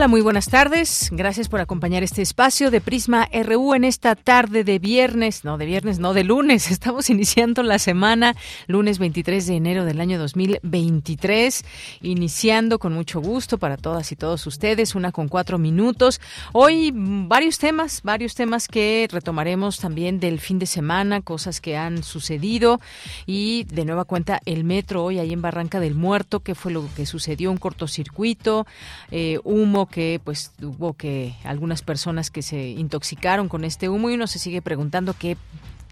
Hola, muy buenas tardes. Gracias por acompañar este espacio de Prisma RU en esta tarde de viernes, no de viernes, no de lunes. Estamos iniciando la semana, lunes 23 de enero del año 2023, iniciando con mucho gusto para todas y todos ustedes, una con cuatro minutos. Hoy varios temas, varios temas que retomaremos también del fin de semana, cosas que han sucedido y de nueva cuenta el metro hoy ahí en Barranca del Muerto, qué fue lo que sucedió, un cortocircuito, eh, humo que pues hubo que algunas personas que se intoxicaron con este humo y uno se sigue preguntando qué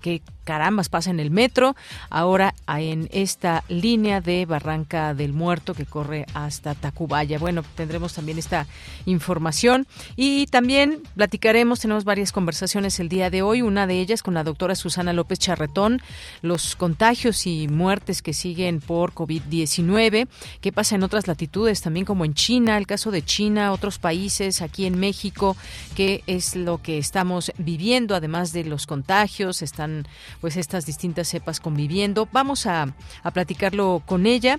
qué carambas pasa en el metro, ahora en esta línea de Barranca del Muerto que corre hasta Tacubaya. Bueno, tendremos también esta información y también platicaremos, tenemos varias conversaciones el día de hoy, una de ellas con la doctora Susana López Charretón, los contagios y muertes que siguen por COVID-19, qué pasa en otras latitudes, también como en China, el caso de China, otros países, aquí en México, qué es lo que estamos viviendo, además de los contagios, están pues estas distintas cepas conviviendo. Vamos a, a platicarlo con ella,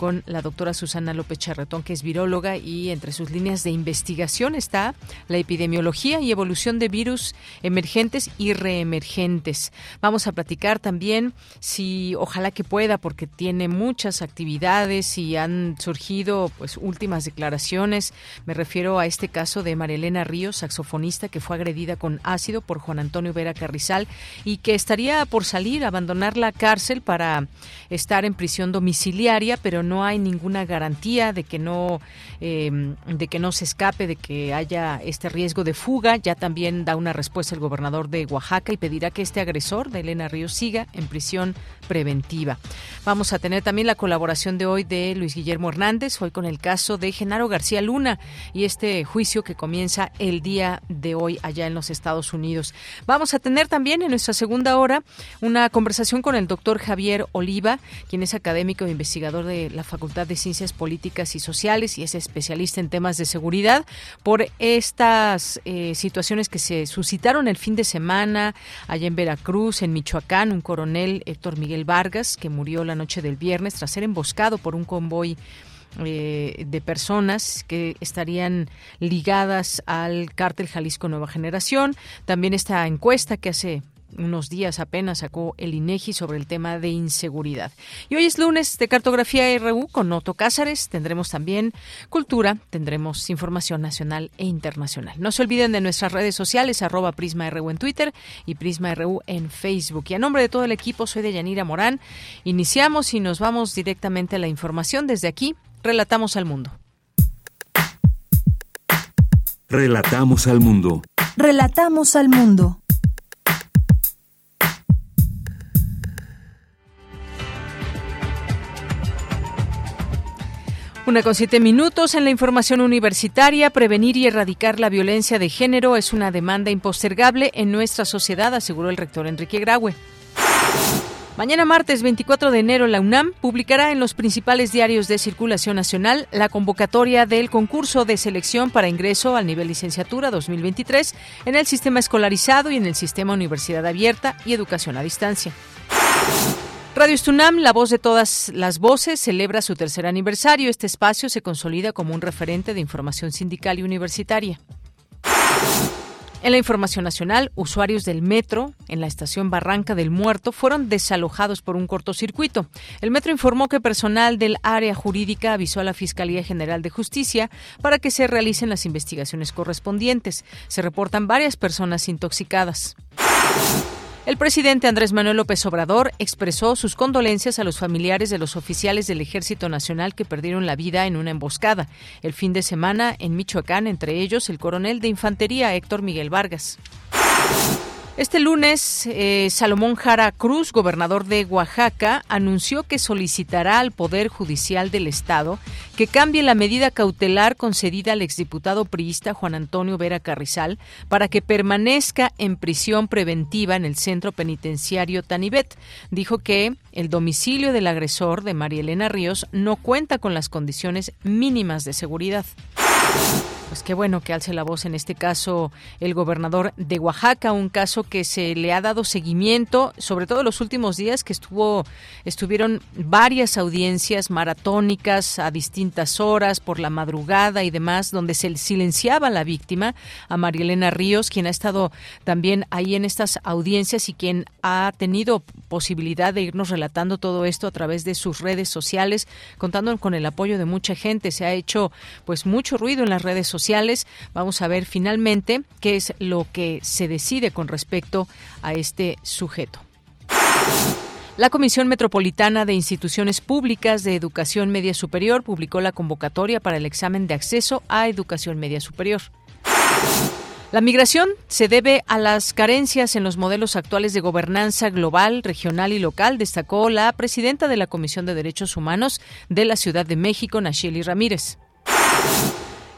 con la doctora Susana López Charretón, que es viróloga y entre sus líneas de investigación está la epidemiología y evolución de virus emergentes y reemergentes. Vamos a platicar también si ojalá que pueda porque tiene muchas actividades y han surgido pues últimas declaraciones. Me refiero a este caso de Marilena Ríos, saxofonista que fue agredida con ácido por Juan Antonio Vera Carrizal y que estaría por salir, abandonar la cárcel para estar en prisión domiciliaria, pero no hay ninguna garantía de que no em, de que no se escape, de que haya este riesgo de fuga. Ya también da una respuesta el gobernador de Oaxaca y pedirá que este agresor de Elena Ríos siga en prisión preventiva. Vamos a tener también la colaboración de hoy de Luis Guillermo Hernández, hoy con el caso de Genaro García Luna y este juicio que comienza el día de hoy allá en los Estados Unidos. Vamos a tener también en nuestra segunda hora una conversación con el doctor Javier Oliva, quien es académico e investigador de la Facultad de Ciencias Políticas y Sociales y es especialista en temas de seguridad por estas eh, situaciones que se suscitaron el fin de semana allá en Veracruz, en Michoacán, un coronel Héctor Miguel Vargas que murió la noche del viernes tras ser emboscado por un convoy eh, de personas que estarían ligadas al cártel Jalisco Nueva Generación. También esta encuesta que hace unos días apenas sacó el INEGI sobre el tema de inseguridad. Y hoy es lunes de Cartografía RU con Otto Cázares. Tendremos también cultura, tendremos información nacional e internacional. No se olviden de nuestras redes sociales, arroba Prisma RU en Twitter y Prisma RU en Facebook. Y a nombre de todo el equipo, soy de Yanira Morán. Iniciamos y nos vamos directamente a la información. Desde aquí, relatamos al mundo. Relatamos al mundo. Relatamos al mundo. Una con siete minutos en la información universitaria. Prevenir y erradicar la violencia de género es una demanda impostergable en nuestra sociedad, aseguró el rector Enrique Graue. Mañana martes 24 de enero la UNAM publicará en los principales diarios de circulación nacional la convocatoria del concurso de selección para ingreso al nivel licenciatura 2023 en el sistema escolarizado y en el sistema universidad abierta y educación a distancia. Radio Estunam, la voz de todas las voces, celebra su tercer aniversario. Este espacio se consolida como un referente de información sindical y universitaria. En la información nacional, usuarios del metro en la estación Barranca del Muerto fueron desalojados por un cortocircuito. El metro informó que personal del área jurídica avisó a la Fiscalía General de Justicia para que se realicen las investigaciones correspondientes. Se reportan varias personas intoxicadas. El presidente Andrés Manuel López Obrador expresó sus condolencias a los familiares de los oficiales del Ejército Nacional que perdieron la vida en una emboscada el fin de semana en Michoacán, entre ellos el coronel de infantería Héctor Miguel Vargas. Este lunes, eh, Salomón Jara Cruz, gobernador de Oaxaca, anunció que solicitará al Poder Judicial del Estado que cambie la medida cautelar concedida al exdiputado priista Juan Antonio Vera Carrizal para que permanezca en prisión preventiva en el centro penitenciario Tanibet. Dijo que el domicilio del agresor de María Elena Ríos no cuenta con las condiciones mínimas de seguridad. Pues qué bueno que alce la voz en este caso el gobernador de Oaxaca, un caso que se le ha dado seguimiento, sobre todo en los últimos días que estuvo estuvieron varias audiencias maratónicas a distintas horas por la madrugada y demás donde se silenciaba a la víctima, a Marielena Ríos, quien ha estado también ahí en estas audiencias y quien ha tenido posibilidad de irnos relatando todo esto a través de sus redes sociales, contando con el apoyo de mucha gente, se ha hecho pues mucho ruido en las redes sociales Vamos a ver finalmente qué es lo que se decide con respecto a este sujeto. La Comisión Metropolitana de Instituciones Públicas de Educación Media Superior publicó la convocatoria para el examen de acceso a educación media superior. La migración se debe a las carencias en los modelos actuales de gobernanza global, regional y local, destacó la presidenta de la Comisión de Derechos Humanos de la Ciudad de México, Nacheli Ramírez.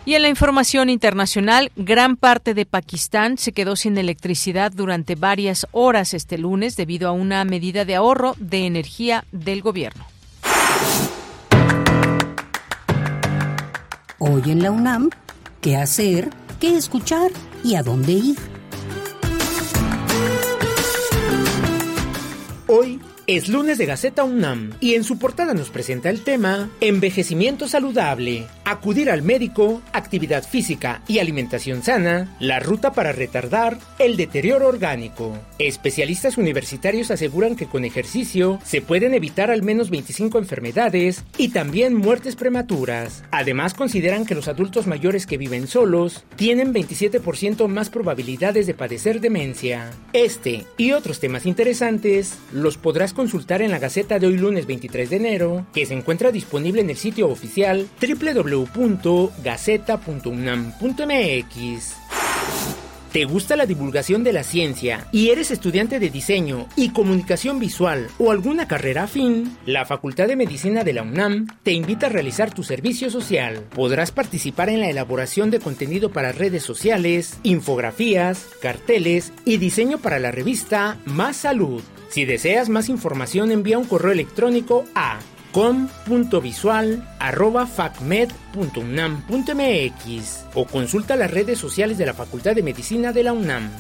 Y en la información internacional, gran parte de Pakistán se quedó sin electricidad durante varias horas este lunes debido a una medida de ahorro de energía del gobierno. Hoy en la UNAM, ¿qué hacer? ¿Qué escuchar? ¿Y a dónde ir? Hoy es lunes de Gaceta UNAM y en su portada nos presenta el tema Envejecimiento saludable, acudir al médico, actividad física y alimentación sana, la ruta para retardar el deterioro orgánico. Especialistas universitarios aseguran que con ejercicio se pueden evitar al menos 25 enfermedades y también muertes prematuras. Además consideran que los adultos mayores que viven solos tienen 27% más probabilidades de padecer demencia. Este y otros temas interesantes los podrás consultar en la Gaceta de hoy lunes 23 de enero, que se encuentra disponible en el sitio oficial www.gaceta.unam.mx. ¿Te gusta la divulgación de la ciencia y eres estudiante de diseño y comunicación visual o alguna carrera afín? La Facultad de Medicina de la UNAM te invita a realizar tu servicio social. Podrás participar en la elaboración de contenido para redes sociales, infografías, carteles y diseño para la revista Más Salud. Si deseas más información, envía un correo electrónico a com.visual.facmed.unam.mx o consulta las redes sociales de la Facultad de Medicina de la UNAM.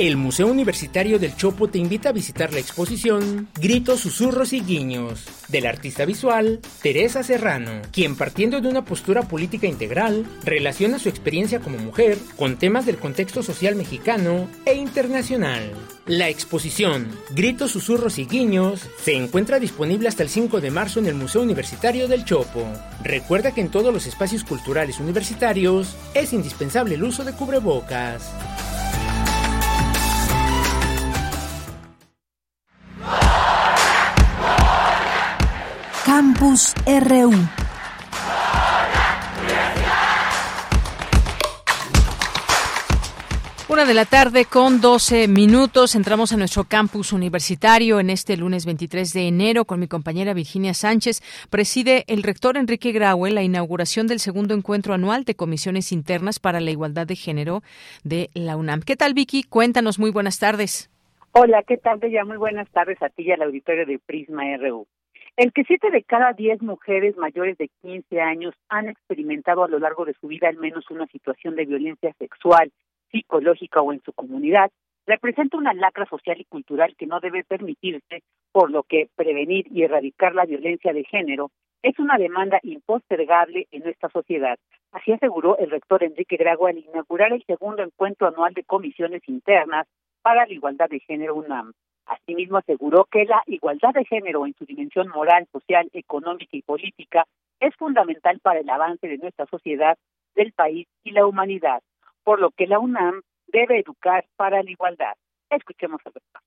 El Museo Universitario del Chopo te invita a visitar la exposición Gritos, Susurros y Guiños del artista visual Teresa Serrano, quien partiendo de una postura política integral relaciona su experiencia como mujer con temas del contexto social mexicano e internacional. La exposición Gritos, Susurros y Guiños se encuentra disponible hasta el 5 de marzo en el Museo Universitario del Chopo. Recuerda que en todos los espacios culturales universitarios es indispensable el uso de cubrebocas. Campus RU. Una de la tarde con 12 minutos. Entramos a nuestro campus universitario en este lunes 23 de enero con mi compañera Virginia Sánchez. Preside el rector Enrique Graue la inauguración del segundo encuentro anual de comisiones internas para la igualdad de género de la UNAM. ¿Qué tal, Vicky? Cuéntanos. Muy buenas tardes. Hola, ¿qué tal? Ya muy buenas tardes a ti y al auditorio de Prisma RU. El que siete de cada diez mujeres mayores de 15 años han experimentado a lo largo de su vida al menos una situación de violencia sexual, psicológica o en su comunidad, representa una lacra social y cultural que no debe permitirse, por lo que prevenir y erradicar la violencia de género es una demanda impostergable en nuestra sociedad. Así aseguró el rector Enrique Grago al inaugurar el segundo encuentro anual de comisiones internas para la igualdad de género UNAM. Asimismo, aseguró que la igualdad de género en su dimensión moral, social, económica y política es fundamental para el avance de nuestra sociedad, del país y la humanidad, por lo que la UNAM debe educar para la igualdad. Escuchemos al doctor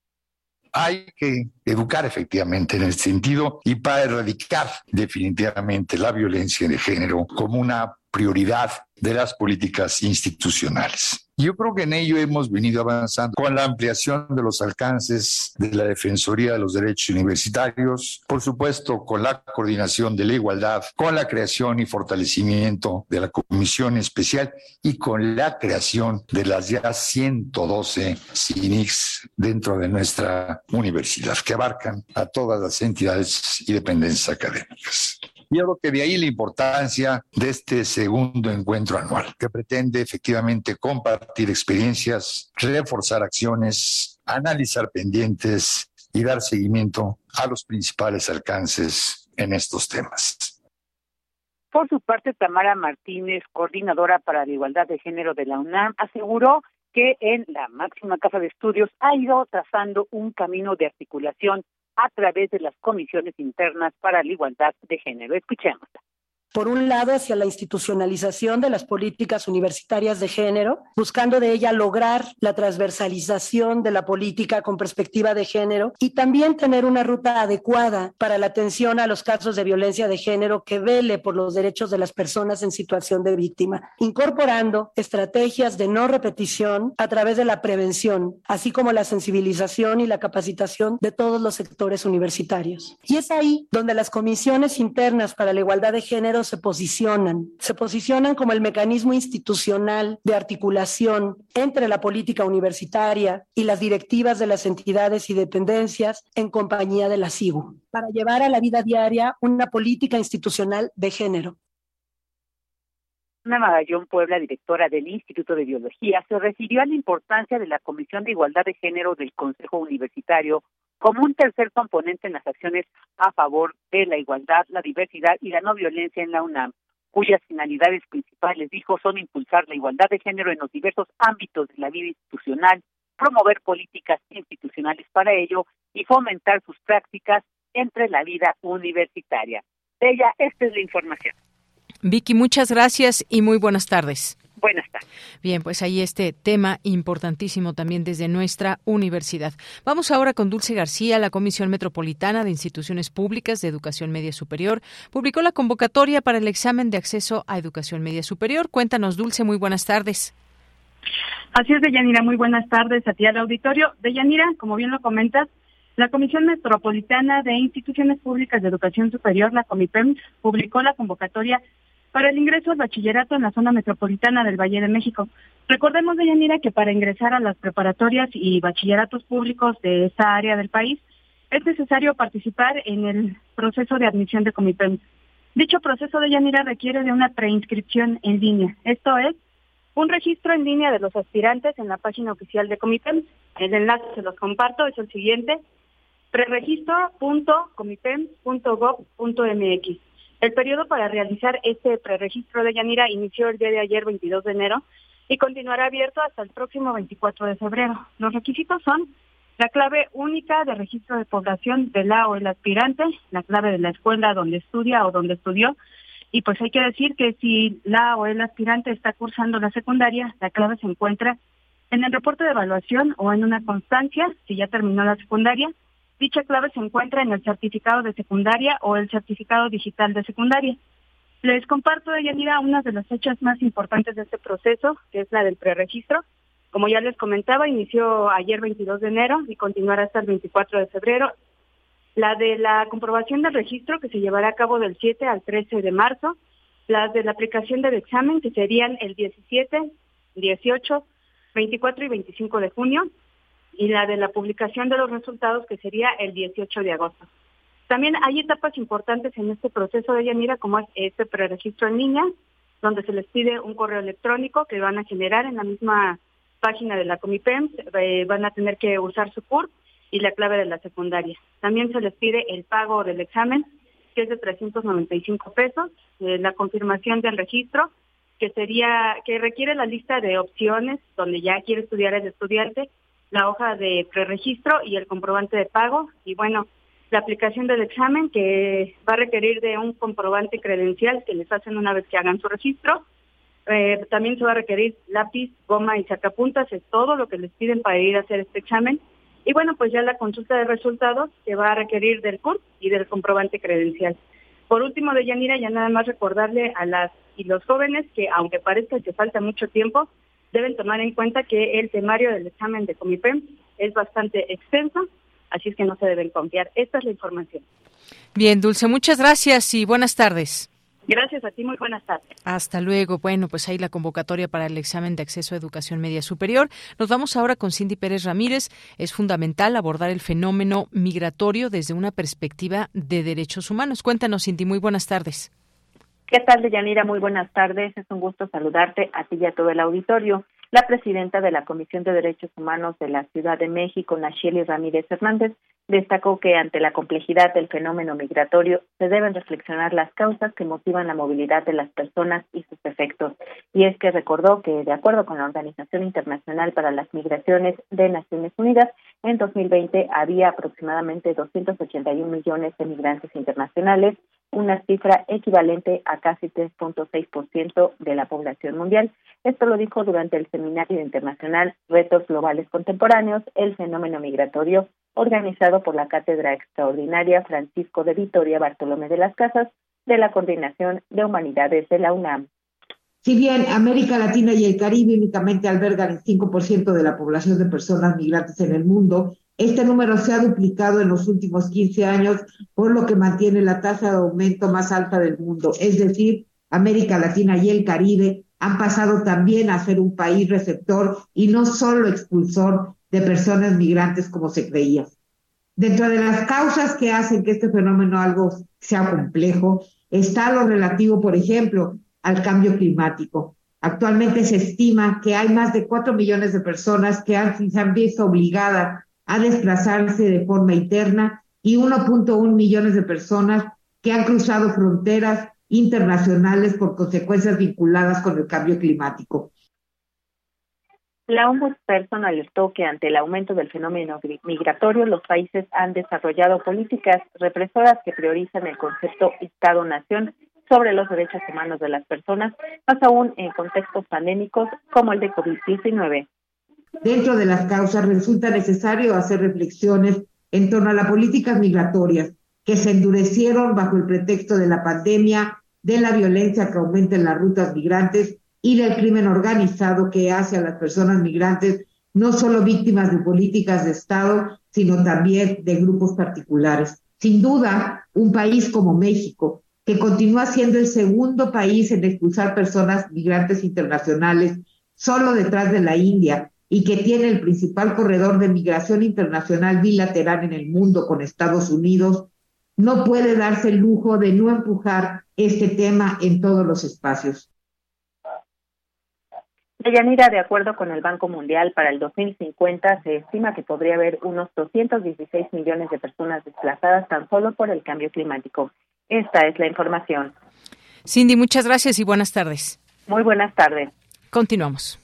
hay que educar efectivamente en el sentido y para erradicar definitivamente la violencia de género como una prioridad de las políticas institucionales. Yo creo que en ello hemos venido avanzando con la ampliación de los alcances de la Defensoría de los Derechos Universitarios, por supuesto con la coordinación de la igualdad, con la creación y fortalecimiento de la Comisión Especial y con la creación de las ya 112 CINICs dentro de nuestra universidad, que abarcan a todas las entidades y dependencias académicas. Yo creo que de ahí la importancia de este segundo encuentro anual, que pretende efectivamente compartir experiencias, reforzar acciones, analizar pendientes y dar seguimiento a los principales alcances en estos temas. Por su parte, Tamara Martínez, coordinadora para la igualdad de género de la UNAM, aseguró que en la máxima casa de estudios ha ido trazando un camino de articulación a través de las comisiones internas para la igualdad de género. Escuchemos por un lado, hacia la institucionalización de las políticas universitarias de género, buscando de ella lograr la transversalización de la política con perspectiva de género y también tener una ruta adecuada para la atención a los casos de violencia de género que vele por los derechos de las personas en situación de víctima, incorporando estrategias de no repetición a través de la prevención, así como la sensibilización y la capacitación de todos los sectores universitarios. Y es ahí donde las comisiones internas para la igualdad de género se posicionan. Se posicionan como el mecanismo institucional de articulación entre la política universitaria y las directivas de las entidades y dependencias en compañía de la SIGU, para llevar a la vida diaria una política institucional de género. Ana Magallón Puebla, directora del Instituto de Biología, se refirió a la importancia de la Comisión de Igualdad de Género del Consejo Universitario como un tercer componente en las acciones a favor de la igualdad, la diversidad y la no violencia en la UNAM, cuyas finalidades principales, dijo, son impulsar la igualdad de género en los diversos ámbitos de la vida institucional, promover políticas institucionales para ello y fomentar sus prácticas entre la vida universitaria. De ella, esta es la información. Vicky, muchas gracias y muy buenas tardes. Buenas tardes. Bien, pues ahí este tema importantísimo también desde nuestra universidad. Vamos ahora con Dulce García. La Comisión Metropolitana de Instituciones Públicas de Educación Media Superior publicó la convocatoria para el examen de acceso a educación media superior. Cuéntanos, Dulce, muy buenas tardes. Así es, Deyanira, muy buenas tardes a ti al auditorio. Deyanira, como bien lo comentas, la Comisión Metropolitana de Instituciones Públicas de Educación Superior, la COMIPEM, publicó la convocatoria para el ingreso al bachillerato en la zona metropolitana del Valle de México. Recordemos, Deyanira, que para ingresar a las preparatorias y bachilleratos públicos de esta área del país es necesario participar en el proceso de admisión de Comipem. Dicho proceso de Yanira requiere de una preinscripción en línea, esto es, un registro en línea de los aspirantes en la página oficial de Comipem. El enlace se los comparto, es el siguiente, preregistro.comipem.gov.mx. El periodo para realizar este preregistro de Yanira inició el día de ayer, 22 de enero, y continuará abierto hasta el próximo 24 de febrero. Los requisitos son la clave única de registro de población de la o el aspirante, la clave de la escuela donde estudia o donde estudió, y pues hay que decir que si la o el aspirante está cursando la secundaria, la clave se encuentra en el reporte de evaluación o en una constancia, si ya terminó la secundaria, Dicha clave se encuentra en el certificado de secundaria o el certificado digital de secundaria. Les comparto, Yanira, una de las fechas más importantes de este proceso, que es la del preregistro. Como ya les comentaba, inició ayer 22 de enero y continuará hasta el 24 de febrero. La de la comprobación del registro, que se llevará a cabo del 7 al 13 de marzo. Las de la aplicación del examen, que serían el 17, 18, 24 y 25 de junio y la de la publicación de los resultados que sería el 18 de agosto. También hay etapas importantes en este proceso de Yanira, como es este preregistro en línea, donde se les pide un correo electrónico que van a generar en la misma página de la Comipem, eh, van a tener que usar su CURP y la clave de la secundaria. También se les pide el pago del examen, que es de 395 pesos, eh, la confirmación del registro, que sería, que requiere la lista de opciones donde ya quiere estudiar el estudiante la hoja de preregistro y el comprobante de pago. Y bueno, la aplicación del examen que va a requerir de un comprobante credencial que les hacen una vez que hagan su registro. Eh, también se va a requerir lápiz, goma y sacapuntas, es todo lo que les piden para ir a hacer este examen. Y bueno, pues ya la consulta de resultados se va a requerir del CURP y del comprobante credencial. Por último, de Yanira, ya nada más recordarle a las y los jóvenes que, aunque parezca que falta mucho tiempo, deben tomar en cuenta que el temario del examen de Comipem es bastante extenso, así es que no se deben confiar. Esta es la información. Bien, Dulce, muchas gracias y buenas tardes. Gracias a ti, muy buenas tardes. Hasta luego. Bueno, pues ahí la convocatoria para el examen de acceso a educación media superior. Nos vamos ahora con Cindy Pérez Ramírez. Es fundamental abordar el fenómeno migratorio desde una perspectiva de derechos humanos. Cuéntanos, Cindy, muy buenas tardes. ¿Qué tal, Deyanira? Muy buenas tardes. Es un gusto saludarte a ti y a todo el auditorio. La presidenta de la Comisión de Derechos Humanos de la Ciudad de México, Nacheli Ramírez Hernández, destacó que ante la complejidad del fenómeno migratorio se deben reflexionar las causas que motivan la movilidad de las personas y sus efectos. Y es que recordó que, de acuerdo con la Organización Internacional para las Migraciones de Naciones Unidas, en 2020 había aproximadamente 281 millones de migrantes internacionales una cifra equivalente a casi 3.6% de la población mundial. Esto lo dijo durante el Seminario Internacional Retos Globales Contemporáneos, el fenómeno migratorio, organizado por la Cátedra Extraordinaria Francisco de Vitoria Bartolomé de las Casas de la Coordinación de Humanidades de la UNAM. Si bien América Latina y el Caribe únicamente albergan el 5% de la población de personas migrantes en el mundo, este número se ha duplicado en los últimos 15 años, por lo que mantiene la tasa de aumento más alta del mundo. Es decir, América Latina y el Caribe han pasado también a ser un país receptor y no solo expulsor de personas migrantes como se creía. Dentro de las causas que hacen que este fenómeno algo sea complejo, está lo relativo, por ejemplo, al cambio climático. Actualmente se estima que hay más de 4 millones de personas que han, se han visto obligadas a desplazarse de forma interna y 1.1 millones de personas que han cruzado fronteras internacionales por consecuencias vinculadas con el cambio climático. La ombudsperson alertó que ante el aumento del fenómeno migratorio, los países han desarrollado políticas represoras que priorizan el concepto Estado-Nación sobre los derechos humanos de las personas, más aún en contextos pandémicos como el de COVID-19. Dentro de las causas resulta necesario hacer reflexiones en torno a las políticas migratorias que se endurecieron bajo el pretexto de la pandemia, de la violencia que aumenta en las rutas migrantes y del crimen organizado que hace a las personas migrantes no solo víctimas de políticas de Estado, sino también de grupos particulares. Sin duda, un país como México, que continúa siendo el segundo país en expulsar personas migrantes internacionales, solo detrás de la India, y que tiene el principal corredor de migración internacional bilateral en el mundo con Estados Unidos, no puede darse el lujo de no empujar este tema en todos los espacios. Deyanira, de acuerdo con el Banco Mundial, para el 2050 se estima que podría haber unos 216 millones de personas desplazadas tan solo por el cambio climático. Esta es la información. Cindy, muchas gracias y buenas tardes. Muy buenas tardes. Continuamos.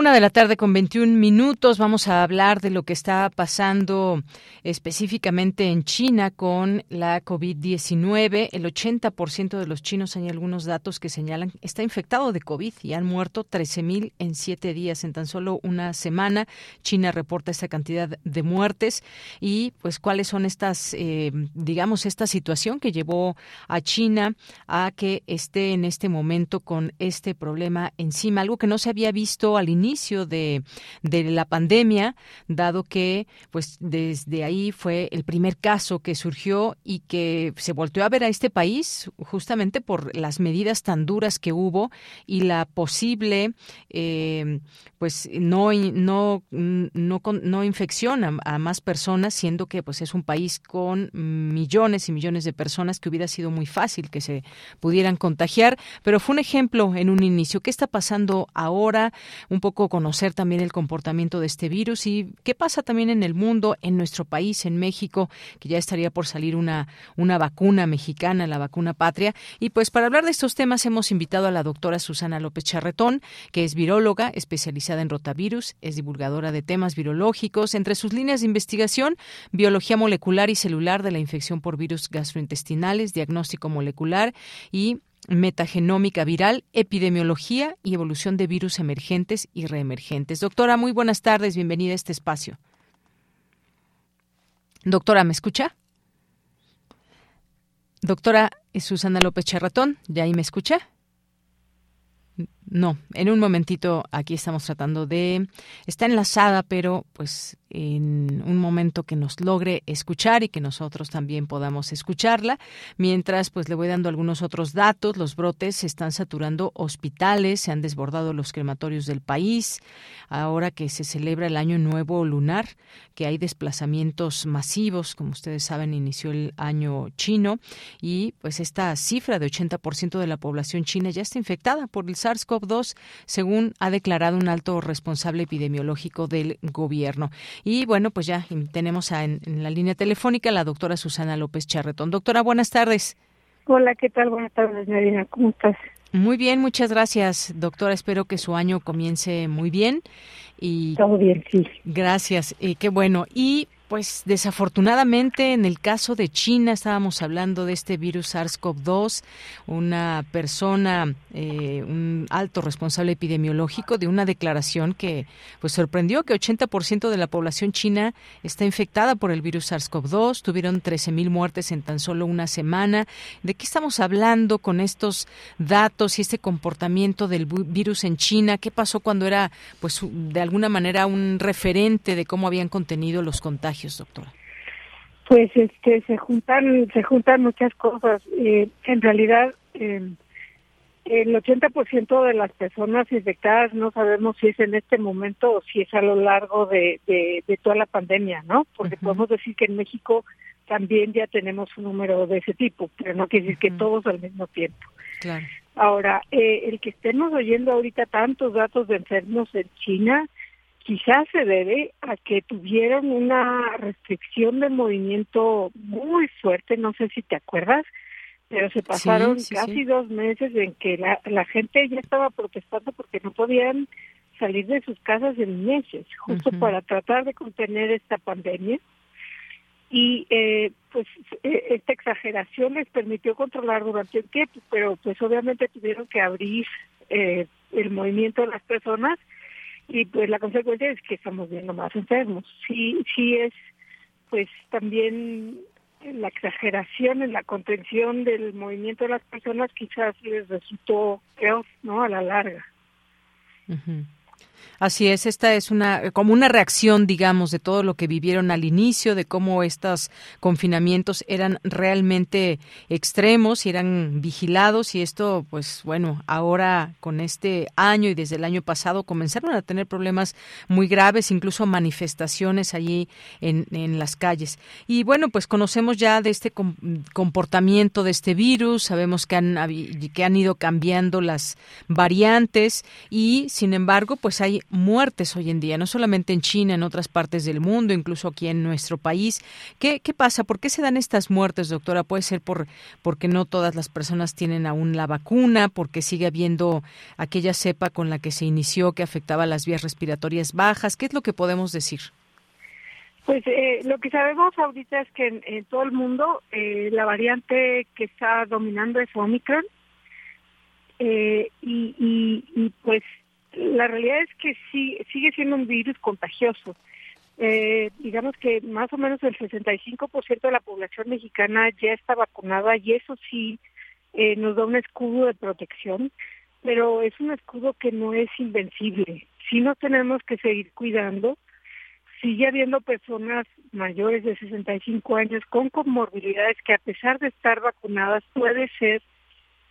Una de la tarde con 21 minutos vamos a hablar de lo que está pasando específicamente en China con la COVID-19. El 80% de los chinos, hay algunos datos que señalan, está infectado de COVID y han muerto 13.000 en siete días. En tan solo una semana, China reporta esa cantidad de muertes. Y pues, ¿cuáles son estas, eh, digamos, esta situación que llevó a China a que esté en este momento con este problema encima? Algo que no se había visto al inicio inicio de, de la pandemia, dado que pues desde ahí fue el primer caso que surgió y que se volteó a ver a este país justamente por las medidas tan duras que hubo y la posible eh, pues no no no, no infección a, más personas siendo que pues es un país con millones y millones de personas que hubiera sido muy fácil que se pudieran contagiar. Pero fue un ejemplo en un inicio. Qué está pasando ahora un conocer también el comportamiento de este virus y qué pasa también en el mundo, en nuestro país, en México, que ya estaría por salir una, una vacuna mexicana, la vacuna patria. Y pues para hablar de estos temas hemos invitado a la doctora Susana López Charretón, que es viróloga especializada en rotavirus, es divulgadora de temas virológicos. Entre sus líneas de investigación, biología molecular y celular de la infección por virus gastrointestinales, diagnóstico molecular y metagenómica viral, epidemiología y evolución de virus emergentes y reemergentes. Doctora, muy buenas tardes, bienvenida a este espacio. Doctora, ¿me escucha? Doctora Susana López Charratón, ¿ya ahí me escucha? No, en un momentito aquí estamos tratando de... Está enlazada, pero pues en un momento que nos logre escuchar y que nosotros también podamos escucharla. Mientras, pues le voy dando algunos otros datos. Los brotes se están saturando hospitales, se han desbordado los crematorios del país. Ahora que se celebra el Año Nuevo Lunar, que hay desplazamientos masivos, como ustedes saben, inició el año chino y pues esta cifra de 80% de la población china ya está infectada por el SARS-CoV-2, según ha declarado un alto responsable epidemiológico del gobierno. Y bueno, pues ya tenemos en, la línea telefónica a la doctora Susana López Charretón. Doctora, buenas tardes. Hola, ¿qué tal? Buenas tardes, Marina. ¿Cómo estás? Muy bien, muchas gracias, doctora. Espero que su año comience muy bien. Y Todo bien, sí. Gracias, eh, qué bueno. Y pues desafortunadamente en el caso de China estábamos hablando de este virus SARS-CoV-2, una persona, eh, un alto responsable epidemiológico de una declaración que pues sorprendió que 80% de la población china está infectada por el virus SARS-CoV-2, tuvieron 13.000 muertes en tan solo una semana. ¿De qué estamos hablando con estos datos y este comportamiento del virus en China? ¿Qué pasó cuando era pues de alguna manera un referente de cómo habían contenido los contagios? Doctora? Pues este, se juntan, se juntan muchas cosas. Eh, en realidad, eh, el 80% de las personas infectadas no sabemos si es en este momento o si es a lo largo de, de, toda la pandemia, ¿no? Porque podemos decir que en México también ya tenemos un número de ese tipo, pero no quiere decir que todos al mismo tiempo. Claro. Ahora, eh, el que estemos oyendo ahorita tantos datos de enfermos en China, quizás se debe a que tuvieron una restricción de movimiento muy fuerte, no sé si te acuerdas, pero se pasaron casi dos meses en que la, la gente ya estaba protestando porque no podían salir de sus casas en meses, justo para tratar de contener esta pandemia. Y eh, pues e, esta exageración les permitió controlar durante un tiempo, pero pues obviamente tuvieron que abrir eh, el movimiento de las personas y pues la consecuencia es que estamos viendo más enfermos. Sí, sí es pues también la exageración en la contención del movimiento de las personas quizás les resultó peor, ¿no? A la larga. Así es, esta es una como una reacción, digamos, de todo lo que vivieron al inicio, de cómo estos confinamientos eran realmente extremos y eran vigilados y esto, pues bueno, ahora con este año y desde el año pasado comenzaron a tener problemas muy graves, incluso manifestaciones allí en, en las calles. Y bueno, pues conocemos ya de este comportamiento de este virus, sabemos que han, que han ido cambiando las variantes y, sin embargo, pues hay muertes hoy en día, no solamente en China, en otras partes del mundo, incluso aquí en nuestro país. ¿Qué, qué pasa? ¿Por qué se dan estas muertes, doctora? Puede ser por porque no todas las personas tienen aún la vacuna, porque sigue habiendo aquella cepa con la que se inició que afectaba las vías respiratorias bajas. ¿Qué es lo que podemos decir? Pues eh, lo que sabemos ahorita es que en, todo el mundo eh, la variante que está dominando es Omicron. Eh, y, pues la realidad es que sí, sigue siendo un virus contagioso. Eh, digamos que más o menos el 65% de la población mexicana ya está vacunada y eso sí eh, nos da un escudo de protección, pero es un escudo que no es invencible. Sí nos tenemos que seguir cuidando. Sigue habiendo personas mayores de 65 años con comorbilidades que a pesar de estar vacunadas puede ser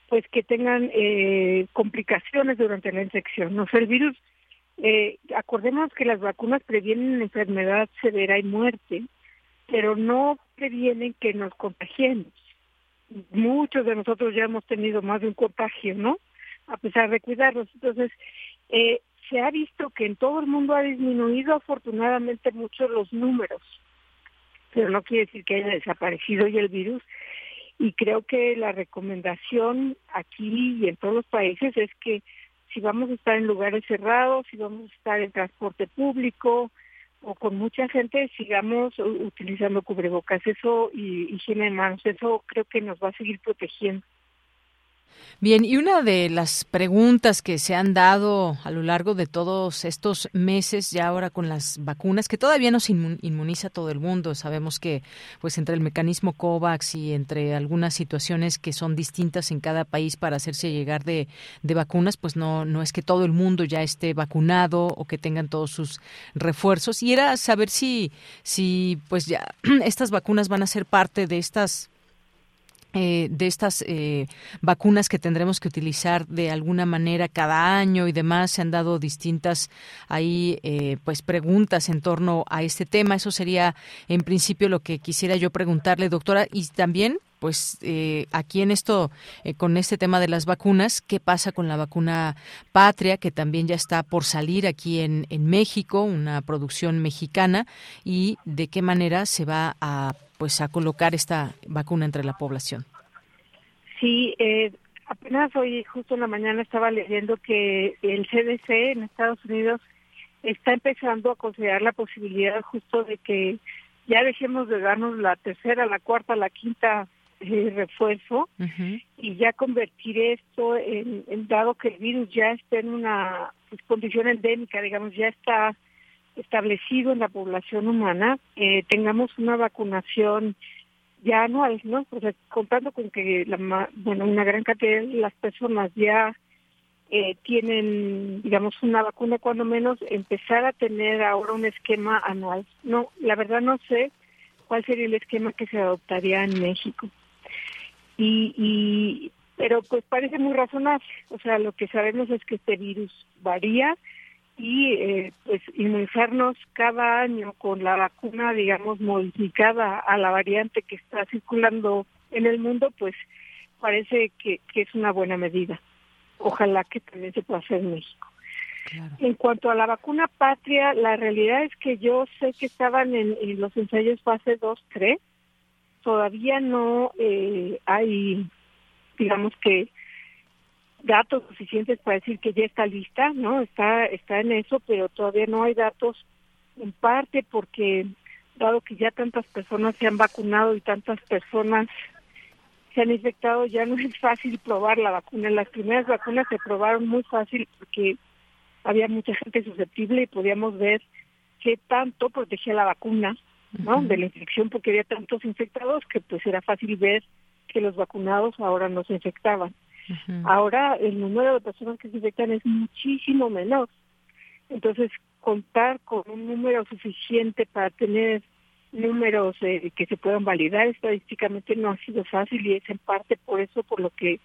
pues que tengan eh, complicaciones durante la infección. No sé, el virus, eh, acordemos que las vacunas previenen enfermedad severa y muerte, pero no previenen que nos contagiemos. Muchos de nosotros ya hemos tenido más de un contagio, ¿no? A pesar de cuidarnos. Entonces, eh, se ha visto que en todo el mundo ha disminuido afortunadamente mucho los números, pero no quiere decir que haya desaparecido ya el virus. Y creo que la recomendación aquí y en todos los países es que si vamos a estar en lugares cerrados, si vamos a estar en transporte público o con mucha gente, sigamos utilizando cubrebocas. Eso y higiene de manos, eso creo que nos va a seguir protegiendo. Bien, y una de las preguntas que se han dado a lo largo de todos estos meses, ya ahora con las vacunas, que todavía no se inmuniza todo el mundo, sabemos que pues entre el mecanismo COVAX y entre algunas situaciones que son distintas en cada país para hacerse llegar de, de vacunas, pues no, no es que todo el mundo ya esté vacunado o que tengan todos sus refuerzos. Y era saber si, si pues ya estas vacunas van a ser parte de estas eh, de estas eh, vacunas que tendremos que utilizar de alguna manera cada año y demás se han dado distintas ahí eh, pues preguntas en torno a este tema. Eso sería en principio lo que quisiera yo preguntarle doctora. Y también pues aquí en esto, con este tema de las vacunas, ¿qué pasa con la vacuna patria, que también ya está por salir aquí en, en México, una producción mexicana, y de qué manera se va a pues a colocar esta vacuna entre la población. Sí, eh, apenas hoy, justo en la mañana, estaba leyendo que el CDC en Estados Unidos está empezando a considerar la posibilidad justo de que ya dejemos de darnos la tercera, la cuarta, la quinta eh, refuerzo y ya convertir esto en, dado que el virus ya está en una pues, condición endémica, digamos, ya está establecido en la población humana, eh, tengamos una vacunación ya anual, ¿no? O sea, contando con que la, bueno, una gran cantidad de las personas ya eh, tienen, digamos, una vacuna, cuando menos empezar a tener ahora un esquema anual. No, la verdad no sé cuál sería el esquema que se adoptaría en México. Y, y pero pues parece muy razonable. O sea, lo que sabemos es que este virus varía y eh, pues inmunizarnos cada año con la vacuna, digamos, modificada a la variante que está circulando en el mundo, pues parece que, que es una buena medida. Ojalá que también se pueda hacer en México. En cuanto a la vacuna patria, la realidad es que yo sé que estaban en, los ensayos fase 2, 3. Todavía no eh, hay, digamos que, datos suficientes para decir que ya está lista, ¿no? Está, está en eso, pero todavía no hay datos, en parte porque, dado que ya tantas personas se han vacunado y tantas personas se han infectado, ya no es fácil probar la vacuna. Las primeras vacunas se probaron muy fácil porque había mucha gente susceptible y podíamos ver qué tanto protegía la vacuna, ¿no? De la infección, porque había tantos infectados que pues era fácil ver que los vacunados ahora no se infectaban. Ahora el número de personas que se infectan es muchísimo menor. Entonces, contar con un número suficiente para tener números eh, que se puedan validar estadísticamente no ha sido fácil y es en parte por eso por lo que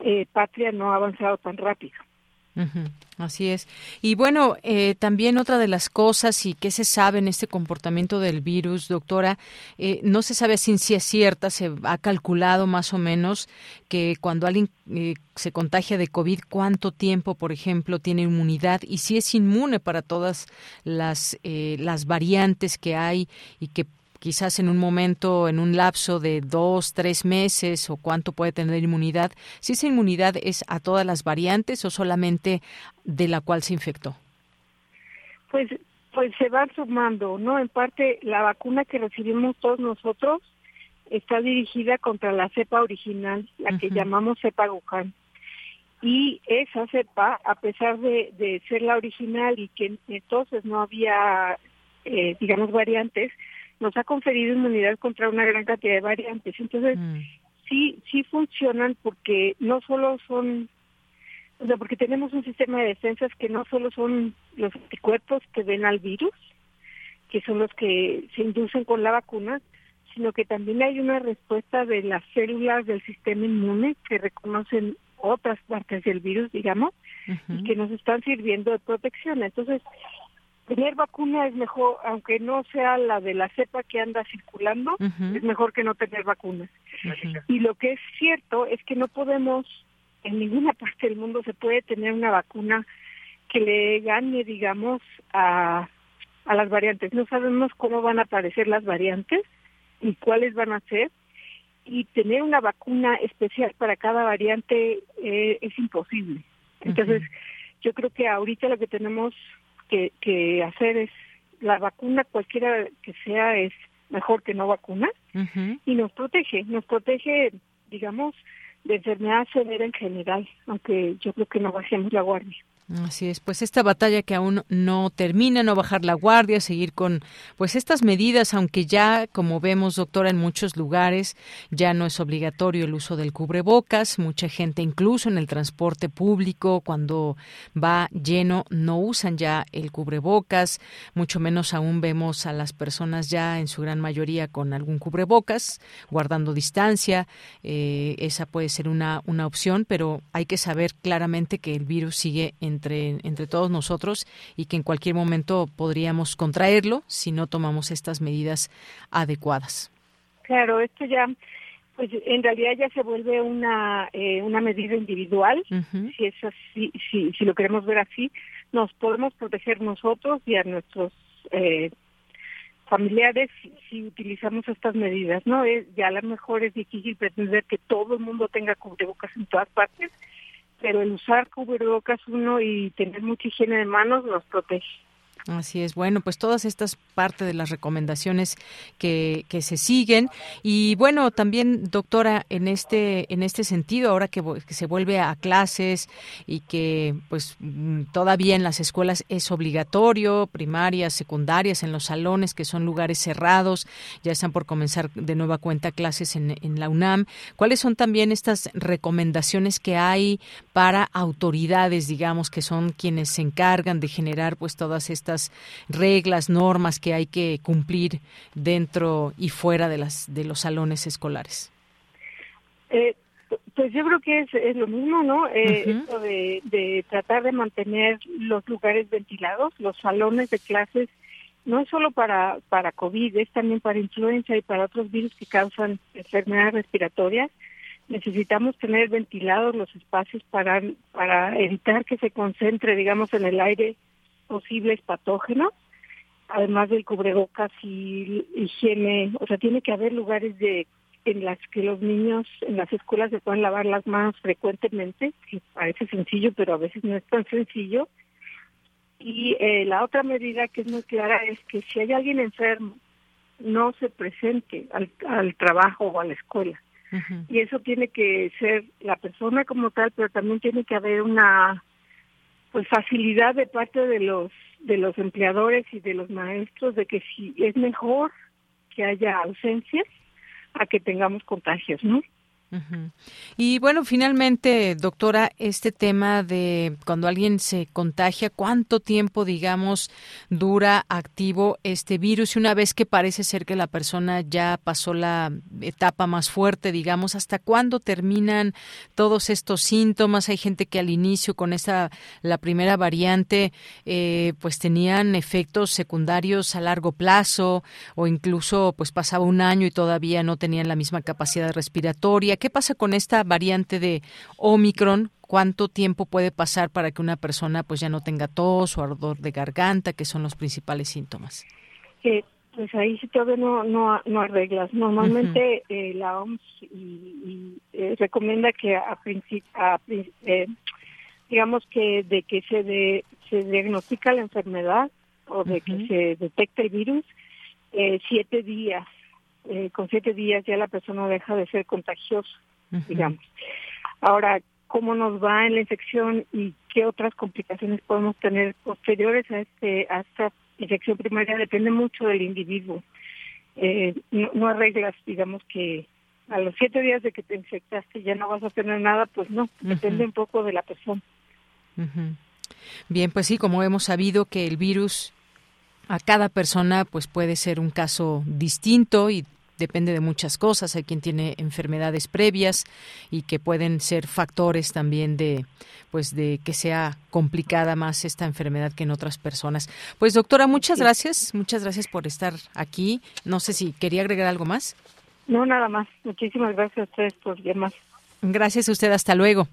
eh, Patria no ha avanzado tan rápido. Así es. Y bueno, eh, también otra de las cosas y qué se sabe en este comportamiento del virus, doctora, eh, no se sabe si es cierta, se ha calculado más o menos que cuando alguien eh, se contagia de COVID, cuánto tiempo, por ejemplo, tiene inmunidad y si es inmune para todas las, las variantes que hay y que quizás en un momento, en un lapso de dos, tres meses o cuánto puede tener inmunidad, si esa inmunidad es a todas las variantes o solamente de la cual se infectó. Pues, pues se van sumando, ¿no? En parte la vacuna que recibimos todos nosotros está dirigida contra la cepa original, la que llamamos cepa Wuhan. Y esa cepa, a pesar de, de ser la original y que entonces no había, eh, digamos, variantes, nos ha conferido inmunidad contra una gran cantidad de variantes. Entonces, mm. sí, sí funcionan porque no solo son, o sea, porque tenemos un sistema de defensas que no solo son los anticuerpos que ven al virus, que son los que se inducen con la vacuna, sino que también hay una respuesta de las células del sistema inmune que reconocen otras partes del virus, digamos, y que nos están sirviendo de protección. Entonces, tener vacuna es mejor, aunque no sea la de la cepa que anda circulando, es mejor que no tener vacunas. Y lo que es cierto es que no podemos, en ninguna parte del mundo se puede tener una vacuna que le gane, digamos, a, a las variantes. No sabemos cómo van a aparecer las variantes y cuáles van a ser. Y tener una vacuna especial para cada variante eh, es imposible. Entonces, yo creo que ahorita lo que tenemos que, que hacer es la vacuna, cualquiera que sea, es mejor que no vacuna y nos protege, nos protege, digamos, de enfermedad severa en general, aunque yo creo que no bajemos la guardia. Así es, pues esta batalla que aún no termina, no bajar la guardia, seguir con pues estas medidas, aunque ya como vemos, doctora, en muchos lugares ya no es obligatorio el uso del cubrebocas, mucha gente incluso en el transporte público cuando va lleno no usan ya el cubrebocas, mucho menos aún vemos a las personas ya en su gran mayoría con algún cubrebocas, guardando distancia, eh, esa puede ser una, una opción, pero hay que saber claramente que el virus sigue en entre, entre todos nosotros y que en cualquier momento podríamos contraerlo si no tomamos estas medidas adecuadas. Claro, esto ya, pues en realidad ya se vuelve una, eh, una medida individual, si es así, si, si lo queremos ver así, nos podemos proteger nosotros y a nuestros eh, familiares si, utilizamos estas medidas, ¿no? Es, ya a lo mejor es difícil pretender que todo el mundo tenga cubrebocas en todas partes, pero el usar cubrebocas uno y tener mucha higiene de manos nos protege. Así es. Bueno, pues todas estas parte de las recomendaciones que, que se siguen y bueno, también doctora en este en este sentido ahora que, se vuelve a clases y que pues mm, todavía en las escuelas es obligatorio, primarias, secundarias, en los salones que son lugares cerrados, ya están por comenzar de nueva cuenta clases en, en la UNAM. ¿Cuáles son también estas recomendaciones que hay para autoridades, digamos, que son quienes se encargan de generar pues todas estas reglas, normas que hay que cumplir dentro y fuera de las de los salones escolares? Eh, pues yo creo que es, es lo mismo, ¿no? Eh, esto de, de tratar de mantener los lugares ventilados, los salones de clases, no es solo para, para COVID, es también para influenza y para otros virus que causan enfermedades respiratorias. Necesitamos tener ventilados los espacios para, para evitar que se concentre, digamos, en el aire posibles patógenos, además del cubrebocas y higiene, o sea, tiene que haber lugares de en las que los niños en las escuelas se puedan lavar las manos frecuentemente, que parece sencillo, pero a veces no es tan sencillo. Y eh, la otra medida que es muy clara es que si hay alguien enfermo, no se presente al, al trabajo o a la escuela. Y eso tiene que ser la persona como tal, pero también tiene que haber una pues facilidad de parte de los de los empleadores y de los maestros de que si es mejor que haya ausencias a que tengamos contagios, ¿no? Y bueno, finalmente, doctora, este tema de cuando alguien se contagia, ¿cuánto tiempo, digamos, dura activo este virus? Y una vez que parece ser que la persona ya pasó la etapa más fuerte, digamos, ¿hasta cuándo terminan todos estos síntomas? Hay gente que al inicio, con esta, la primera variante, eh, pues tenían efectos secundarios a largo plazo o incluso pues pasaba un año y todavía no tenían la misma capacidad respiratoria ¿Qué pasa con esta variante de Omicron? ¿Cuánto tiempo puede pasar para que una persona pues ya no tenga tos o ardor de garganta, que son los principales síntomas? pues ahí sí todavía no, no, no arreglas. Normalmente eh, la OMS y, eh, recomienda que a, a eh, digamos que de que se, se diagnostica la enfermedad o de que se detecte el virus, siete días eh, con siete días ya la persona deja de ser contagiosa, digamos. Ahora, ¿cómo nos va en la infección y qué otras complicaciones podemos tener posteriores a, este, a esta infección primaria? Depende mucho del individuo. Eh, no, arreglas, digamos que a los siete días de que te infectaste ya no vas a tener nada, pues no, depende un poco de la persona. Bien, pues sí, como hemos sabido que el virus a cada persona pues puede ser un caso distinto y depende de muchas cosas. Hay quien tiene enfermedades previas y que pueden ser factores también de pues de que sea complicada más esta enfermedad que en otras personas. Pues doctora, muchas gracias, muchas gracias por estar aquí. No sé si quería agregar algo más. No, nada más. Muchísimas gracias a ustedes por llamar. Gracias a usted, hasta luego.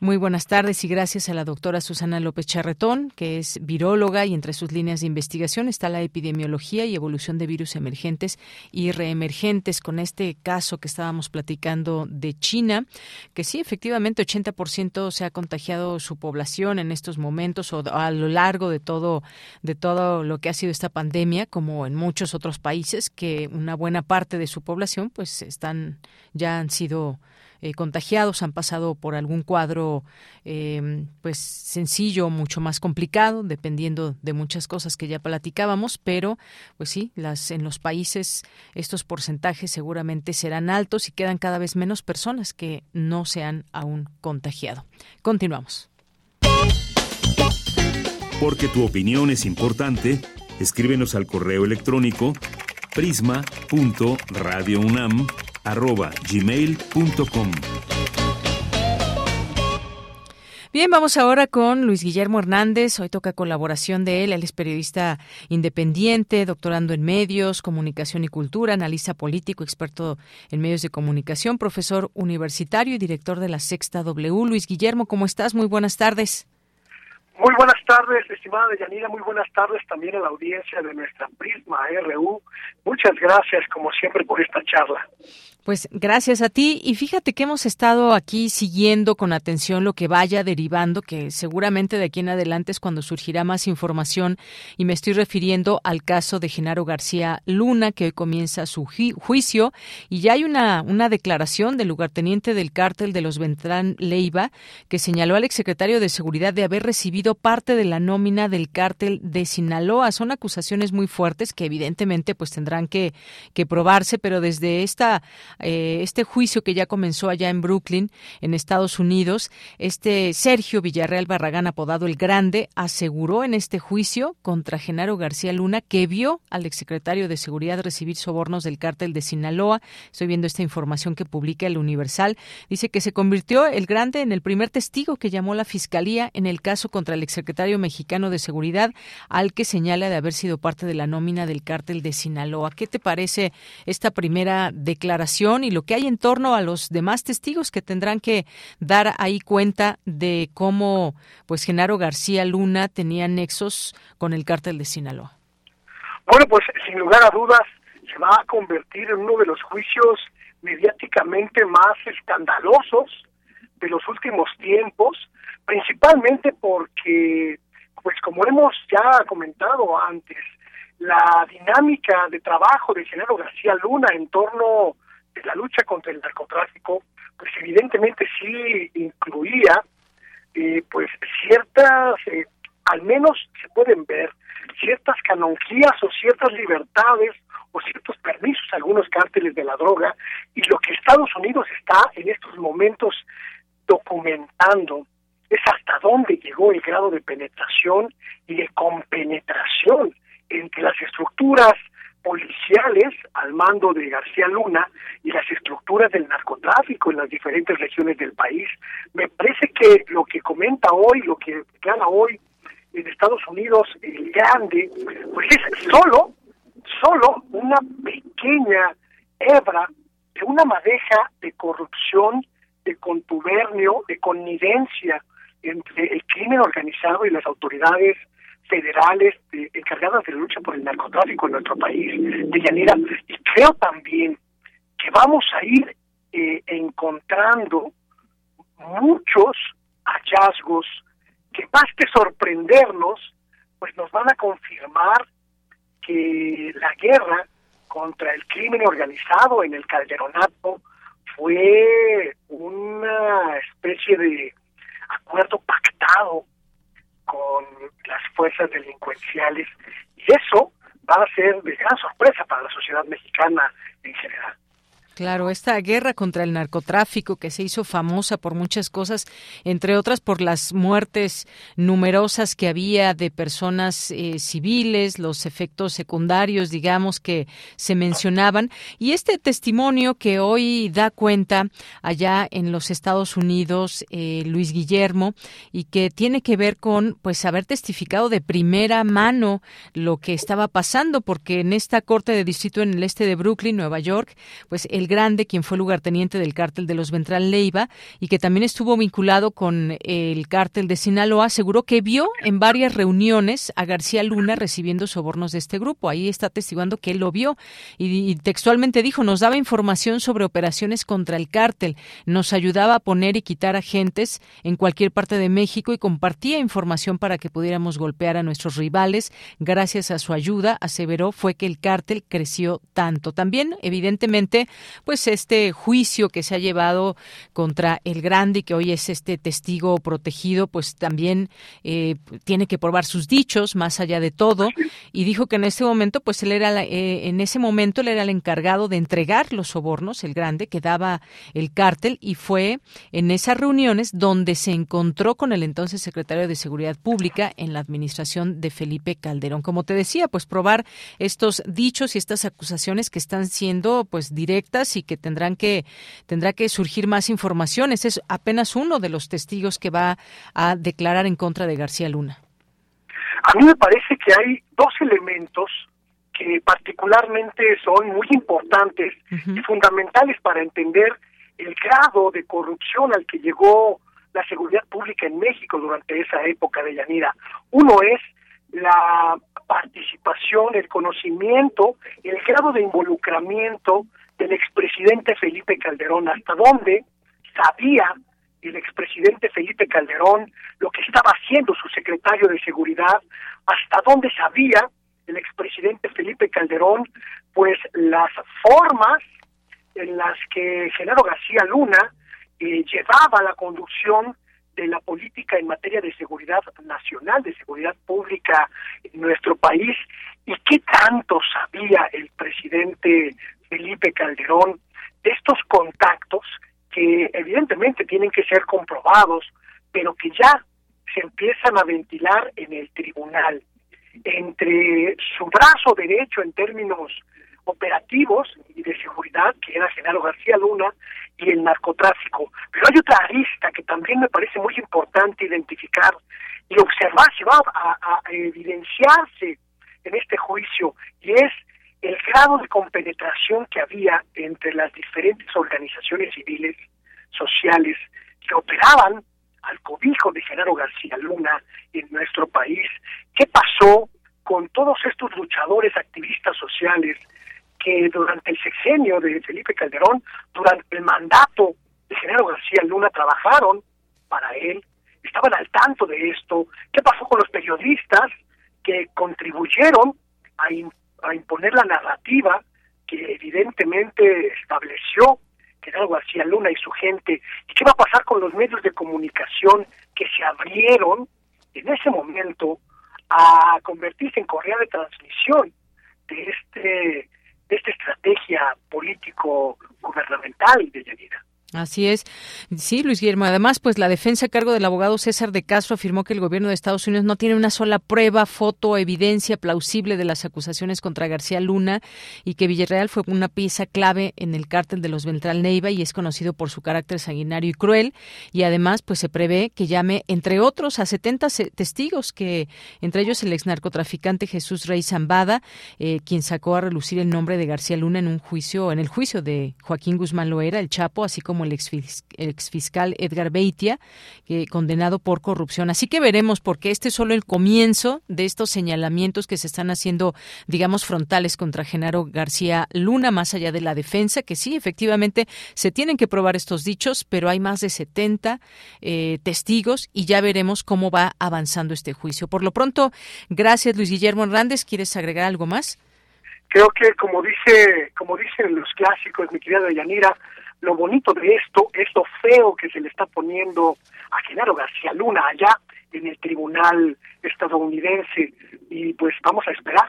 Muy buenas tardes y gracias a la doctora Susana López Charretón, que es viróloga y entre sus líneas de investigación está la epidemiología y evolución de virus emergentes y reemergentes. Con este caso que estábamos platicando de China, que sí, efectivamente 80% se ha contagiado su población en estos momentos o a lo largo de todo de todo lo que ha sido esta pandemia, como en muchos otros países que una buena parte de su población pues están ya han sido eh, contagiados han pasado por algún cuadro eh, pues sencillo mucho más complicado dependiendo de muchas cosas que ya platicábamos pero pues sí las en los países estos porcentajes seguramente serán altos y quedan cada vez menos personas que no se han aún contagiado. Continuamos. Porque tu opinión es importante escríbenos al correo electrónico prisma.radiounam@gmail.com. Bien, vamos ahora con Luis Guillermo Hernández. Hoy toca colaboración de él. Él es periodista independiente, doctorando en medios, comunicación y cultura, analista político, experto en medios de comunicación, profesor universitario y director de la Sexta W. Luis Guillermo, ¿cómo estás? Muy buenas tardes. Muy buenas tardes, estimada Deyanira. Muy buenas tardes también a la audiencia de nuestra Prisma RU. Muchas gracias, como siempre, por esta charla. Pues gracias a ti. Y fíjate que hemos estado aquí siguiendo con atención lo que vaya derivando, que seguramente de aquí en adelante es cuando surgirá más información. Y me estoy refiriendo al caso de Genaro García Luna, que hoy comienza su juicio. Y ya hay una, una declaración del lugarteniente del cártel de los Ventrán Leiva que señaló al exsecretario de Seguridad de haber recibido parte de la nómina del cártel de Sinaloa. Son acusaciones muy fuertes que evidentemente pues tendrán que, que probarse, pero desde esta eh, este juicio que ya comenzó allá en Brooklyn, en Estados Unidos, este Sergio Villarreal Barragán, apodado el Grande, aseguró en este juicio contra Genaro García Luna que vio al exsecretario de Seguridad recibir sobornos del cártel de Sinaloa. Estoy viendo esta información que publica el Universal. Dice que se convirtió el Grande en el primer testigo que llamó la Fiscalía en el caso contra el exsecretario mexicano de Seguridad, al que señala de haber sido parte de la nómina del cártel de Sinaloa. ¿Qué te parece esta primera declaración? Y lo que hay en torno a los demás testigos que tendrán que dar ahí cuenta de cómo pues Genaro García Luna tenía nexos con el cártel de Sinaloa. Bueno, pues sin lugar a dudas se va a convertir en uno de los juicios mediáticamente más escandalosos de los últimos tiempos, principalmente porque, pues como hemos ya comentado antes, la dinámica de trabajo de Genaro García Luna en torno la lucha contra el narcotráfico, pues evidentemente sí incluía eh, pues ciertas, eh, al menos se pueden ver, ciertas canonjías o ciertas libertades o ciertos permisos a algunos cárteles de la droga y lo que Estados Unidos está en estos momentos documentando es hasta dónde llegó el grado de penetración y de compenetración entre las estructuras policiales al mando de García Luna y las estructuras del narcotráfico en las diferentes regiones del país. Me parece que lo que comenta hoy, lo que declara hoy en Estados Unidos el grande, pues es solo, solo una pequeña hebra de una madeja de corrupción, de contubernio, de connivencia entre el crimen organizado y las autoridades federales encargadas de la lucha por el narcotráfico en nuestro país, de Yanira, y creo también que vamos a ir eh, encontrando muchos hallazgos que más que sorprendernos, pues nos van a confirmar que la guerra contra el crimen organizado en el Calderonato fue una especie de acuerdo pactado con las fuerzas delincuenciales y eso va a ser de gran sorpresa para la sociedad mexicana en general. Claro, esta guerra contra el narcotráfico que se hizo famosa por muchas cosas, entre otras por las muertes numerosas que había de personas eh, civiles, los efectos secundarios, digamos, que se mencionaban. Y este testimonio que hoy da cuenta allá en los Estados Unidos, eh, Luis Guillermo, y que tiene que ver con, pues, haber testificado de primera mano lo que estaba pasando, porque en esta corte de distrito en el este de Brooklyn, Nueva York, pues el Grande, quien fue lugarteniente del cártel de los Ventral Leiva y que también estuvo vinculado con el cártel de Sinaloa, aseguró que vio en varias reuniones a García Luna recibiendo sobornos de este grupo. Ahí está testiguando que él lo vio y textualmente dijo, nos daba información sobre operaciones contra el cártel, nos ayudaba a poner y quitar agentes en cualquier parte de México y compartía información para que pudiéramos golpear a nuestros rivales. Gracias a su ayuda, aseveró, fue que el cártel creció tanto. También, evidentemente, pues este juicio que se ha llevado contra el Grande y que hoy es este testigo protegido, pues también eh, tiene que probar sus dichos más allá de todo. Y dijo que en este momento, pues él era, eh, en ese momento él era el encargado de entregar los sobornos, el Grande, que daba el cártel y fue en esas reuniones donde se encontró con el entonces secretario de Seguridad Pública en la administración de Felipe Calderón. Como te decía, pues probar estos dichos y estas acusaciones que están siendo pues directas y que tendrán que tendrá que surgir más información. Ese es apenas uno de los testigos que va a declarar en contra de García Luna. A mí me parece que hay dos elementos que particularmente son muy importantes y fundamentales para entender el grado de corrupción al que llegó la seguridad pública en México durante esa época de Yanira. Uno es la participación, el conocimiento, el grado de involucramiento del expresidente Felipe Calderón, hasta dónde sabía el expresidente Felipe Calderón lo que estaba haciendo su secretario de seguridad, hasta dónde sabía el expresidente Felipe Calderón, pues las formas en las que Genaro García Luna eh, llevaba la conducción de la política en materia de seguridad nacional, de seguridad pública en nuestro país, y qué tanto sabía el presidente Felipe Calderón de estos contactos que evidentemente tienen que ser comprobados, pero que ya se empiezan a ventilar en el tribunal entre su brazo derecho en términos operativos y de seguridad, que era Genaro García Luna, y el narcotráfico. Pero hay otra arista que también me parece muy importante identificar y observar si va a, evidenciarse en este juicio, y es el grado de compenetración que había entre las diferentes organizaciones civiles, sociales, que operaban al cobijo de Genaro García Luna en nuestro país. ¿Qué pasó con todos estos luchadores activistas sociales que durante el sexenio de Felipe Calderón, durante el mandato de Genaro García Luna, trabajaron para él, estaban al tanto de esto. ¿Qué pasó con los periodistas que contribuyeron a, a imponer la narrativa que evidentemente estableció Genaro García Luna y su gente? ¿Y qué va a pasar con los medios de comunicación que se abrieron en ese momento a convertirse en correa de transmisión de este de esta estrategia político-gubernamental de Yanira. Así es. Sí, Luis Guillermo. Además, pues la defensa a cargo del abogado César de Castro afirmó que el gobierno de Estados Unidos no tiene una sola prueba, foto evidencia plausible de las acusaciones contra García Luna y que Villarreal fue una pieza clave en el cártel de los Ventral Neiva y es conocido por su carácter sanguinario y cruel. Y además, pues se prevé que llame, entre otros, a 70 testigos, que entre ellos el ex narcotraficante Jesús Rey Zambada, eh, quien sacó a relucir el nombre de García Luna en un juicio, en el juicio de Joaquín Guzmán Loera, el Chapo, así como el exfiscal Edgar Beitia, condenado por corrupción. Así que veremos, porque este es solo el comienzo de estos señalamientos que se están haciendo, digamos, frontales contra Genaro García Luna, más allá de la defensa, que sí, efectivamente, se tienen que probar estos dichos, pero hay más de 70 eh, testigos y ya veremos cómo va avanzando este juicio. Por lo pronto, gracias Luis Guillermo Hernández. ¿Quieres agregar algo más? Creo que como dice, como dicen los clásicos, mi querida Yanira, lo bonito de esto es lo feo que se le está poniendo a Genaro García Luna allá en el tribunal estadounidense y pues vamos a esperar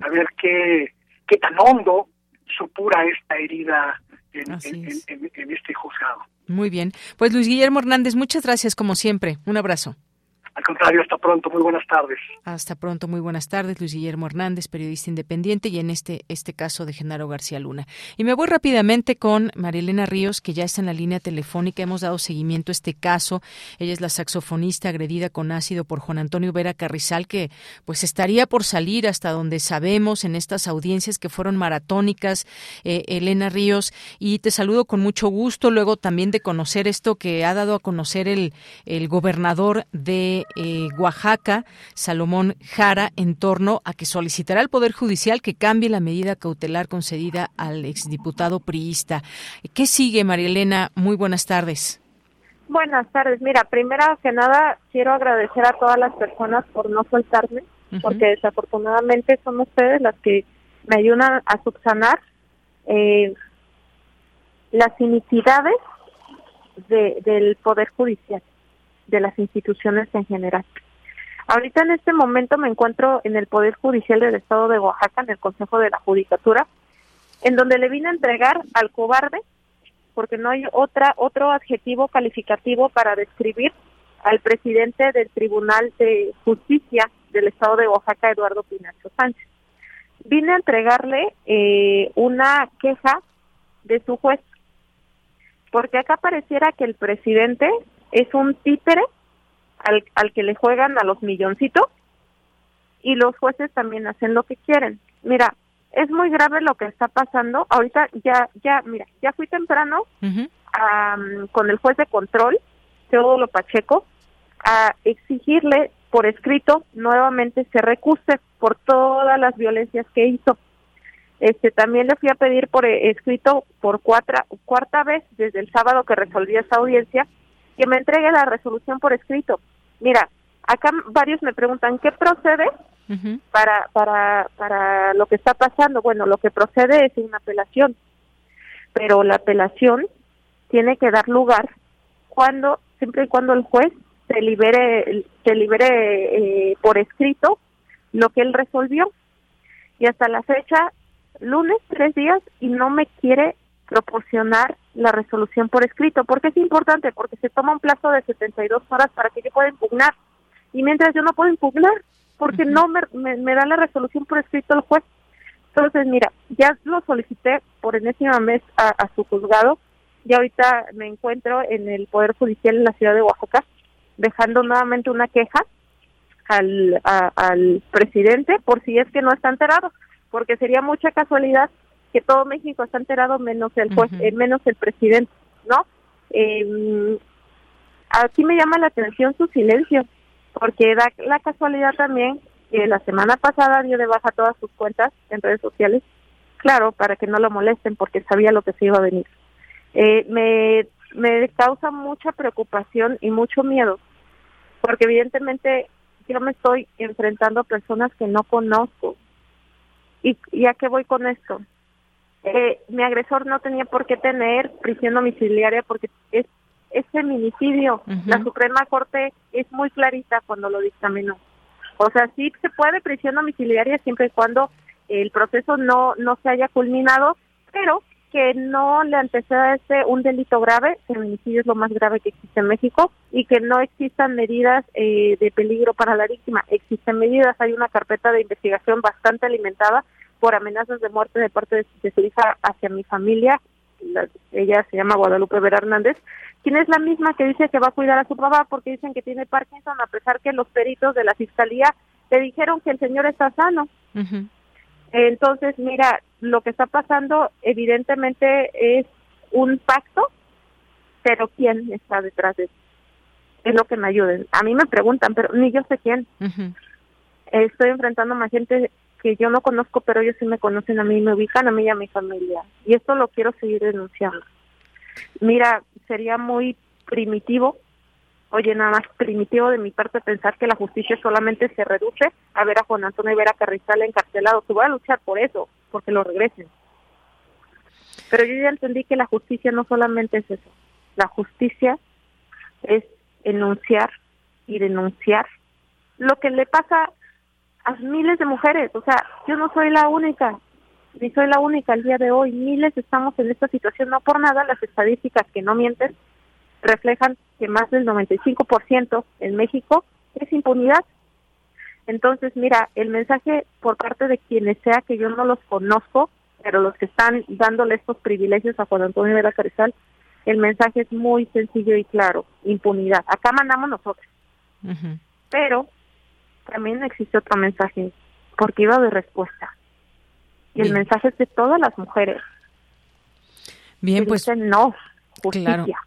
a ver qué, qué tan hondo supura esta herida en, este juzgado. Muy bien. Pues Luis Guillermo Hernández, muchas gracias como siempre. Un abrazo. Al contrario, hasta pronto, muy buenas tardes. Hasta pronto, muy buenas tardes, Luis Guillermo Hernández, periodista independiente, y en este, este caso de Genaro García Luna. Y me voy rápidamente con Marilena Ríos, que ya está en la línea telefónica. Hemos dado seguimiento a este caso. Ella es la saxofonista agredida con ácido por Juan Antonio Vera Carrizal, que pues estaría por salir hasta donde sabemos en estas audiencias que fueron maratónicas. Eh, Elena Ríos, y te saludo con mucho gusto, luego también de conocer esto que ha dado a conocer el, el gobernador de eh, Oaxaca, Salomón Jara, en torno a que solicitará al Poder Judicial que cambie la medida cautelar concedida al exdiputado priista. ¿Qué sigue, María Elena? Muy buenas tardes. Buenas tardes. Mira, primero que nada, quiero agradecer a todas las personas por no soltarme, porque desafortunadamente son ustedes las que me ayudan a subsanar eh, las iniquidades del Poder Judicial de las instituciones en general. Ahorita en este momento me encuentro en el Poder Judicial del Estado de Oaxaca, en el Consejo de la Judicatura, en donde le vine a entregar al cobarde, porque no hay otra otro adjetivo calificativo para describir al presidente del Tribunal de Justicia del Estado de Oaxaca, Eduardo Pinacho Sánchez. Vine a entregarle eh, una queja de su juez, porque acá pareciera que el presidente es un títere al, al que le juegan a los milloncitos y los jueces también hacen lo que quieren. Mira, es muy grave lo que está pasando. Ahorita ya, ya, mira, ya fui temprano con el juez de control, Teodoro Pacheco, a exigirle por escrito nuevamente se recuse por todas las violencias que hizo. Este también le fui a pedir por escrito por cuarta, cuarta vez desde el sábado que resolví esa audiencia que me entregue la resolución por escrito. Mira, acá varios me preguntan qué procede para para para lo que está pasando. Bueno, lo que procede es una apelación, pero la apelación tiene que dar lugar cuando siempre y cuando el juez se libere se libere eh, por escrito lo que él resolvió y hasta la fecha lunes tres días y no me quiere proporcionar la resolución por escrito. porque es importante? Porque se toma un plazo de 72 horas para que yo pueda impugnar. Y mientras yo no puedo impugnar, porque no me, me, da la resolución por escrito el juez. Entonces, mira, ya lo solicité por enésima mes a, su juzgado y ahorita me encuentro en el Poder Judicial en la ciudad de Oaxaca, dejando nuevamente una queja al, al presidente por si es que no está enterado, porque sería mucha casualidad que todo México está enterado menos el juez, eh, menos el presidente, ¿no? Eh, aquí me llama la atención su silencio, porque da la casualidad también que la semana pasada dio de baja todas sus cuentas en redes sociales, claro, para que no lo molesten, porque sabía lo que se iba a venir. Eh, me, me causa mucha preocupación y mucho miedo, porque evidentemente yo me estoy enfrentando a personas que no conozco. ¿Y, y a qué voy con esto? Eh, mi agresor no tenía por qué tener prisión domiciliaria porque es, es feminicidio. La Suprema Corte es muy clarita cuando lo dictaminó. O sea, sí se puede prisión domiciliaria siempre y cuando el proceso no, no se haya culminado, pero que no le anteceda este un delito grave, feminicidio es lo más grave que existe en México, y que no existan medidas eh, de peligro para la víctima. Existen medidas, hay una carpeta de investigación bastante alimentada por amenazas de muerte de parte de, su hija hacia mi familia. ella se llama Guadalupe Vera Hernández, quien es la misma que dice que va a cuidar a su papá porque dicen que tiene Parkinson, a pesar que los peritos de la fiscalía le dijeron que el señor está sano. Entonces, mira, lo que está pasando evidentemente es un pacto, pero ¿quién está detrás de eso? Es lo que me ayuden. A mí me preguntan, pero ni yo sé quién. Estoy enfrentando a gente que yo no conozco, pero ellos sí me conocen a mí, me ubican a mí y a mi familia. Y esto lo quiero seguir denunciando. Mira, sería muy primitivo, oye, nada más primitivo de mi parte pensar que la justicia solamente se reduce a ver a Juan Antonio Vera Carrizal encarcelado. Que voy a luchar por eso, porque lo regresen. Pero yo ya entendí que la justicia no solamente es eso. La justicia es enunciar y denunciar lo que le pasa a miles de mujeres. O sea, yo no soy la única, ni soy la única el día de hoy. Miles estamos en esta situación. No por nada las estadísticas que no mienten reflejan que más del 95% en México es impunidad. Entonces, mira, el mensaje por parte de quienes sea que yo no los conozco, pero los que están dándole estos privilegios a Juan Antonio Vera Carizal, el mensaje es muy sencillo y claro, impunidad. Acá mandamos nosotros. Pero también existe otro mensaje, porque iba de respuesta. Y el mensaje es de todas las mujeres. Bien, pues no, justicia.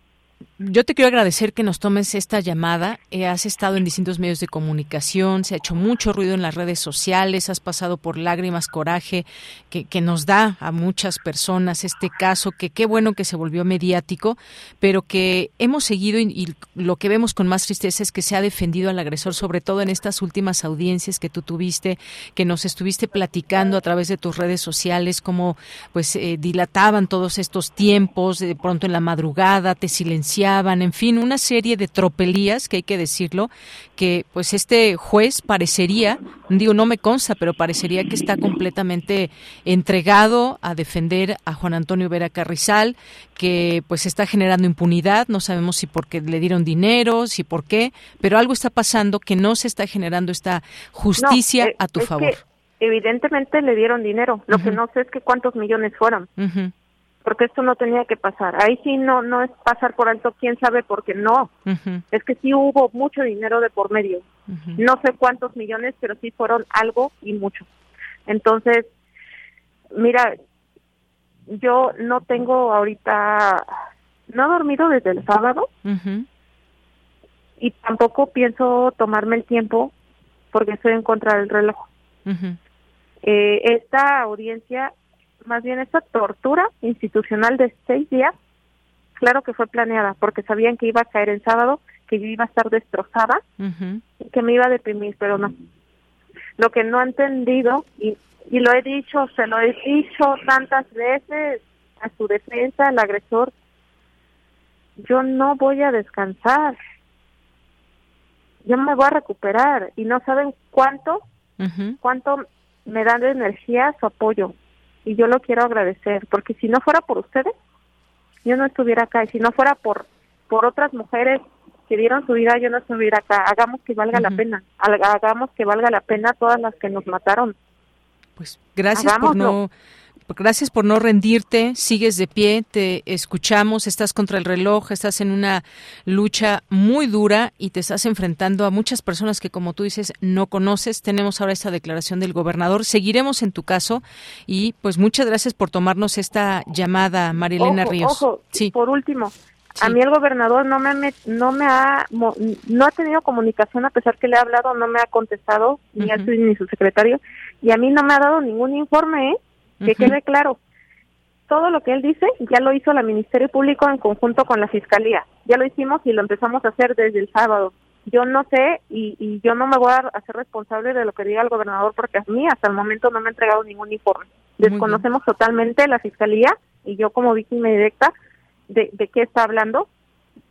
Yo te quiero agradecer que nos tomes esta llamada. Eh, has estado en distintos medios de comunicación, se ha hecho mucho ruido en las redes sociales, has pasado por lágrimas, coraje, que, nos da a muchas personas este caso, que qué bueno que se volvió mediático, pero que hemos seguido y, y, lo que vemos con más tristeza es que se ha defendido al agresor, sobre todo en estas últimas audiencias que tú tuviste, que nos estuviste platicando a través de tus redes sociales, cómo pues eh, dilataban todos estos tiempos, de pronto en la madrugada, te silenciaban en fin, una serie de tropelías que hay que decirlo, que pues este juez parecería, digo, no me consta, pero parecería que está completamente entregado a defender a Juan Antonio Vera Carrizal, que pues está generando impunidad, no sabemos si porque le dieron dinero, si por qué, pero algo está pasando que no se está generando esta justicia no, eh, a tu favor. evidentemente le dieron dinero, lo uh -huh. que no sé es que cuántos millones fueron. Uh -huh porque esto no tenía que pasar. Ahí sí no no es pasar por alto, quién sabe por qué no. Uh -huh. Es que sí hubo mucho dinero de por medio. Uh -huh. No sé cuántos millones, pero sí fueron algo y mucho. Entonces, mira, yo no tengo ahorita, no he dormido desde el sábado uh -huh. y tampoco pienso tomarme el tiempo porque estoy en contra del reloj. Eh, esta audiencia más bien esta tortura institucional de seis días, claro que fue planeada, porque sabían que iba a caer en sábado, que yo iba a estar destrozada uh -huh. y que me iba a deprimir, pero no. Lo que no he entendido, y, y lo he dicho, se lo he dicho tantas veces a su defensa, al agresor, yo no voy a descansar, yo me voy a recuperar y no saben cuánto, uh -huh. cuánto me dan de energía su apoyo y yo lo quiero agradecer porque si no fuera por ustedes yo no estuviera acá y si no fuera por por otras mujeres que dieron su vida yo no estuviera acá hagamos que valga uh -huh. la pena hagamos que valga la pena todas las que nos mataron pues gracias Hagámoslo. por no gracias por no rendirte, sigues de pie, te escuchamos, estás contra el reloj, estás en una lucha muy dura y te estás enfrentando a muchas personas que, como tú dices, no conoces. Tenemos ahora esta declaración del gobernador. Seguiremos en tu caso y, pues, muchas gracias por tomarnos esta llamada, Marilena ojo, Ríos. Ojo, sí. por último. Sí. A mí el gobernador no me, no me ha no ha tenido comunicación a pesar que le he hablado, no me ha contestado ni uh -huh. a su, ni su secretario y a mí no me ha dado ningún informe, ¿eh? Que uh -huh. quede claro, todo lo que él dice ya lo hizo la Ministerio Público en conjunto con la Fiscalía. Ya lo hicimos y lo empezamos a hacer desde el sábado. Yo no sé y, y yo no me voy a hacer responsable de lo que diga el gobernador porque a mí hasta el momento no me ha entregado ningún informe. Desconocemos totalmente la Fiscalía y yo como víctima directa de, de qué está hablando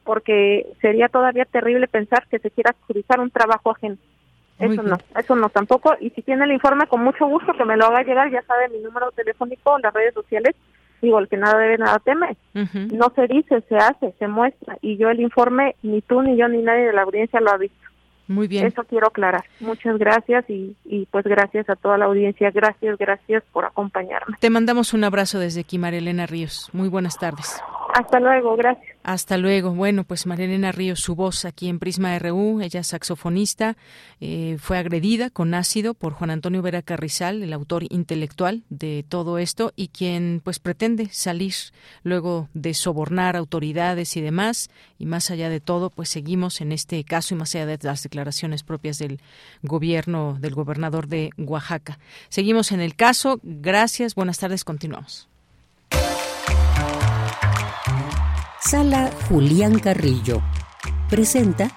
porque sería todavía terrible pensar que se quiera adjudicar un trabajo ajeno. Eso no, eso no tampoco. Y si tiene el informe, con mucho gusto que me lo haga llegar, ya sabe mi número telefónico, las redes sociales. Digo, el que nada debe, nada teme. Uh -huh. No se dice, se hace, se muestra. Y yo el informe, ni tú, ni yo, ni nadie de la audiencia lo ha visto. Muy bien. Eso quiero aclarar. Muchas gracias y, y pues gracias a toda la audiencia. Gracias, gracias por acompañarme. Te mandamos un abrazo desde aquí, Marilena Ríos. Muy buenas tardes. Hasta luego, gracias. Hasta luego. Bueno, pues Marilena Ríos, su voz aquí en Prisma RU, ella es saxofonista, eh, fue agredida con ácido por Juan Antonio Vera Carrizal, el autor intelectual de todo esto y quien pues pretende salir luego de sobornar autoridades y demás. Y más allá de todo, pues seguimos en este caso y más allá de las declaraciones propias del gobierno, del gobernador de Oaxaca. Seguimos en el caso. Gracias. Buenas tardes. Continuamos. Sala Julián Carrillo presenta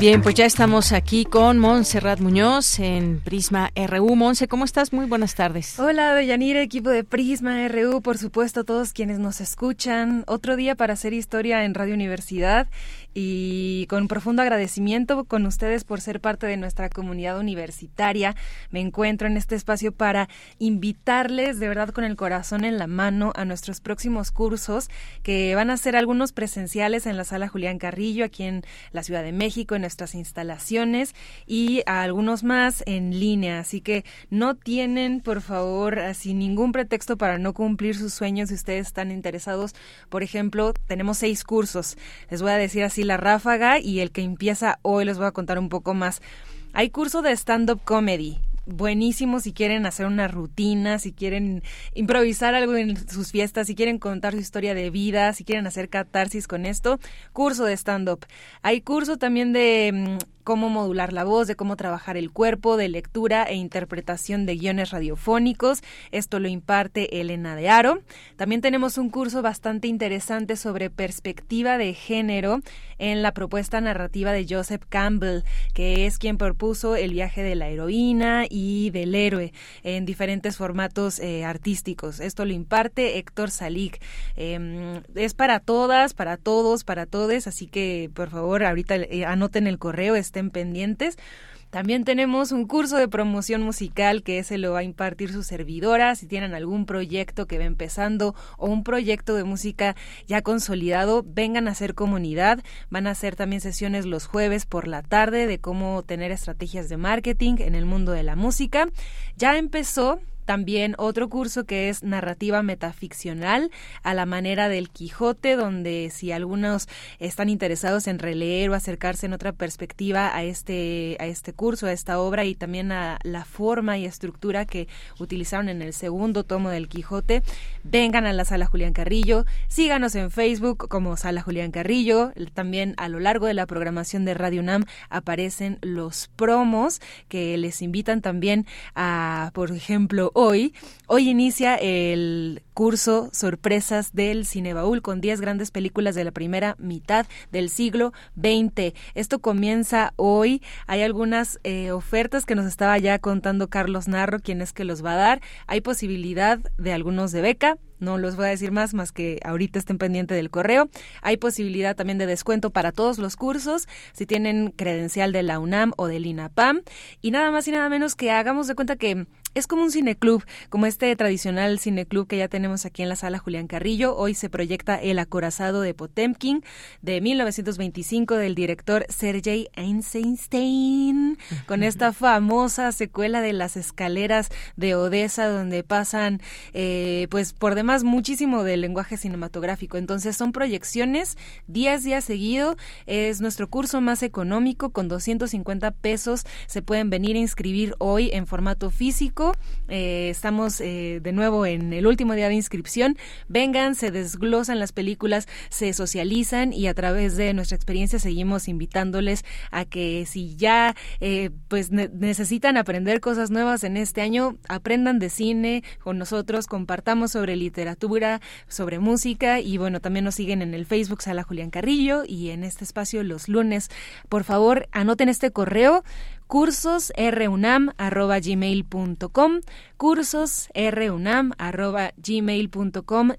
Bien, pues ya estamos aquí con Montserrat Muñoz en Prisma RU. Monse, ¿cómo estás? Muy buenas tardes. Hola, Deyanira, equipo de Prisma RU, por supuesto, todos quienes nos escuchan. Otro día para hacer historia en Radio Universidad y con profundo agradecimiento con ustedes por ser parte de nuestra comunidad universitaria. Me encuentro en este espacio para invitarles de verdad con el corazón en la mano a nuestros próximos cursos que van a ser algunos presenciales en la sala Julián Carrillo aquí en la Ciudad de México en nuestras instalaciones y a algunos más en línea. Así que no tienen, por favor, así ningún pretexto para no cumplir sus sueños si ustedes están interesados. Por ejemplo, tenemos seis cursos. Les voy a decir así la ráfaga y el que empieza hoy les voy a contar un poco más. Hay curso de stand-up comedy buenísimo si quieren hacer una rutina, si quieren improvisar algo en sus fiestas, si quieren contar su historia de vida, si quieren hacer catarsis con esto, curso de stand-up. Hay curso también de mm, cómo modular la voz, de cómo trabajar el cuerpo, de lectura e interpretación de guiones radiofónicos. Esto lo imparte Elena de Aro. También tenemos un curso bastante interesante sobre perspectiva de género en la propuesta narrativa de Joseph Campbell, que es quien propuso el viaje de la heroína y del héroe en diferentes formatos eh, artísticos. Esto lo imparte Héctor Salik. Em, es para todas, para todos, para todes, así que por favor ahorita eh, anoten el correo estén pendientes. También tenemos un curso de promoción musical que ese lo va a impartir su servidora. Si tienen algún proyecto que va empezando o un proyecto de música ya consolidado, vengan a hacer comunidad. Van a hacer también sesiones los jueves por la tarde de cómo tener estrategias de marketing en el mundo de la música. Ya empezó también otro curso que es narrativa metaficcional a la manera del Quijote, donde si algunos están interesados en releer o acercarse en otra perspectiva a este, a este curso, a esta obra y también a la forma y estructura que utilizaron en el segundo tomo del Quijote, vengan a la Sala Julián Carrillo, síganos en Facebook como Sala Julián Carrillo, también a lo largo de la programación de Radio UNAM aparecen los promos que les invitan también a, por ejemplo, hoy. Hoy inicia el curso Sorpresas del Cinebaúl con 10 grandes películas de la primera mitad del siglo XX. Esto comienza hoy. Hay algunas eh, ofertas que nos estaba ya contando Carlos Narro, quien es que los va a dar. Hay posibilidad de algunos de beca. No los voy a decir más, más que ahorita estén pendientes del correo. Hay posibilidad también de descuento para todos los cursos, si tienen credencial de la UNAM o del INAPAM. Y nada más y nada menos que hagamos de cuenta que es como un cineclub, como este tradicional cineclub que ya tenemos aquí en la sala Julián Carrillo. Hoy se proyecta El acorazado de Potemkin de 1925 del director Sergei Eisenstein, con esta famosa secuela de las escaleras de Odessa donde pasan eh, pues por demás muchísimo del lenguaje cinematográfico. Entonces son proyecciones 10 días seguido. Es nuestro curso más económico con 250 pesos. Se pueden venir a inscribir hoy en formato físico eh, estamos eh, de nuevo en el último día de inscripción. Vengan, se desglosan las películas, se socializan y a través de nuestra experiencia seguimos invitándoles a que si ya eh, pues necesitan aprender cosas nuevas en este año, aprendan de cine con nosotros, compartamos sobre literatura, sobre música y bueno, también nos siguen en el Facebook Sala Julián Carrillo y en este espacio los lunes. Por favor, anoten este correo cursosrunam.gmail.com cursosrunam.gmail.com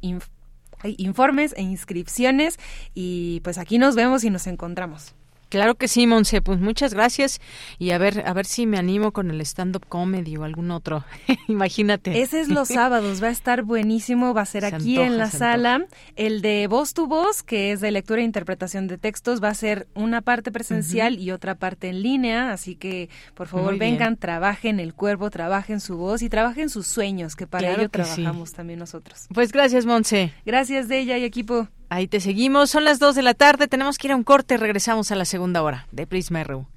informes e inscripciones y pues aquí nos vemos y nos encontramos. Claro que sí, Monse, pues muchas gracias y a ver, a ver si me animo con el stand-up comedy o algún otro. Imagínate. Ese es los sábados, va a estar buenísimo, va a ser aquí en la sala. El de voz tu voz, que es de lectura e interpretación de textos, va a ser una parte presencial y otra parte en línea, así que por favor vengan, trabajen el cuerpo, trabajen su voz y trabajen sus sueños, que para ello trabajamos también nosotros. Pues gracias, Monse. Gracias de ella y equipo. Ahí te seguimos. Son las 2 de la tarde. Tenemos que ir a un corte. Regresamos a la segunda hora de Prisma RU.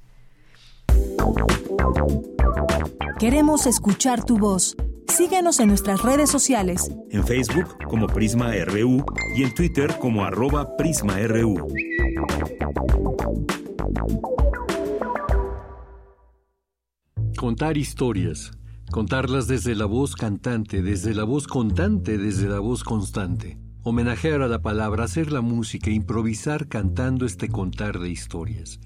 Queremos escuchar tu voz. Síguenos en nuestras redes sociales. En Facebook como Prisma RU y en Twitter como arroba PrismaRU. Contar historias. Contarlas desde la voz cantante, desde la voz contante, desde la voz constante homenajear a la palabra, hacer la música, improvisar cantando este contar de historias.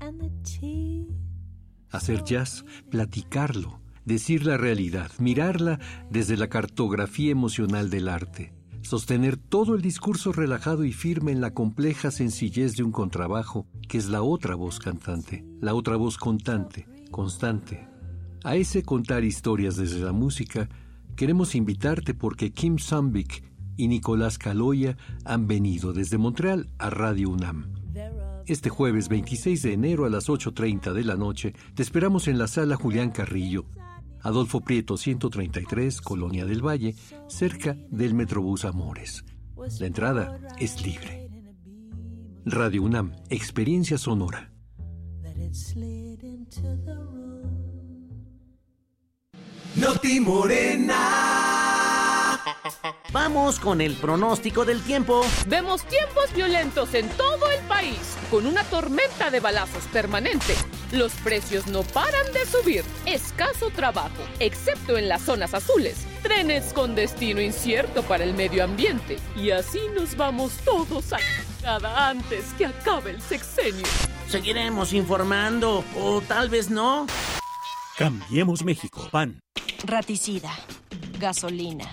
Hacer jazz, platicarlo, decir la realidad, mirarla desde la cartografía emocional del arte, sostener todo el discurso relajado y firme en la compleja sencillez de un contrabajo, que es la otra voz cantante, la otra voz contante, constante. A ese contar historias desde la música, queremos invitarte porque Kim Sambik y Nicolás Caloya han venido desde Montreal a Radio UNAM. Este jueves 26 de enero a las 8.30 de la noche te esperamos en la sala Julián Carrillo, Adolfo Prieto 133, Colonia del Valle, cerca del Metrobús Amores. La entrada es libre. Radio UNAM, Experiencia Sonora. Noti Morena. Vamos con el pronóstico del tiempo. Vemos tiempos violentos en todo el país, con una tormenta de balazos permanente. Los precios no paran de subir. Escaso trabajo, excepto en las zonas azules. Trenes con destino incierto para el medio ambiente. Y así nos vamos todos a cada antes que acabe el sexenio. Seguiremos informando, o tal vez no. Cambiemos México, PAN. Raticida, gasolina,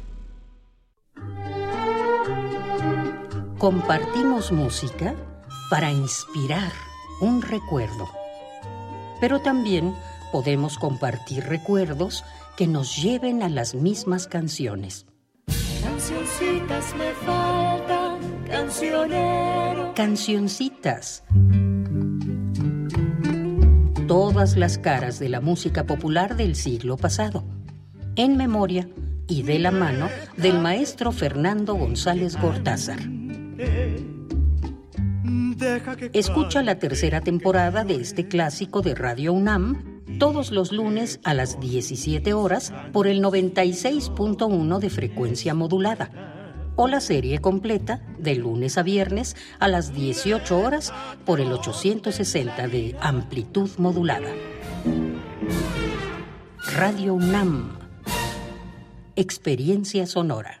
Compartimos música para inspirar un recuerdo. Pero también podemos compartir recuerdos que nos lleven a las mismas canciones. Cancioncitas me faltan, cancionero. Cancioncitas. Todas las caras de la música popular del siglo pasado. En memoria y de la mano del maestro Fernando González Gortázar. Escucha la tercera temporada de este clásico de Radio UNAM todos los lunes a las 17 horas por el 96.1 de frecuencia modulada o la serie completa de lunes a viernes a las 18 horas por el 860 de amplitud modulada. Radio UNAM. Experiencia sonora.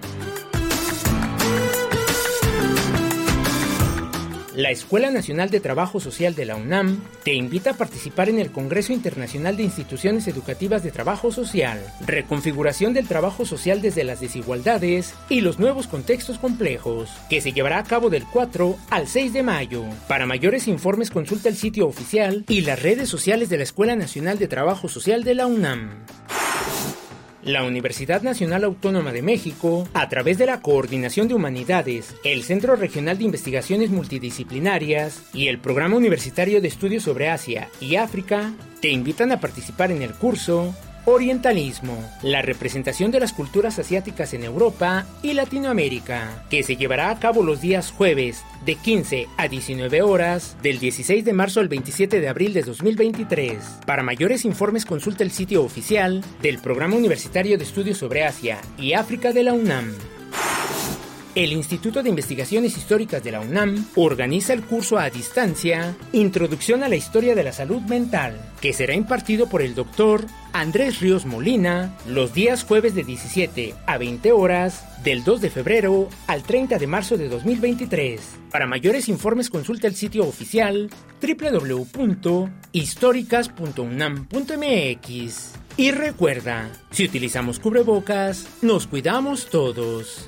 La Escuela Nacional de Trabajo Social de la UNAM te invita a participar en el Congreso Internacional de Instituciones Educativas de Trabajo Social, reconfiguración del trabajo social desde las desigualdades y los nuevos contextos complejos, que se llevará a cabo del 4 al 6 de mayo. Para mayores informes consulta el sitio oficial y las redes sociales de la Escuela Nacional de Trabajo Social de la UNAM. La Universidad Nacional Autónoma de México, a través de la Coordinación de Humanidades, el Centro Regional de Investigaciones Multidisciplinarias y el Programa Universitario de Estudios sobre Asia y África, te invitan a participar en el curso Orientalismo, la representación de las culturas asiáticas en Europa y Latinoamérica, que se llevará a cabo los días jueves de 15 a 19 horas del 16 de marzo al 27 de abril de 2023. Para mayores informes consulta el sitio oficial del Programa Universitario de Estudios sobre Asia y África de la UNAM. El Instituto de Investigaciones Históricas de la UNAM organiza el curso a distancia Introducción a la Historia de la Salud Mental, que será impartido por el doctor Andrés Ríos Molina los días jueves de 17 a 20 horas del 2 de febrero al 30 de marzo de 2023. Para mayores informes consulta el sitio oficial www.históricas.unam.mx. Y recuerda, si utilizamos cubrebocas, nos cuidamos todos.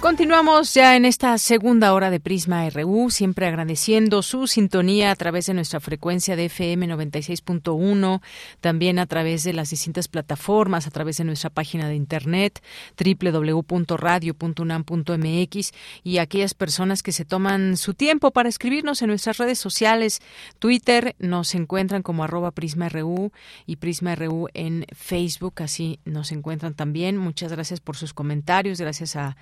Continuamos ya en esta segunda hora de Prisma RU, siempre agradeciendo su sintonía a través de nuestra frecuencia de FM 96.1, también a través de las distintas plataformas, a través de nuestra página de internet www.radio.unam.mx y aquellas personas que se toman su tiempo para escribirnos en nuestras redes sociales, Twitter, nos encuentran como arroba Prisma RU y Prisma RU en Facebook, así nos encuentran también. Muchas gracias por sus comentarios, gracias a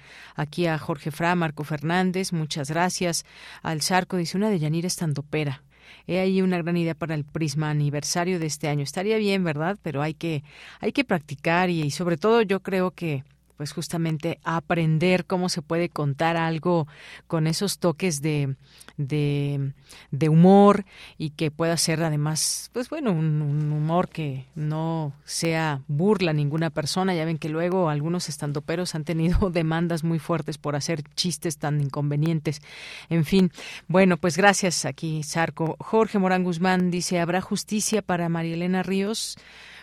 aquí a Jorge Fra, Marco Fernández, muchas gracias. Al Charco dice una de Yanira Estandopera. He ahí una gran idea para el Prisma aniversario de este año. Estaría bien, ¿verdad? Pero hay que, hay que practicar y sobre todo yo creo que pues justamente aprender cómo se puede contar algo con esos toques de, de, humor y que pueda ser además, pues bueno, un, humor que no sea burla a ninguna persona. Ya ven que luego algunos estandoperos han tenido demandas muy fuertes por hacer chistes tan inconvenientes. En fin, bueno, pues gracias aquí, Sarco. Jorge Morán Guzmán dice, ¿habrá justicia para María Elena Ríos?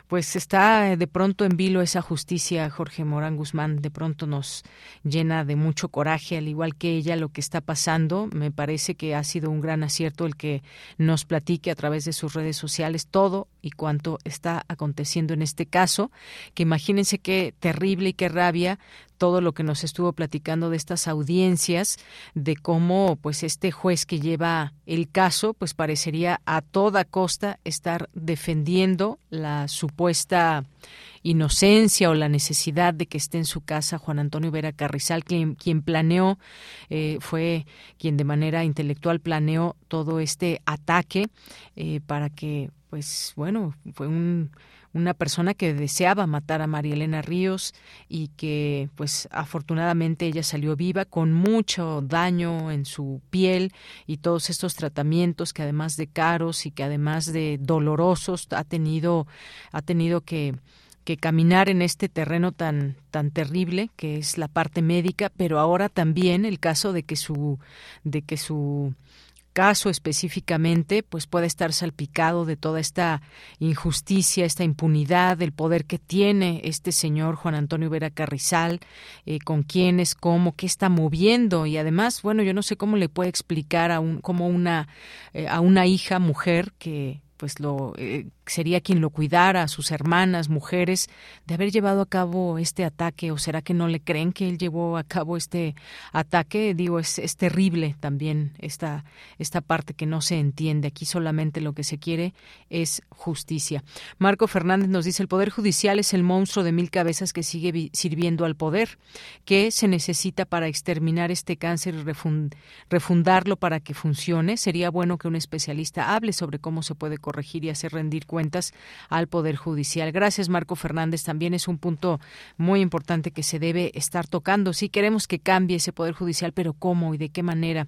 Pues está eh, de pronto en vilo esa justicia, Jorge Morán Guzmán, de pronto nos llena de mucho coraje, al igual que ella, lo que está pasando. Me parece que ha sido un gran acierto el que nos platique a través de sus redes sociales todo y cuanto está aconteciendo en este caso, que imagínense qué terrible y qué rabia todo lo que nos estuvo platicando de estas audiencias, de cómo pues este juez que lleva el caso pues parecería a toda costa estar defendiendo la supuesta inocencia o la necesidad de que esté en su casa Juan Antonio Vera Carrizal, quien, quien planeó, eh, fue quien de manera intelectual planeó todo este ataque eh, para que, pues bueno, fue un una persona que deseaba matar a María Elena Ríos y que pues afortunadamente ella salió viva con mucho daño en su piel y todos estos tratamientos que además de caros y que además de dolorosos ha tenido ha tenido que que caminar en este terreno tan tan terrible que es la parte médica, pero ahora también el caso de que su de que su caso específicamente, pues puede estar salpicado de toda esta injusticia, esta impunidad, del poder que tiene este señor Juan Antonio Vera Carrizal, eh, con quiénes, cómo, qué está moviendo. Y además, bueno, yo no sé cómo le puede explicar a un, como una eh, a una hija mujer que pues lo eh, sería quien lo cuidara a sus hermanas mujeres de haber llevado a cabo este ataque o será que no le creen que él llevó a cabo este ataque digo es, es terrible también esta esta parte que no se entiende. Aquí solamente lo que se quiere es justicia. Marco Fernández nos dice el poder judicial es el monstruo de mil cabezas que sigue sirviendo al poder que se necesita para exterminar este cáncer y refundarlo para que funcione. Sería bueno que un especialista hable sobre cómo se puede corregir y hacer rendir al Poder Judicial. Gracias, Marco Fernández. También es un punto muy importante que se debe estar tocando. Sí queremos que cambie ese Poder Judicial, pero ¿cómo y de qué manera?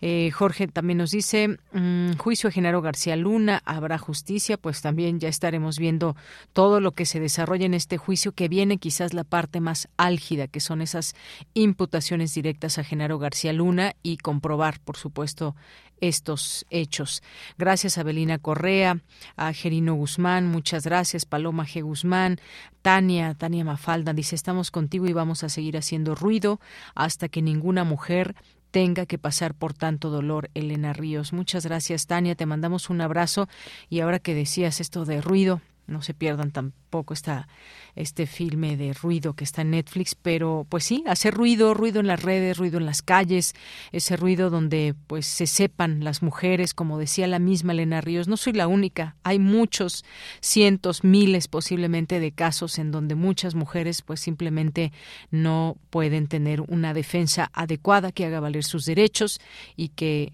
Eh, Jorge también nos dice, mm, juicio a Genaro García Luna, ¿habrá justicia? Pues también ya estaremos viendo todo lo que se desarrolla en este juicio, que viene quizás la parte más álgida, que son esas imputaciones directas a Genaro García Luna y comprobar, por supuesto, estos hechos. Gracias a Belina Correa, a Gerino Guzmán, muchas gracias, Paloma G. Guzmán, Tania, Tania Mafalda dice, estamos contigo y vamos a seguir haciendo ruido hasta que ninguna mujer tenga que pasar por tanto dolor, Elena Ríos. Muchas gracias, Tania. Te mandamos un abrazo. Y ahora que decías esto de ruido, no se pierdan tampoco esta, este filme de ruido que está en Netflix, pero pues sí, hacer ruido, ruido en las redes, ruido en las calles, ese ruido donde pues se sepan las mujeres, como decía la misma Elena Ríos, no soy la única, hay muchos, cientos, miles posiblemente de casos en donde muchas mujeres pues simplemente no pueden tener una defensa adecuada que haga valer sus derechos y que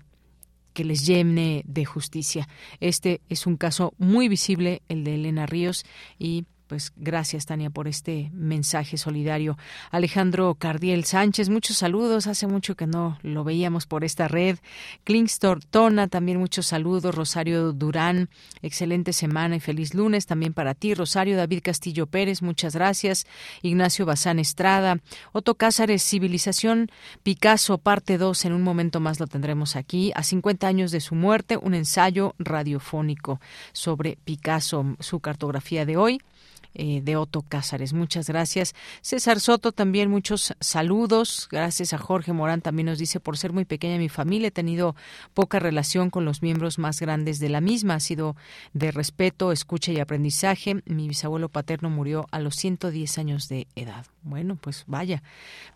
que les llene de justicia. Este es un caso muy visible, el de Elena Ríos, y pues gracias, Tania, por este mensaje solidario. Alejandro Cardiel Sánchez, muchos saludos. Hace mucho que no lo veíamos por esta red. Klingstor Tona, también muchos saludos. Rosario Durán, excelente semana y feliz lunes también para ti. Rosario David Castillo Pérez, muchas gracias. Ignacio Bazán Estrada. Otto Cázares, Civilización Picasso, parte 2. En un momento más lo tendremos aquí. A 50 años de su muerte, un ensayo radiofónico sobre Picasso, su cartografía de hoy eh, de Otto Cázares. Muchas gracias. César Soto también muchos saludos. Gracias a Jorge Morán también nos dice por ser muy pequeña mi familia he tenido poca relación con los miembros más grandes de la misma. Ha sido de respeto, escucha y aprendizaje. Mi bisabuelo paterno murió a los 110 años de edad. Bueno, pues vaya,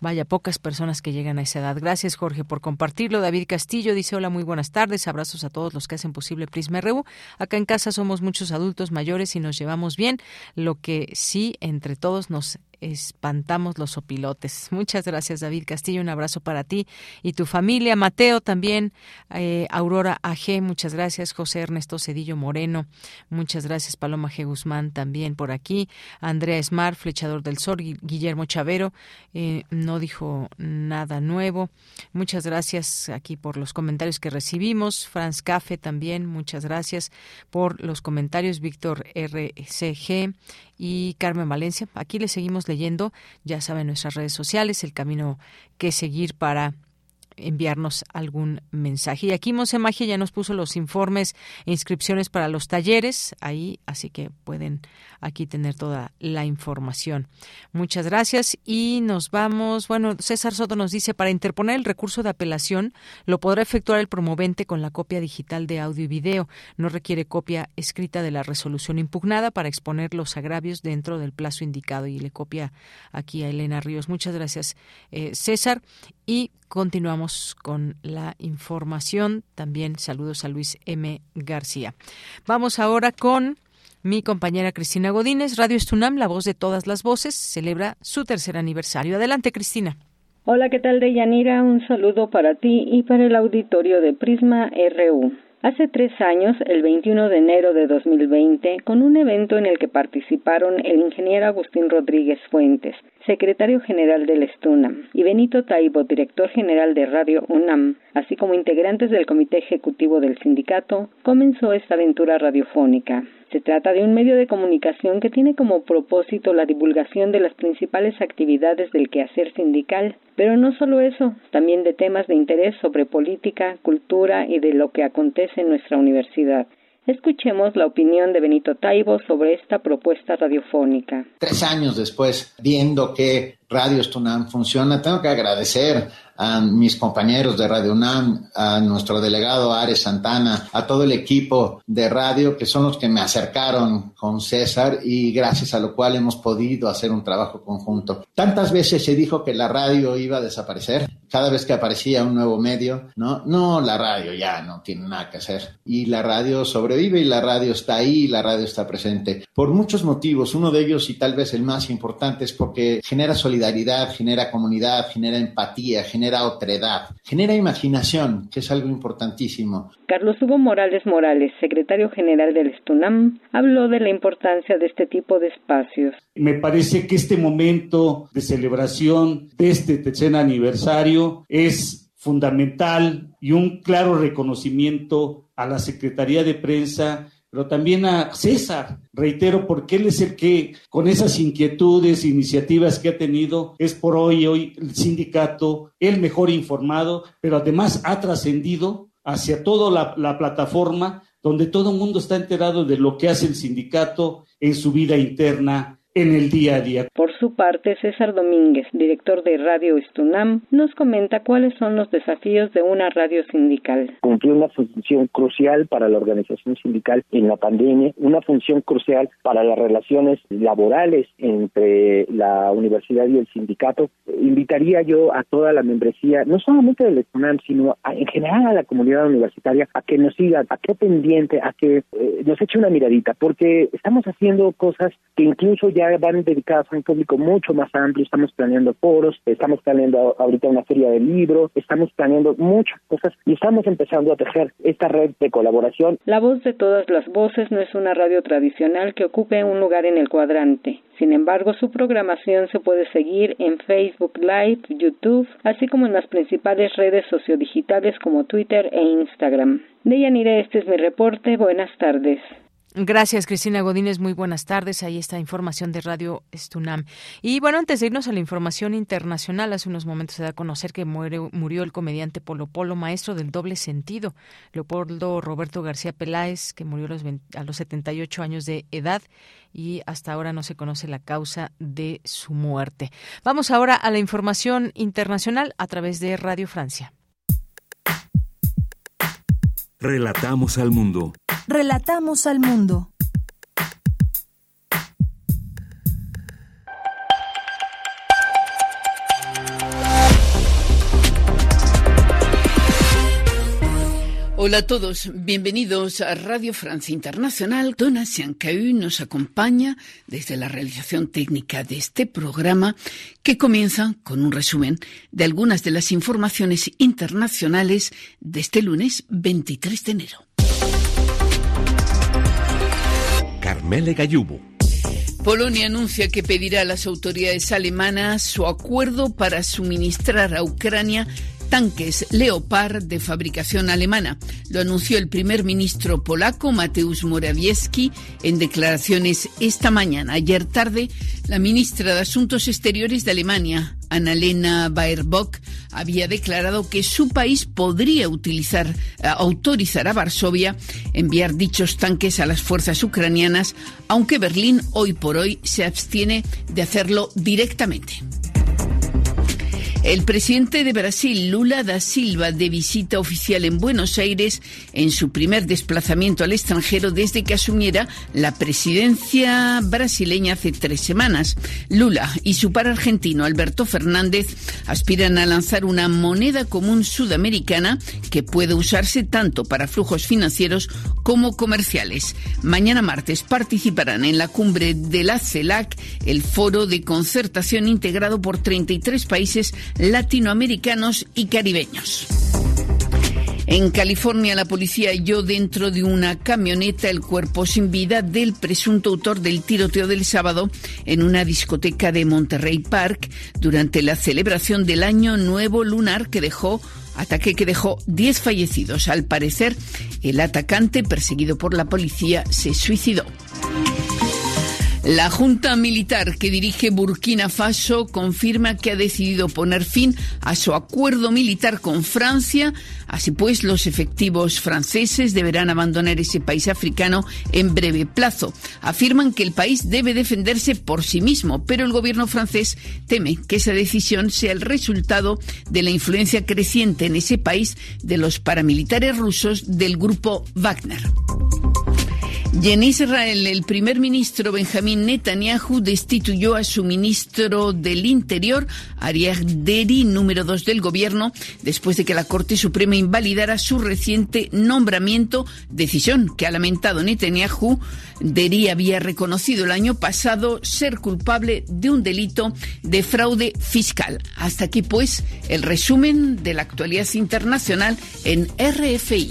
vaya, pocas personas que llegan a esa edad. Gracias, Jorge, por compartirlo. David Castillo dice, hola, muy buenas tardes. Abrazos a todos los que hacen posible Prisma RU. Acá en casa somos muchos adultos mayores y nos llevamos bien, lo que sí, entre todos nos espantamos los opilotes. Muchas gracias, David Castillo. Un abrazo para ti y tu familia. Mateo también. Eh, Aurora AG, muchas gracias. José Ernesto Cedillo Moreno, muchas gracias. Paloma G. Guzmán también por aquí. Andrea Smart, Flechador del Sol. Guillermo Chavero, eh, no dijo nada nuevo. Muchas gracias aquí por los comentarios que recibimos. Franz Cafe también, muchas gracias por los comentarios. Víctor RCG y Carmen Valencia. Aquí le seguimos leyendo, ya saben, nuestras redes sociales, el camino que seguir para enviarnos algún mensaje. Y aquí Monse Magia ya nos puso los informes e inscripciones para los talleres ahí, así que pueden aquí tener toda la información. Muchas gracias y nos vamos. Bueno, César Soto nos dice, para interponer el recurso de apelación lo podrá efectuar el promovente con la copia digital de audio y video. No requiere copia escrita de la resolución impugnada para exponer los agravios dentro del plazo indicado. Y le copia aquí a Elena Ríos. Muchas gracias, eh, César. Y continuamos con la información. También saludos a Luis M. García. Vamos ahora con mi compañera Cristina Godínez. Radio Estunam, la voz de todas las voces, celebra su tercer aniversario. Adelante, Cristina. Hola, ¿qué tal, Deyanira? Un saludo para ti y para el auditorio de Prisma RU. Hace tres años, el 21 de enero de 2020, con un evento en el que participaron el ingeniero Agustín Rodríguez Fuentes, secretario general del STUNAM, y Benito Taibo, director general de Radio UNAM, así como integrantes del comité ejecutivo del sindicato, comenzó esta aventura radiofónica. Se trata de un medio de comunicación que tiene como propósito la divulgación de las principales actividades del quehacer sindical, pero no solo eso, también de temas de interés sobre política, cultura y de lo que acontece en nuestra universidad. Escuchemos la opinión de Benito Taibo sobre esta propuesta radiofónica. Tres años después, viendo que Radio Tunam funciona, tengo que agradecer a mis compañeros de Radio UNAM, a nuestro delegado Ares Santana, a todo el equipo de radio que son los que me acercaron con César y gracias a lo cual hemos podido hacer un trabajo conjunto. Tantas veces se dijo que la radio iba a desaparecer, cada vez que aparecía un nuevo medio, no, no, la radio ya no tiene nada que hacer. Y la radio sobrevive y la radio está ahí y la radio está presente. Por muchos motivos, uno de ellos y tal vez el más importante es porque genera solidaridad, genera comunidad, genera empatía, genera genera otredad, genera imaginación, que es algo importantísimo. Carlos Hugo Morales Morales, secretario general del STUNAM, habló de la importancia de este tipo de espacios. Me parece que este momento de celebración de este tercer aniversario es fundamental y un claro reconocimiento a la Secretaría de Prensa pero también a César, reitero, porque él es el que, con esas inquietudes, iniciativas que ha tenido, es por hoy, hoy el sindicato el mejor informado, pero además ha trascendido hacia toda la, la plataforma donde todo el mundo está enterado de lo que hace el sindicato en su vida interna en el día a día. Por su parte, César Domínguez, director de Radio Estunam, nos comenta cuáles son los desafíos de una radio sindical. Cumplió una función crucial para la organización sindical en la pandemia, una función crucial para las relaciones laborales entre la universidad y el sindicato. Invitaría yo a toda la membresía, no solamente del Estunam, sino en general a la comunidad universitaria, a que nos siga, a que pendiente, a que eh, nos eche una miradita, porque estamos haciendo cosas que incluso ya van dedicadas a un público mucho más amplio, estamos planeando foros, estamos planeando ahorita una feria de libros, estamos planeando muchas cosas y estamos empezando a tejer esta red de colaboración. La voz de todas las voces no es una radio tradicional que ocupe un lugar en el cuadrante. Sin embargo, su programación se puede seguir en Facebook Live, YouTube, así como en las principales redes sociodigitales como Twitter e Instagram. Deyanire, este es mi reporte. Buenas tardes. Gracias, Cristina Godínez. Muy buenas tardes. Ahí está información de Radio Estunam. Y bueno, antes de irnos a la información internacional, hace unos momentos se da a conocer que murió el comediante Polo Polo, maestro del doble sentido, Leopoldo Roberto García Peláez, que murió a los, a los 78 años de edad y hasta ahora no se conoce la causa de su muerte. Vamos ahora a la información internacional a través de Radio Francia. Relatamos al mundo. Relatamos al mundo. Hola a todos, bienvenidos a Radio Francia Internacional. Dona Siancaú nos acompaña desde la realización técnica de este programa que comienza con un resumen de algunas de las informaciones internacionales de este lunes 23 de enero. Gallubo. Polonia anuncia que pedirá a las autoridades alemanas su acuerdo para suministrar a Ucrania tanques Leopard de fabricación alemana. Lo anunció el primer ministro polaco Mateusz Morawiecki en declaraciones esta mañana. Ayer tarde, la ministra de Asuntos Exteriores de Alemania, Annalena Baerbock, había declarado que su país podría utilizar, eh, autorizar a Varsovia enviar dichos tanques a las fuerzas ucranianas, aunque Berlín hoy por hoy se abstiene de hacerlo directamente. El presidente de Brasil, Lula da Silva, de visita oficial en Buenos Aires en su primer desplazamiento al extranjero desde que asumiera la presidencia brasileña hace tres semanas. Lula y su par argentino, Alberto Fernández, aspiran a lanzar una moneda común sudamericana que puede usarse tanto para flujos financieros como comerciales. Mañana martes participarán en la cumbre de la CELAC, el foro de concertación integrado por 33 países latinoamericanos y caribeños. En California, la policía halló dentro de una camioneta el cuerpo sin vida del presunto autor del tiroteo del sábado en una discoteca de Monterrey Park durante la celebración del Año Nuevo Lunar que dejó ataque que dejó 10 fallecidos. Al parecer, el atacante, perseguido por la policía, se suicidó. La Junta Militar que dirige Burkina Faso confirma que ha decidido poner fin a su acuerdo militar con Francia. Así pues, los efectivos franceses deberán abandonar ese país africano en breve plazo. Afirman que el país debe defenderse por sí mismo, pero el gobierno francés teme que esa decisión sea el resultado de la influencia creciente en ese país de los paramilitares rusos del grupo Wagner. Y en Israel, el primer ministro Benjamín Netanyahu destituyó a su ministro del Interior, Ariel Deri, número dos del gobierno, después de que la Corte Suprema invalidara su reciente nombramiento, decisión que ha lamentado Netanyahu. Deri había reconocido el año pasado ser culpable de un delito de fraude fiscal. Hasta aquí, pues, el resumen de la actualidad internacional en RFI.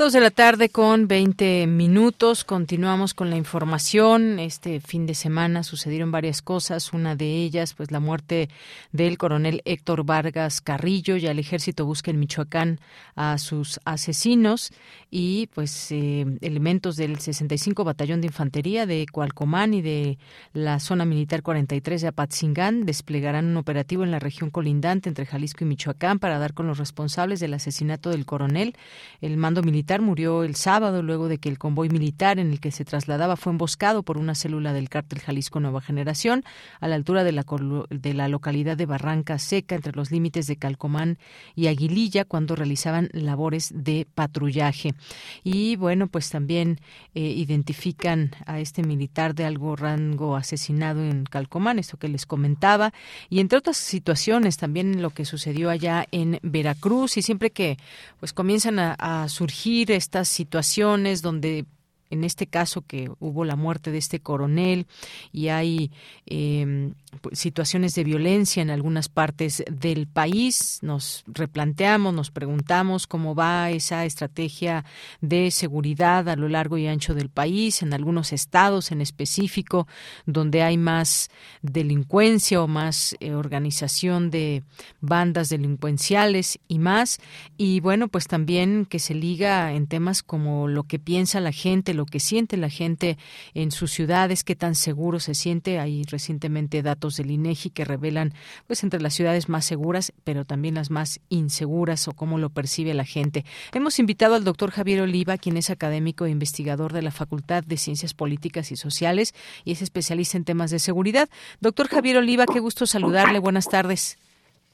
Dos de la tarde con 20 minutos. Continuamos con la información. Este fin de semana sucedieron varias cosas. Una de ellas, pues la muerte del coronel Héctor Vargas Carrillo. Ya el ejército busca en Michoacán a sus asesinos y pues eh, elementos del 65 Batallón de Infantería de Cualcomán y de la zona militar 43 de Apatzingán desplegarán un operativo en la región colindante entre Jalisco y Michoacán para dar con los responsables del asesinato del coronel. El mando militar murió el sábado luego de que el convoy militar en el que se trasladaba fue emboscado por una célula del cártel Jalisco Nueva Generación a la altura de la, de la localidad de Barranca Seca entre los límites de Calcomán y Aguililla cuando realizaban labores de patrullaje. Y bueno, pues también eh, identifican a este militar de algo rango asesinado en Calcomán, esto que les comentaba, y entre otras situaciones también lo que sucedió allá en Veracruz y siempre que pues comienzan a surgir estas situaciones donde en este caso que hubo la muerte de este coronel y hay pues, situaciones de violencia en algunas partes del país, nos replanteamos, nos preguntamos cómo va esa estrategia de seguridad a lo largo y ancho del país, en algunos estados en específico, donde hay más delincuencia o más eh, organización de bandas delincuenciales y más. Y bueno, pues también que se liga en temas como lo que piensa la gente, lo que siente la gente en sus ciudades, qué tan seguro se siente. Hay recientemente datos del INEGI que revelan pues entre las ciudades más seguras, pero también las más inseguras o cómo lo percibe la gente. Hemos invitado al doctor Javier Oliva, quien es académico e investigador de la Facultad de Ciencias Políticas y Sociales y es especialista en temas de seguridad. Doctor Javier Oliva, qué gusto saludarle. Buenas tardes.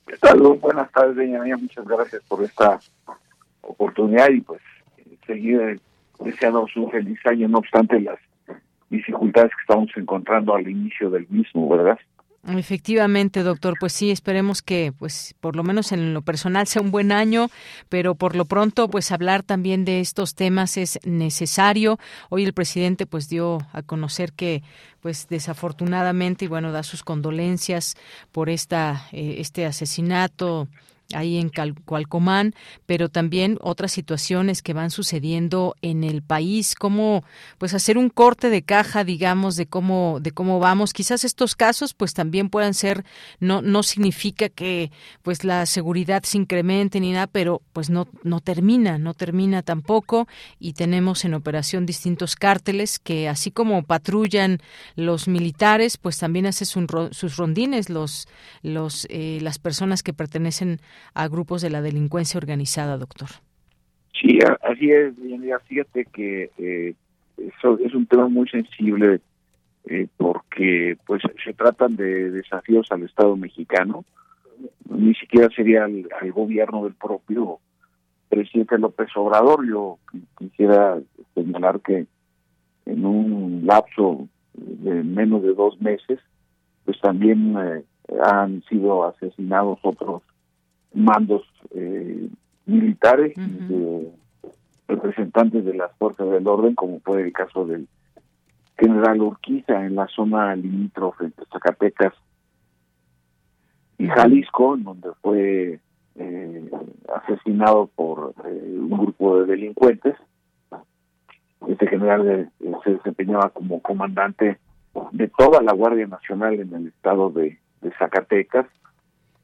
¿Qué? Buenas tardes, María. Muchas gracias por esta oportunidad y pues seguir deseándonos un feliz año, no obstante las dificultades que estamos encontrando al inicio del mismo, ¿verdad? Efectivamente, doctor, pues sí, esperemos que, pues, por lo menos en lo personal sea un buen año, pero por lo pronto, pues, hablar también de estos temas es necesario. Hoy el presidente, pues, dio a conocer que, pues, desafortunadamente, y bueno, da sus condolencias por esta, eh, este asesinato ahí en Cualcomán, pero también otras situaciones que van sucediendo en el país, cómo pues hacer un corte de caja, digamos, de cómo de cómo vamos. Quizás estos casos pues también puedan ser no no significa que pues la seguridad se incremente ni nada, pero pues no no termina, no termina tampoco y tenemos en operación distintos cárteles que así como patrullan los militares, pues también hacen sus rondines los los eh, las personas que pertenecen a grupos de la delincuencia organizada, doctor. Sí, así es, Fíjate que eh, eso es un tema muy sensible eh, porque pues se tratan de desafíos al Estado mexicano, ni siquiera sería al, gobierno del propio presidente López Obrador. Yo quisiera señalar que en un lapso de menos de dos meses, pues también eh, han sido asesinados otros mandos eh, militares de representantes de las fuerzas del orden, como fue el caso del general Urquiza en la zona limítrofe entre Zacatecas y Jalisco, en donde fue eh, asesinado por eh, un grupo de delincuentes. Este general se desempeñaba como comandante de toda la Guardia Nacional en el estado de Zacatecas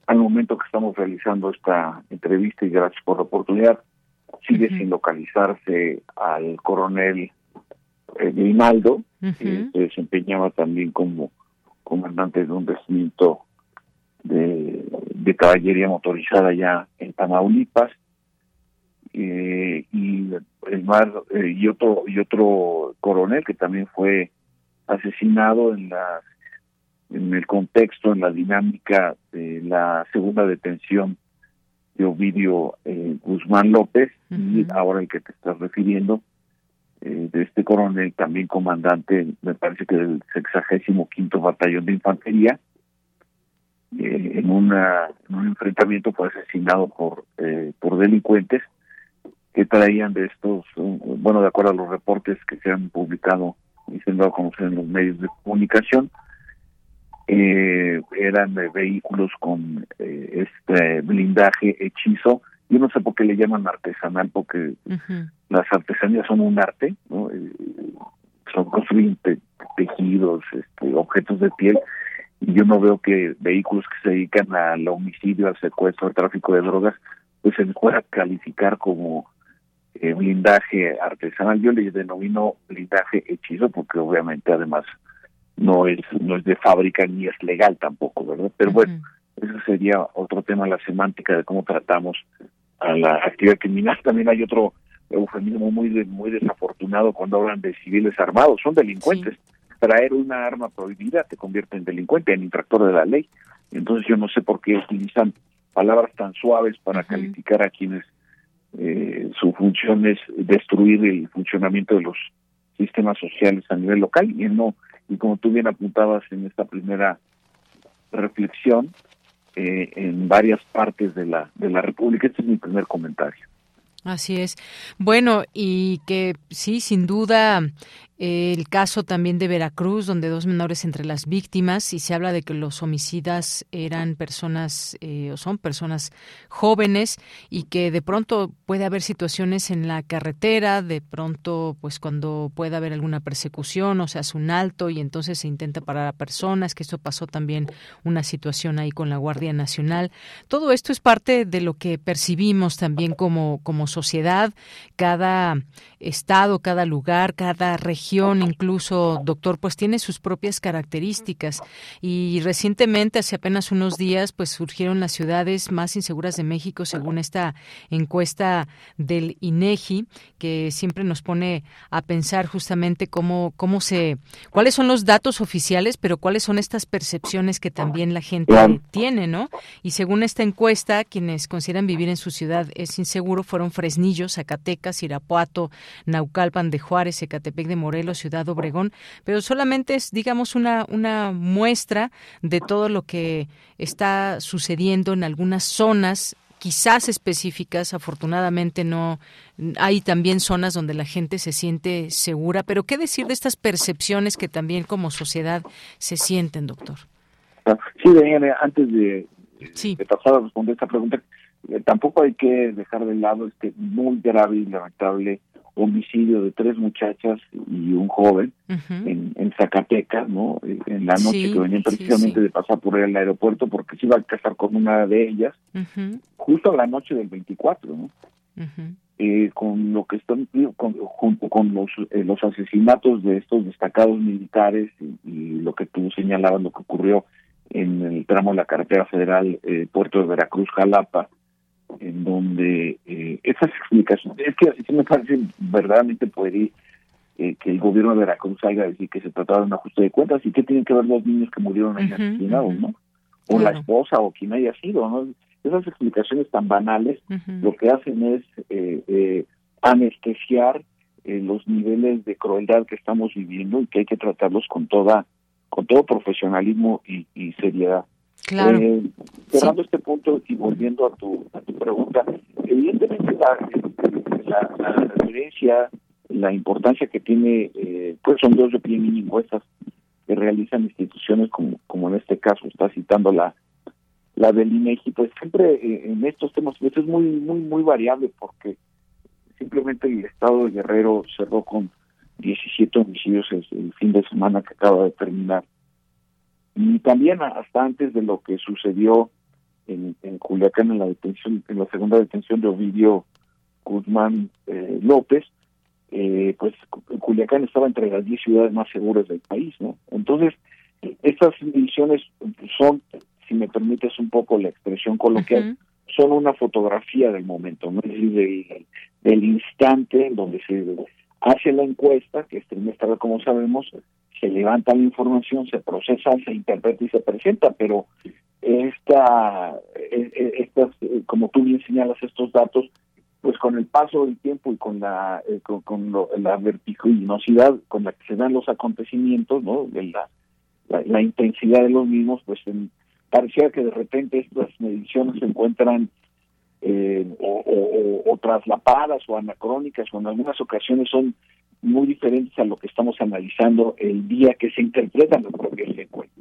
al momento que estamos realizando esta entrevista y gracias por la oportunidad, sigue sin localizarse al coronel eh, Grimaldo, que se desempeñaba también como comandante de un regimiento de, caballería motorizada ya en Tamaulipas. Eh, y el mar, eh, y otro y otro coronel que también fue asesinado en las en el contexto, en la dinámica de la segunda detención de Ovidio eh, Guzmán López y ahora el que te estás refiriendo, eh, de este coronel, también comandante, me parece que del sexagésimo quinto batallón de infantería, eh, en, una, un enfrentamiento fue asesinado por, por delincuentes que traían de estos, bueno, de acuerdo a los reportes que se han publicado y se han dado a conocer en los medios de comunicación, eh, eran vehículos con eh, este blindaje hechizo. Yo no sé por qué le llaman artesanal, porque las artesanías son un arte, ¿no? Eh, son construir tejidos, este, objetos de piel, y yo no veo que vehículos que se dedican al homicidio, al secuestro, al tráfico de drogas, pues se pueda calificar como eh, blindaje artesanal. Yo le denomino blindaje hechizo porque obviamente además no es no es de fábrica ni es legal tampoco, ¿verdad? Pero bueno, eso sería otro tema, la semántica de cómo tratamos a la actividad criminal. También hay otro eufemismo muy muy desafortunado cuando hablan de civiles armados, son delincuentes. Traer una arma prohibida te convierte en delincuente, en infractor de la ley. Entonces yo no sé por qué utilizan palabras tan suaves para calificar a quienes eh, su función es destruir el funcionamiento de los sistemas sociales a nivel local y no y como tú bien apuntabas en esta primera reflexión, eh, en varias partes de la, de la República. Este es mi primer comentario. Así es. Bueno, y que sí, sin duda, el caso también de Veracruz, donde dos menores entre las víctimas, y se habla de que los homicidas eran personas eh, o son personas jóvenes y que de pronto puede haber situaciones en la carretera, de pronto, pues cuando puede haber alguna persecución o se hace un alto y entonces se intenta parar a personas, que esto pasó también una situación ahí con la Guardia Nacional. Todo esto es parte de lo que percibimos también como, como sociedad, cada estado, cada lugar, cada región incluso, doctor, pues tiene sus propias características. Y recientemente, hace apenas unos días, pues surgieron las ciudades más inseguras de México, según esta encuesta del INEGI, que siempre nos pone a pensar justamente cómo, cómo se, cuáles son los datos oficiales, pero cuáles son estas percepciones que también la gente tiene, ¿no? Y según esta encuesta, quienes consideran vivir en su ciudad es inseguro fueron Fresnillo, Zacatecas, Irapuato, Naucalpan de Juárez, Ecatepec de Morelos, Ciudad Obregón, pero solamente es, digamos, una, una muestra de todo lo que está sucediendo en algunas zonas quizás específicas, afortunadamente no hay también zonas donde la gente se siente segura, pero qué decir de estas percepciones que también como sociedad se sienten, doctor. Sí, antes de, pasar a responder esta pregunta, tampoco hay que dejar de lado este muy grave y lamentable homicidio de tres muchachas y un joven en, en, Zacatecas, ¿no? En la noche que venían precisamente de pasar por el aeropuerto porque se iba a casar con una de ellas, justo a la noche del 24, ¿no? eh, con lo que están con, junto con los eh, los asesinatos de estos destacados militares y, lo que tú señalabas lo que ocurrió en el tramo de la carretera federal eh, Puerto de Veracruz Jalapa en donde eh, esas explicaciones, es que sí me parece verdaderamente poder eh, que el gobierno de Veracruz salga a decir que se trataba de un ajuste de cuentas y que tienen que ver los niños que murieron ahí asesinados, ¿no? O la esposa o quien haya sido, ¿no? Esas explicaciones tan banales lo que hacen es eh, eh, anestesiar eh, los niveles de crueldad que estamos viviendo y que hay que tratarlos con toda con todo profesionalismo y, y seriedad. Claro. Eh, cerrando este punto y volviendo a tu, a tu pregunta, evidentemente la, la, la referencia, la importancia que tiene, eh, pues son dos de pie encuestas que realizan instituciones como, como en este caso está citando la la del INEGI, pues siempre eh, en estos temas pues es muy muy muy variable porque simplemente el estado de Guerrero cerró con 17 homicidios el fin de semana que acaba de terminar y también hasta antes de lo que sucedió en, en Culiacán en la detención en la segunda detención de Ovidio Guzmán eh, López eh, pues Culiacán estaba entre las 10 ciudades más seguras del país no entonces estas mediciones son si me permites un poco la expresión coloquial son una fotografía del momento no es decir del, del instante en donde se hace la encuesta que es trimestral como sabemos se levanta la información, se procesa, se interpreta y se presenta, pero esta, e, e, estas, como tú bien señalas, estos datos, pues con el paso del tiempo y con la eh, con, la vertiginosidad con la que se dan los acontecimiimientos, ¿no? De la, la, intensidad de los mismos, pues parecía que de repente estas mediciones se encuentran eh, o, o, traslapadas o anacrónicas o en algunas ocasiones son muy diferentes a lo que estamos analizando el día que se interpretan los propios encuentros.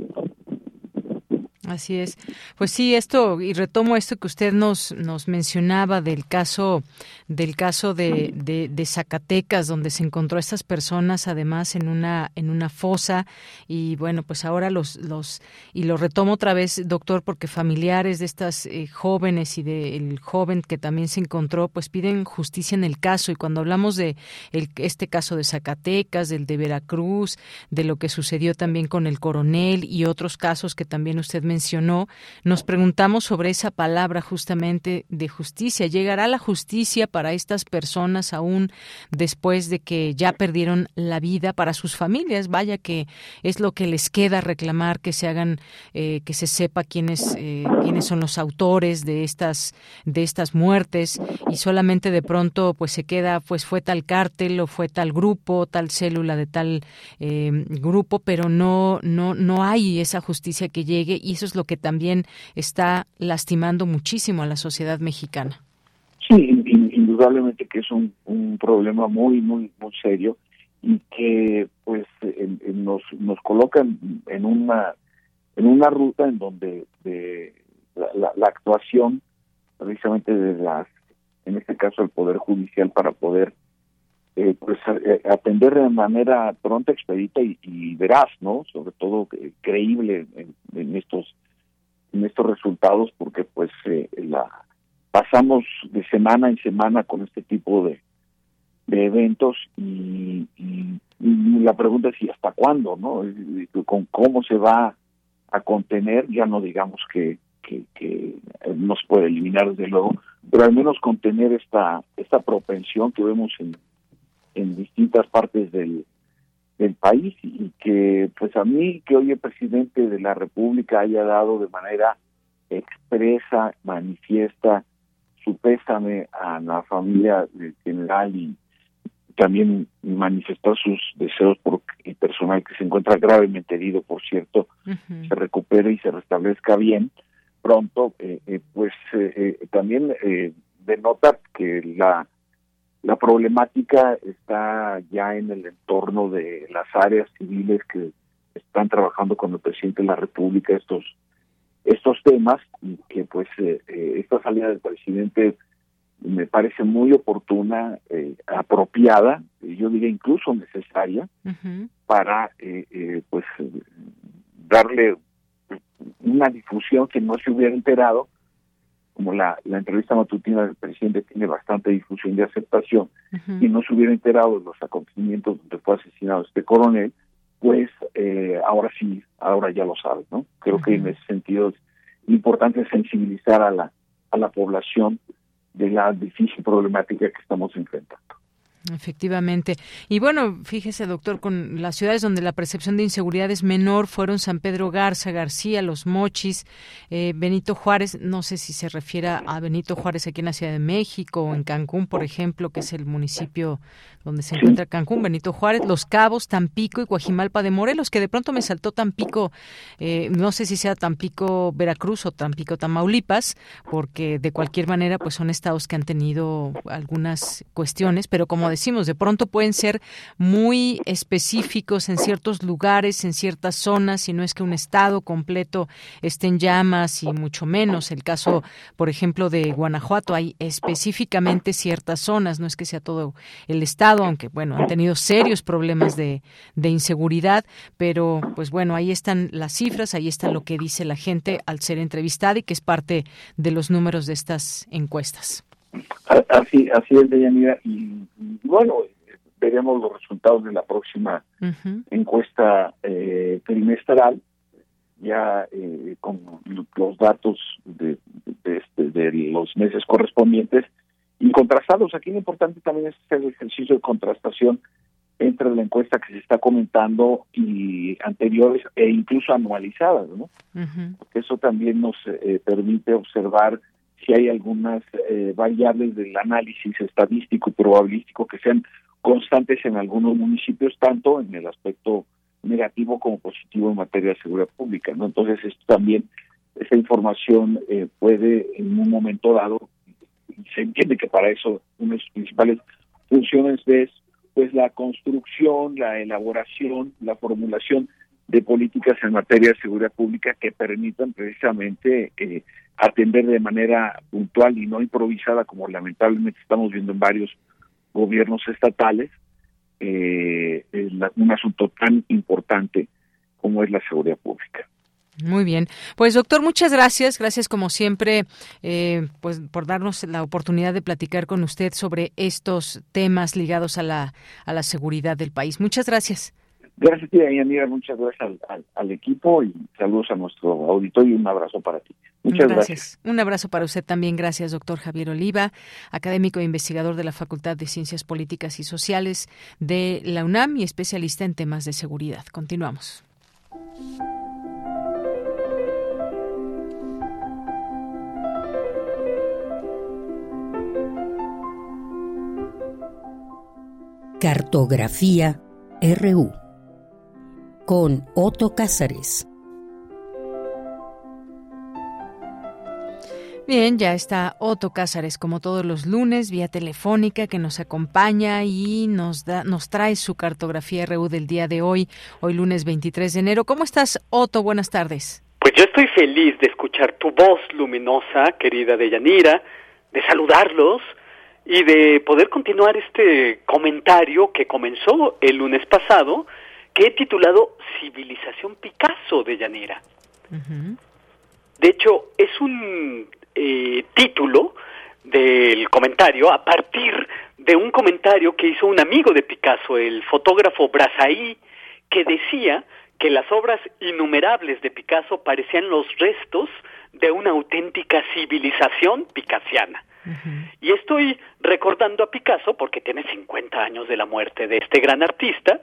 Así es. Pues sí, esto, y retomo esto que usted nos, nos mencionaba del caso, del caso de, de, Zacatecas, donde se encontró a estas personas además en una, en una fosa, y bueno, pues ahora los, los, y lo retomo otra vez, doctor, porque familiares de estas eh, jóvenes y del joven que también se encontró, pues piden justicia en el caso, y cuando hablamos de el, este caso de Zacatecas, del de Veracruz, de lo que sucedió también con el coronel y otros casos que también usted mencionó, nos preguntamos sobre esa palabra justamente de justicia. ¿Llegará la justicia para estas personas aún después de que ya perdieron la vida para sus familias? Vaya que es lo que les queda reclamar que se hagan, eh, que se sepa quiénes, eh, quiénes son los autores de estas, de estas muertes y solamente de pronto pues se queda, pues fue tal cártel o fue tal grupo, tal célula de tal eh, grupo, pero no, no, no hay esa justicia que llegue y eso es lo que también está lastimando muchísimo a la sociedad mexicana. Sí, indudablemente que es un, un problema muy, muy, muy serio y que pues nos, nos colocan en una en una ruta en donde de, la, la, actuación precisamente de las en este caso el poder judicial para poder eh, pues eh, atender de manera pronta expedita y, veraz no sobre todo eh, creíble en, estos en estos resultados porque pues la pasamos de semana en semana con este tipo de de eventos y, la pregunta es si hasta cuándo, ¿no? Con cómo se va a contener, ya no digamos que, que, que nos puede eliminar desde luego, pero al menos contener esta esta propensión que vemos en, en distintas partes del, del país y que pues a mí que hoy el presidente de la República haya dado de manera expresa, manifiesta su pésame a la familia del general y, también manifestar sus deseos por el personal que se encuentra gravemente herido, por cierto, se recupere y se restablezca bien pronto, eh, eh, pues eh, también denota que la la problemática está ya en el entorno de las áreas civiles que están trabajando con el presidente de la República estos estos temas y que pues esta salida del presidente me parece muy oportuna, eh, apropiada, yo diría incluso necesaria, para eh, eh, pues darle una difusión que no se hubiera enterado, como la, la entrevista matutina del presidente tiene bastante difusión de aceptación, y no se hubiera enterado de los acontecimientos donde fue asesinado este coronel, pues ahora sí, ahora ya lo sabe, ¿no? Creo que en ese sentido es importante sensibilizar a la a la población de la difícil problemática que estamos enfrentando. Efectivamente. Y bueno, fíjese, doctor, con las ciudades donde la percepción de inseguridad es menor fueron San Pedro Garza, García, Los Mochis, eh, Benito Juárez, no sé si se refiere a Benito Juárez aquí en la Ciudad de México o en Cancún, por ejemplo, que es el municipio donde se encuentra Cancún, Benito Juárez, Los Cabos, Tampico y Guajimalpa de Morelos, que de pronto me saltó Tampico, eh, no sé si sea Tampico, Veracruz o Tampico, Tamaulipas, porque de cualquier manera pues son estados que han tenido algunas cuestiones, pero como decimos, de pronto pueden ser muy específicos en ciertos lugares, en ciertas zonas, y no es que un estado completo esté en llamas y mucho menos. El caso, por ejemplo, de Guanajuato, hay específicamente ciertas zonas, no es que sea todo el estado, aunque bueno, han tenido serios problemas de, de inseguridad, pero pues bueno, ahí están las cifras, ahí está lo que dice la gente al ser entrevistada y que es parte de los números de estas encuestas. Así, así es, Deyanira, y, bueno, veremos los resultados de la próxima encuesta eh, trimestral, ya eh, con los datos de, de, este, de, los meses correspondientes y contrastados. Aquí lo importante también es hacer el ejercicio de contrastación entre la encuesta que se está comentando y anteriores e incluso anualizadas, ¿no? Porque eso también nos eh, permite observar si hay algunas eh, variables del análisis estadístico y probabilístico que sean constantes en algunos municipios, tanto en el aspecto negativo como positivo en materia de seguridad pública, ¿no? Entonces esto también, esa información eh, puede en un momento dado se entiende que para eso una de sus principales funciones es pues la construcción, la elaboración, la formulación de políticas en materia de seguridad pública que permitan precisamente eh, atender de manera puntual y no improvisada como lamentablemente estamos viendo en varios gobiernos estatales eh, un asunto tan importante como es la seguridad pública. Muy bien. Pues doctor, muchas gracias. Gracias como siempre eh, pues por darnos la oportunidad de platicar con usted sobre estos temas ligados a la, a la seguridad del país. Muchas gracias. Gracias, tía Yanira. Muchas gracias al, equipo y saludos a nuestro auditorio y un abrazo para ti. Muchas gracias. Un abrazo para usted también. Gracias, doctor Javier Oliva, académico e investigador de la Facultad de Ciencias Políticas y Sociales de la UNAM y especialista en temas de seguridad. Continuamos. Cartografía RU con Otto Cázares. Bien, ya está Otto Cázares como todos los lunes vía telefónica que nos acompaña y nos da nos trae su cartografía RU del día de hoy, hoy lunes 23 de enero. ¿Cómo estás, Otto? Buenas tardes. Pues yo estoy feliz de escuchar tu voz luminosa, querida Deyanira, de saludarlos y de poder continuar este comentario que comenzó el lunes pasado, que he titulado Civilización Picasso de Yanira. De hecho, es un eh, título del comentario a partir de un comentario que hizo un amigo de Picasso, el fotógrafo Brazaí, que decía que las obras innumerables de Picasso parecían los restos de una auténtica civilización picasiana. Y estoy recordando a Picasso porque tiene 50 años de la muerte de este gran artista,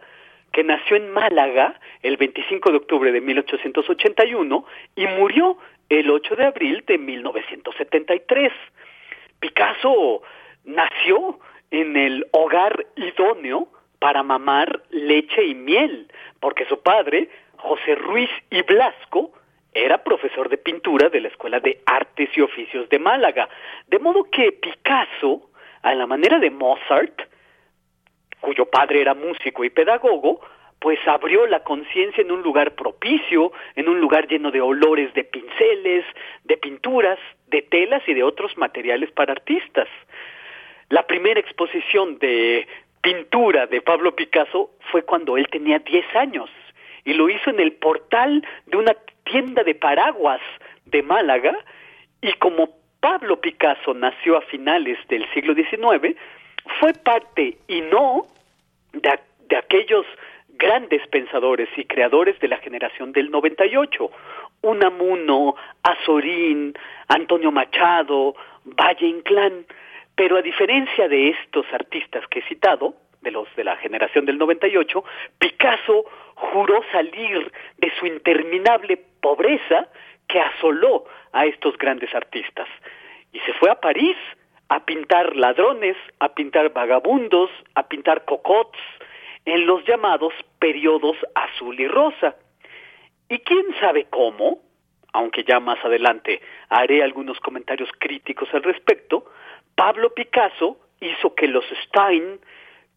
que nació en Málaga el 25 de octubre de 1881 y murió el 8 de abril de 1973. Picasso nació en el hogar idóneo para mamar leche y miel, porque su padre, José Ruiz y Blasco, era profesor de pintura de la Escuela de Artes y Oficios de Málaga. De modo que Picasso, a la manera de Mozart, cuyo padre era músico y pedagogo, pues abrió la conciencia en un lugar propicio, en un lugar lleno de olores de pinceles, de pinturas, de telas y de otros materiales para artistas. La primera exposición de pintura de Pablo Picasso fue cuando él tenía 10 años y lo hizo en el portal de una tienda de paraguas de Málaga y como Pablo Picasso nació a finales del siglo XIX, fue parte y no de, de aquellos grandes pensadores y creadores de la generación del 98, Unamuno, Azorín, Antonio Machado, Valle Inclán, pero a diferencia de estos artistas que he citado, de los de la generación del 98, Picasso juró salir de su interminable pobreza que asoló a estos grandes artistas. Y se fue a París a pintar ladrones, a pintar vagabundos, a pintar cocots, en los llamados periodos azul y rosa. Y quién sabe cómo, aunque ya más adelante haré algunos comentarios críticos al respecto, Pablo Picasso hizo que los Stein,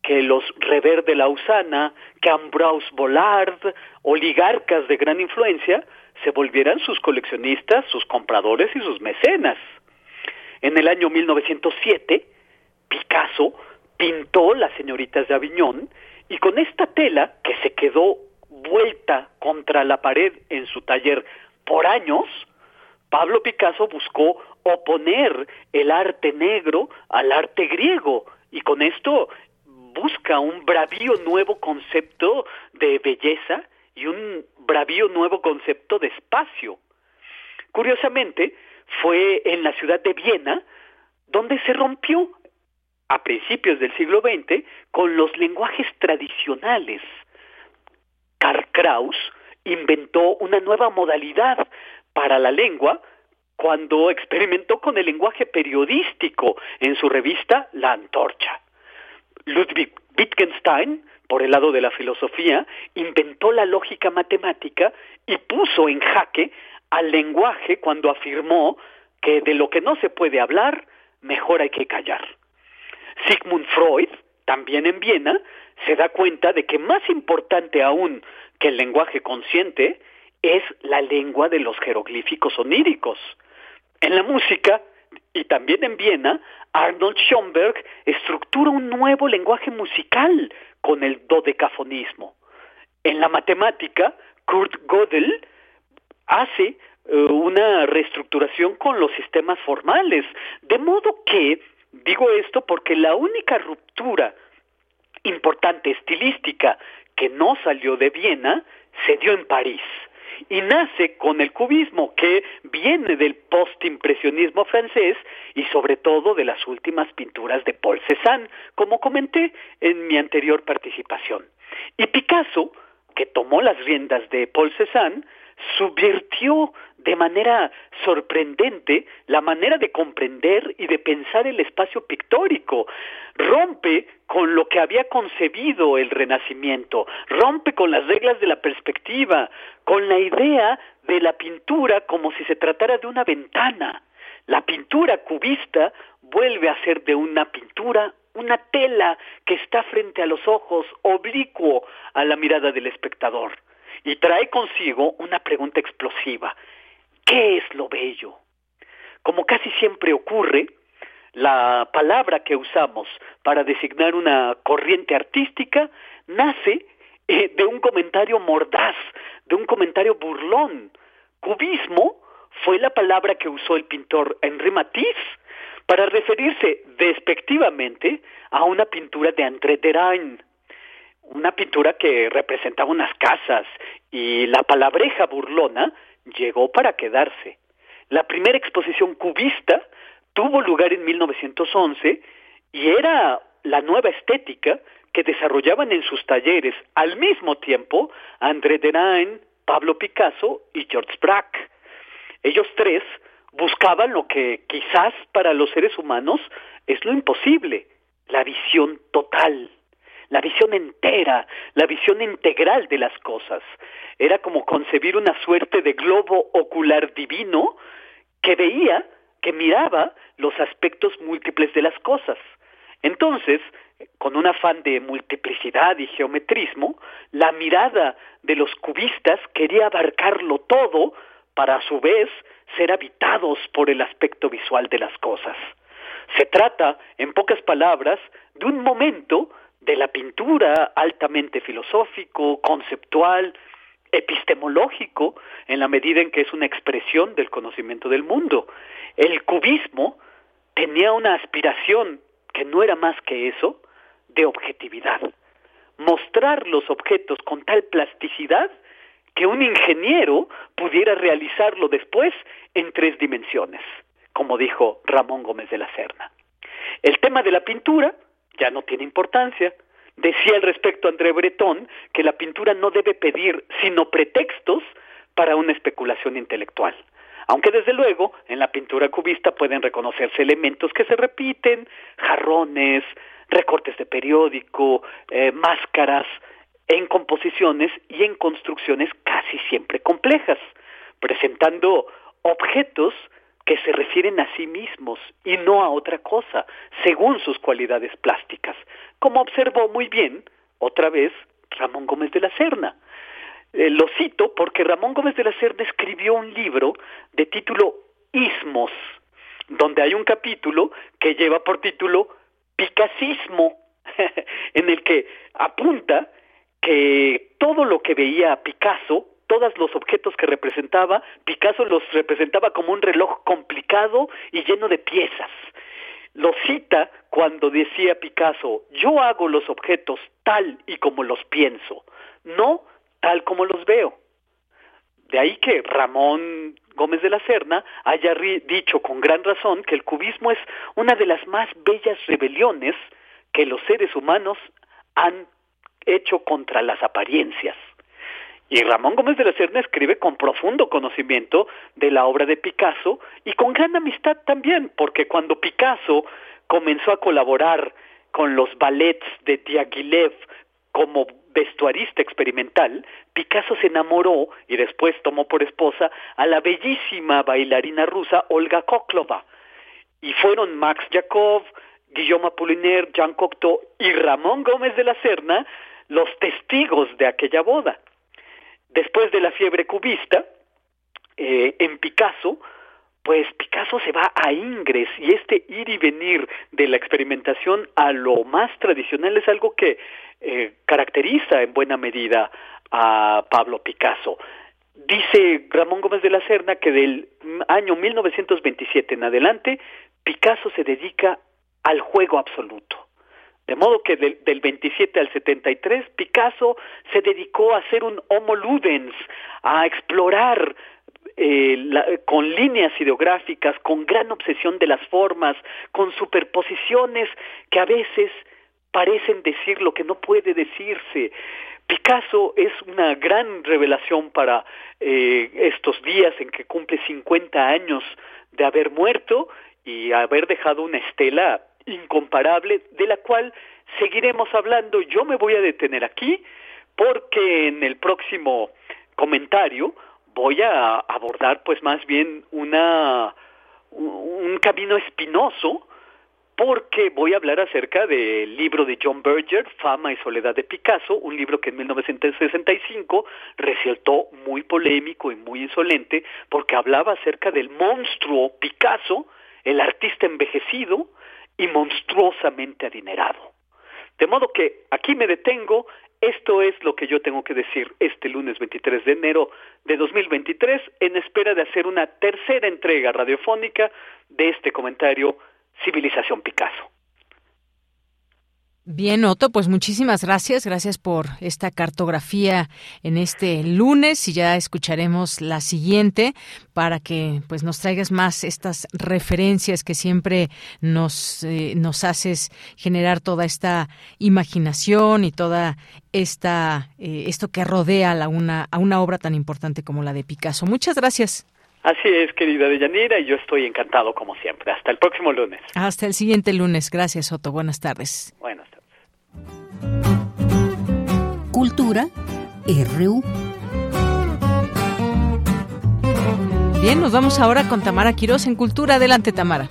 que los Rever de Lausana, que Ambrose Bollard, oligarcas de gran influencia, se volvieran sus coleccionistas, sus compradores y sus mecenas. En el año 1907, Picasso pintó Las señoritas de Aviñón y con esta tela que se quedó vuelta contra la pared en su taller por años, Pablo Picasso buscó oponer el arte negro al arte griego y con esto busca un bravío nuevo concepto de belleza y un bravío nuevo concepto de espacio. Curiosamente, fue en la ciudad de Viena donde se rompió a principios del siglo XX con los lenguajes tradicionales. Karl Kraus inventó una nueva modalidad para la lengua cuando experimentó con el lenguaje periodístico en su revista La Antorcha. Ludwig Wittgenstein, por el lado de la filosofía, inventó la lógica matemática y puso en jaque al lenguaje cuando afirmó que de lo que no se puede hablar, mejor hay que callar. Sigmund Freud, también en Viena, se da cuenta de que más importante aún que el lenguaje consciente es la lengua de los jeroglíficos oníricos. En la música, y también en Viena, Arnold Schoenberg estructura un nuevo lenguaje musical con el dodecafonismo. En la matemática, Kurt Gödel hace eh, una reestructuración con los sistemas formales, de modo que Digo esto porque la única ruptura importante estilística que no salió de Viena se dio en París y nace con el cubismo que viene del postimpresionismo francés y sobre todo de las últimas pinturas de Paul Cézanne, como comenté en mi anterior participación. Y Picasso, que tomó las riendas de Paul Cézanne, subvirtió de manera sorprendente la manera de comprender y de pensar el espacio pictórico, rompe con lo que había concebido el Renacimiento, rompe con las reglas de la perspectiva, con la idea de la pintura como si se tratara de una ventana. La pintura cubista vuelve a ser de una pintura una tela que está frente a los ojos, oblicuo a la mirada del espectador, y trae consigo una pregunta explosiva. ¿Qué es lo bello? Como casi siempre ocurre, la palabra que usamos para designar una corriente artística nace eh, de un comentario mordaz, de un comentario burlón. Cubismo fue la palabra que usó el pintor Henri Matisse para referirse despectivamente a una pintura de André Derain, una pintura que representaba unas casas y la palabreja burlona llegó para quedarse. La primera exposición cubista tuvo lugar en 1911 y era la nueva estética que desarrollaban en sus talleres al mismo tiempo André Derain, Pablo Picasso y George Braque. Ellos tres buscaban lo que quizás para los seres humanos es lo imposible, la visión total, la visión entera, la visión integral de las cosas. Era como concebir una suerte de globo ocular divino que veía, que miraba los aspectos múltiples de las cosas. Entonces, con un afán de multiplicidad y geometrismo, la mirada de los cubistas quería abarcarlo todo para a su vez ser habitados por el aspecto visual de las cosas. Se trata, en pocas palabras, de un momento de la pintura altamente filosófico, conceptual, epistemológico, en la medida en que es una expresión del conocimiento del mundo. El cubismo tenía una aspiración que no era más que eso, de objetividad. Mostrar los objetos con tal plasticidad que un ingeniero pudiera realizarlo después en tres dimensiones, como dijo Ramón Gómez de la Serna. El tema de la pintura ya no tiene importancia. Decía al respecto André Breton que la pintura no debe pedir sino pretextos para una especulación intelectual. Aunque desde luego en la pintura cubista pueden reconocerse elementos que se repiten, jarrones, recortes de periódico, eh, máscaras, en composiciones y en construcciones casi siempre complejas, presentando objetos que se refieren a sí mismos y no a otra cosa, según sus cualidades plásticas, como observó muy bien, otra vez, Ramón Gómez de la Serna. Eh, lo cito porque Ramón Gómez de la Serna escribió un libro de título Ismos, donde hay un capítulo que lleva por título Picasismo, en el que apunta que todo lo que veía Picasso, todos los objetos que representaba, Picasso los representaba como un reloj complicado y lleno de piezas. Lo cita cuando decía Picasso, yo hago los objetos tal y como los pienso, no tal como los veo. De ahí que Ramón Gómez de la Serna haya dicho con gran razón que el cubismo es una de las más bellas rebeliones que los seres humanos han hecho contra las apariencias. Y Ramón Gómez de la Serna escribe con profundo conocimiento de la obra de Picasso y con gran amistad también, porque cuando Picasso comenzó a colaborar con los ballets de Diaghilev como vestuarista experimental, Picasso se enamoró y después tomó por esposa a la bellísima bailarina rusa Olga Koklova. Y fueron Max Jakov, Guillaume Apollinaire, Jean Cocteau y Ramón Gómez de la Serna los testigos de aquella boda. Después de la fiebre cubista, eh, en Picasso, pues Picasso se va a Ingres y este ir y venir de la experimentación a lo más tradicional es algo que eh, caracteriza en buena medida a Pablo Picasso. Dice Ramón Gómez de la Serna que del año 1927 en adelante, Picasso se dedica al juego absoluto. De modo que del, 27 al 73, Picasso se dedicó a hacer un homo ludens, a explorar eh, con líneas ideográficas, con gran obsesión de las formas, con superposiciones que a veces parecen decir lo que no puede decirse. Picasso es una gran revelación para eh, estos días en que cumple 50 años de haber muerto y haber dejado una estela incomparable de la cual seguiremos hablando. Yo me voy a detener aquí porque en el próximo comentario voy a abordar pues más bien una un camino espinoso porque voy a hablar acerca del libro de John Berger, Fama y Soledad de Picasso, un libro que en 1965 resultó muy polémico y muy insolente porque hablaba acerca del monstruo Picasso, el artista envejecido y monstruosamente adinerado. De modo que aquí me detengo, esto es lo que yo tengo que decir este lunes 23 de enero de 2023 en espera de hacer una tercera entrega radiofónica de este comentario Civilización Picasso. Bien, Otto, pues muchísimas gracias. Gracias por esta cartografía en este lunes y ya escucharemos la siguiente para que pues nos traigas más estas referencias que siempre nos, eh, nos haces generar toda esta imaginación y toda esta eh, esto que rodea a, una, a una obra tan importante como la de Picasso. Muchas gracias. Así es, querida Deyanira, y yo estoy encantado como siempre. Hasta el próximo lunes. Hasta el siguiente lunes. Gracias, Otto. Buenas tardes. Buenas tardes. Cultura RU. Bien, nos vamos ahora con Tamara Quiroz en Cultura. Adelante, Tamara.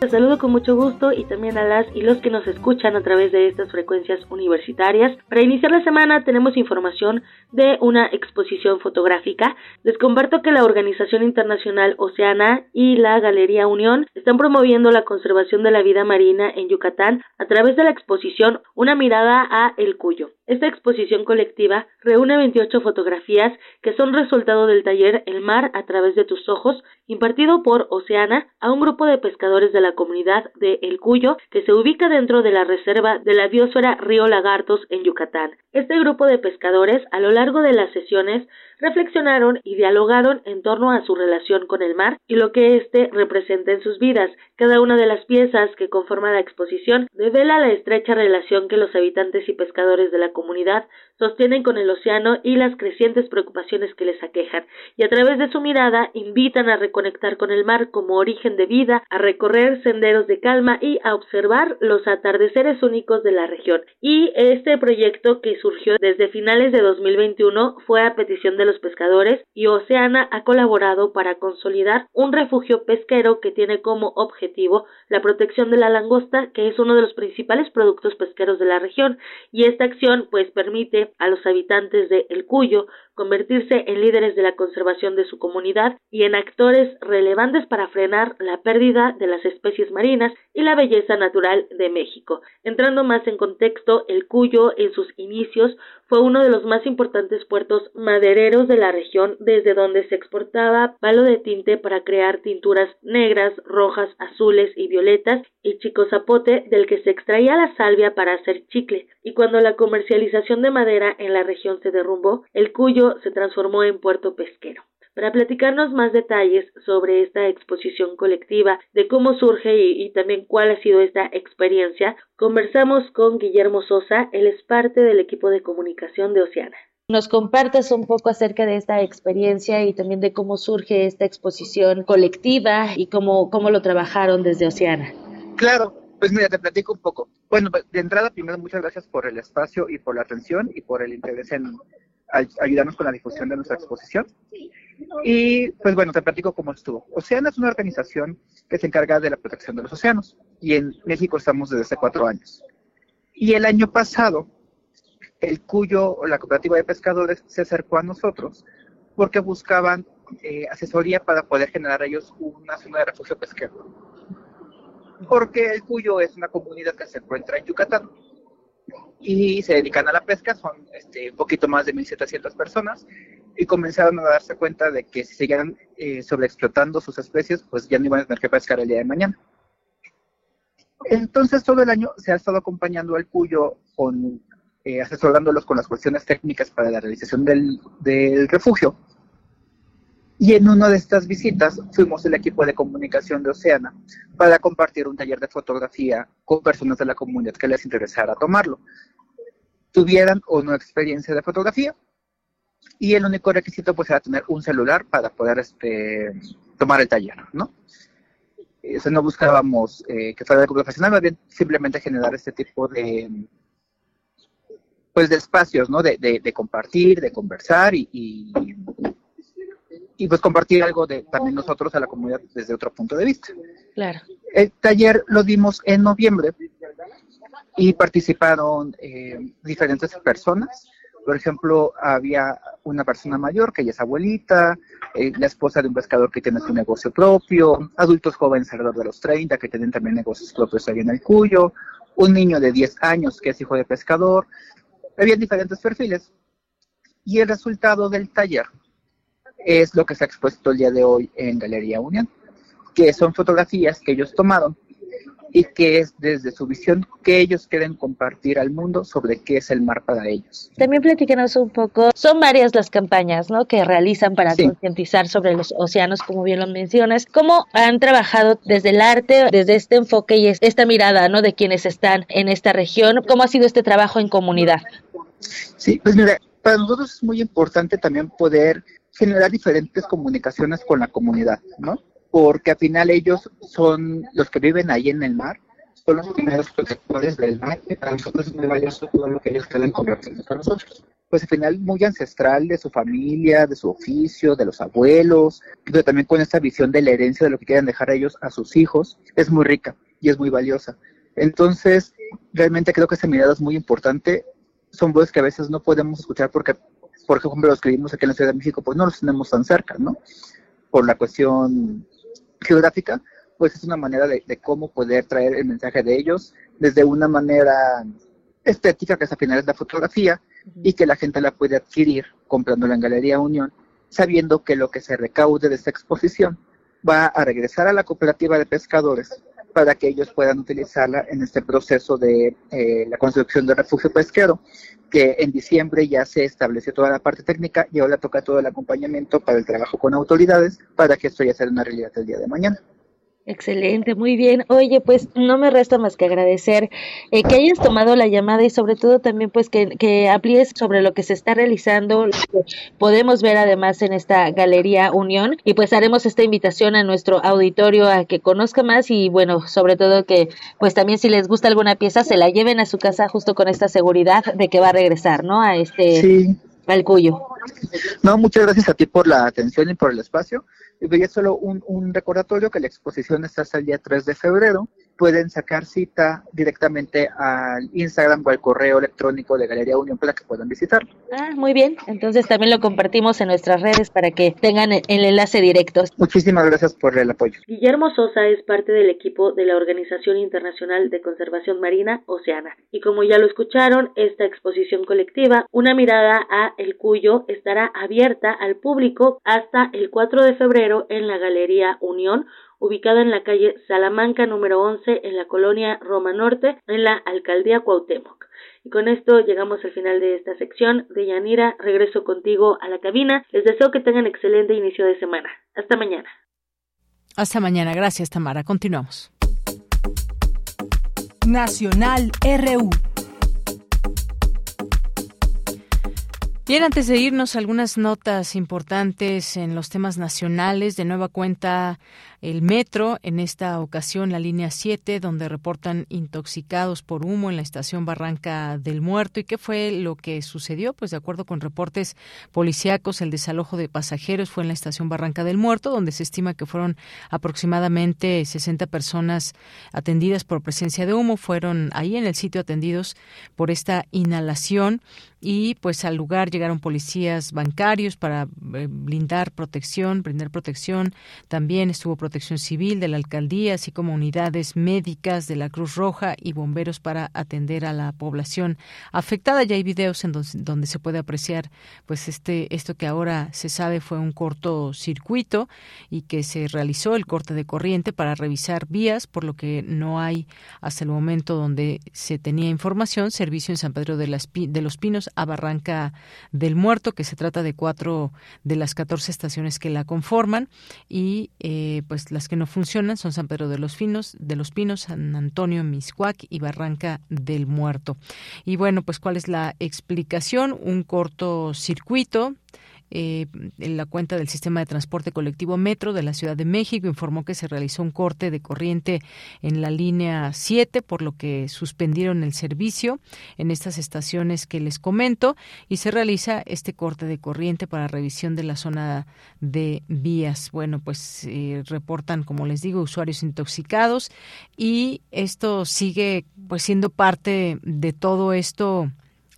Te saludo con mucho gusto y también a las y los que nos escuchan a través de estas frecuencias universitarias. Para iniciar la semana tenemos información de una exposición fotográfica. Les comparto que la Organización Internacional Oceana y la Galería Unión están promoviendo la conservación de la vida marina en Yucatán a través de la exposición Una mirada a El Cuyo. Esta exposición colectiva reúne 28 fotografías que son resultado del taller El mar a través de tus ojos, impartido por Oceana a un grupo de pescadores de la comunidad de El Cuyo, que se ubica dentro de la reserva de la biosfera Río Lagartos en Yucatán. Este grupo de pescadores, a lo largo de las sesiones, reflexionaron y dialogaron en torno a su relación con el mar y lo que éste representa en sus vidas. Cada una de las piezas que conforman la exposición revela la estrecha relación que los habitantes y pescadores de la comunidad sostienen con el océano y las crecientes preocupaciones que les aquejan, y a través de su mirada invitan a reconectar con el mar como origen de vida, a recorrer senderos de calma y a observar los atardeceres únicos de la región. Y este proyecto que surgió desde finales de 2021 fue a petición de los pescadores y Oceana ha colaborado para consolidar un refugio pesquero que tiene como objetivo la protección de la langosta, que es uno de los principales productos pesqueros de la región, y esta acción pues permite a los habitantes de El Cuyo convertirse en líderes de la conservación de su comunidad y en actores relevantes para frenar la pérdida de las especies marinas y la belleza natural de México. Entrando más en contexto, el Cuyo en sus inicios fue uno de los más importantes puertos madereros de la región desde donde se exportaba palo de tinte para crear tinturas negras, rojas, azules y violetas y chico zapote del que se extraía la salvia para hacer chicle. Y cuando la comercialización de madera en la región se derrumbó, el Cuyo se transformó en puerto pesquero. Para platicarnos más detalles sobre esta exposición colectiva, de cómo surge y, también cuál ha sido esta experiencia, conversamos con Guillermo Sosa, él es parte del equipo de comunicación de Oceana. Nos compartes un poco acerca de esta experiencia y también de cómo surge esta exposición colectiva y cómo, cómo lo trabajaron desde Oceana. Claro, pues mira, te platico un poco. Bueno, de entrada, primero, muchas gracias por el espacio y por la atención y por el interés en, ayudarnos con la difusión de nuestra exposición. Y pues bueno, te platico cómo estuvo. Oceana es una organización que se encarga de la protección de los océanos y en México estamos desde hace cuatro años. Y el año pasado, el Cuyo, la cooperativa de pescadores, se acercó a nosotros porque buscaban eh, asesoría para poder generar ellos una zona de refugio pesquero. Porque el Cuyo es una comunidad que se encuentra en Yucatán y se dedican a la pesca, son este, un poquito más de 1.700 personas, y comenzaron a darse cuenta de que si seguían eh, sobreexplotando sus especies, pues ya no iban a tener que pescar el día de mañana. Entonces todo el año se ha estado acompañando al Cuyo con, eh, asesorándolos con las cuestiones técnicas para la realización del, del refugio. Y en una de estas visitas fuimos el equipo de comunicación de Oceana para compartir un taller de fotografía con personas de la comunidad que les interesara tomarlo, tuvieran o no experiencia de fotografía. Y el único requisito pues era tener un celular para poder este, tomar el taller, ¿no? Eso no buscábamos eh, que fuera de profesional, más bien simplemente generar este tipo de pues de espacios, ¿no? De, de, compartir, de conversar y, y pues compartir algo de también nosotros a la comunidad desde otro punto de vista. Claro. El taller lo dimos en noviembre y participaron eh, diferentes personas. Por ejemplo, había una persona mayor que ella es abuelita, eh, la esposa de un pescador que tiene su negocio propio, adultos jóvenes alrededor de los 30 que tienen también negocios propios ahí en el Cuyo, un niño de 10 años que es hijo de pescador. Había diferentes perfiles. Y el resultado del taller es lo que se ha expuesto el día de hoy en Galería Unión, que son fotografías que ellos tomaron y que es desde su visión que ellos quieren compartir al mundo sobre qué es el mar para ellos. También platícanos un poco, son varias las campañas ¿no? que realizan para concientizar sobre los océanos, como bien lo mencionas. ¿Cómo han trabajado desde el arte, desde este enfoque y esta mirada ¿no? de quienes están en esta región? ¿Cómo ha sido este trabajo en comunidad? Sí, pues mira, para nosotros es muy importante también poder generar diferentes comunicaciones con la comunidad, ¿no? Porque al final ellos son los que viven ahí en el mar, son los primeros protectores del mar, y para nosotros es muy valioso todo lo que ellos quieren convertir para nosotros. Pues al final muy ancestral de su familia, de su oficio, de los abuelos, pero también con esta visión de la herencia de lo que quieren dejar ellos a sus hijos, es muy rica y es muy valiosa. Entonces, realmente creo que esa mirada es muy importante. Son voces que a veces no podemos escuchar porque por ejemplo, los que vivimos aquí en la Ciudad de México, pues no los tenemos tan cerca, ¿no? Por la cuestión geográfica, pues es una manera de, cómo poder traer el mensaje de ellos desde una manera estética, que es al final es la fotografía, y que la gente la puede adquirir comprándola en Galería Unión, sabiendo que lo que se recaude de esta exposición va a regresar a la cooperativa de pescadores para que ellos puedan utilizarla en este proceso de eh, la construcción del refugio pesquero, que en diciembre ya se estableció toda la parte técnica y ahora toca todo el acompañamiento para el trabajo con autoridades para que esto ya sea una realidad el día de mañana. Excelente, muy bien. Oye, pues no me resta más que agradecer eh, que hayas tomado la llamada y sobre todo también pues que, que amplíes sobre lo que se está realizando, lo que podemos ver además en esta Galería Unión y pues haremos esta invitación a nuestro auditorio a que conozca más y bueno, sobre todo que pues también si les gusta alguna pieza se la lleven a su casa justo con esta seguridad de que va a regresar, ¿no? A este... Sí. Al cuyo. No, muchas gracias a ti por la atención y por el espacio. Y es solo un, un, recordatorio que la exposición está hasta el día 3 de febrero. Pueden sacar cita directamente al Instagram o al correo electrónico de Galería Unión para que puedan visitar. Ah, muy bien. Entonces también lo compartimos en nuestras redes para que tengan el enlace directo. Muchísimas gracias por el apoyo. Guillermo Sosa es parte del equipo de la Organización Internacional de Conservación Marina Oceana. Y como ya lo escucharon, esta exposición colectiva, una mirada a el cuyo, estará abierta al público hasta el 4 de febrero en la Galería Unión, ubicada en la calle Salamanca número 11 en la colonia Roma Norte, en la alcaldía Cuauhtémoc. Y con esto llegamos al final de esta sección. De Yanira, regreso contigo a la cabina. Les deseo que tengan excelente inicio de semana. Hasta mañana. Hasta mañana. Gracias, Tamara. Continuamos. Nacional RU. Bien, antes de irnos, algunas notas importantes en los temas nacionales. De nueva cuenta, el metro, en esta ocasión la línea 7, donde reportan intoxicados por humo en la estación Barranca del Muerto. ¿Y qué fue lo que sucedió? Pues de acuerdo con reportes policíacos, el desalojo de pasajeros fue en la estación Barranca del Muerto, donde se estima que fueron aproximadamente 60 personas atendidas por presencia de humo. Fueron ahí en el sitio atendidos por esta inhalación y pues al lugar llegaron policías bancarios para eh, blindar protección, brindar protección. También estuvo Protección Civil de la alcaldía, así como unidades médicas de la Cruz Roja y bomberos para atender a la población afectada. Ya hay videos en donde, se puede apreciar pues este esto que ahora se sabe fue un cortocircuito y que se realizó el corte de corriente para revisar vías, por lo que no hay hasta el momento donde se tenía información servicio en San Pedro de, las, de los Pinos a Barranca del Muerto, que se trata de cuatro de las 14 estaciones que la conforman y eh, pues pues, las que no funcionan son San Pedro de los Pinos, de los Pinos, San Antonio, Miscuac y Barranca del Muerto. Y bueno, pues cuál es la explicación? Un cortocircuito eh, en la cuenta del sistema de transporte colectivo Metro de la Ciudad de México informó que se realizó un corte de corriente en la línea 7, por lo que suspendieron el servicio en estas estaciones que les comento y se realiza este corte de corriente para revisión de la zona de vías. Bueno, pues eh, reportan, como les digo, usuarios intoxicados y esto sigue pues siendo parte de todo esto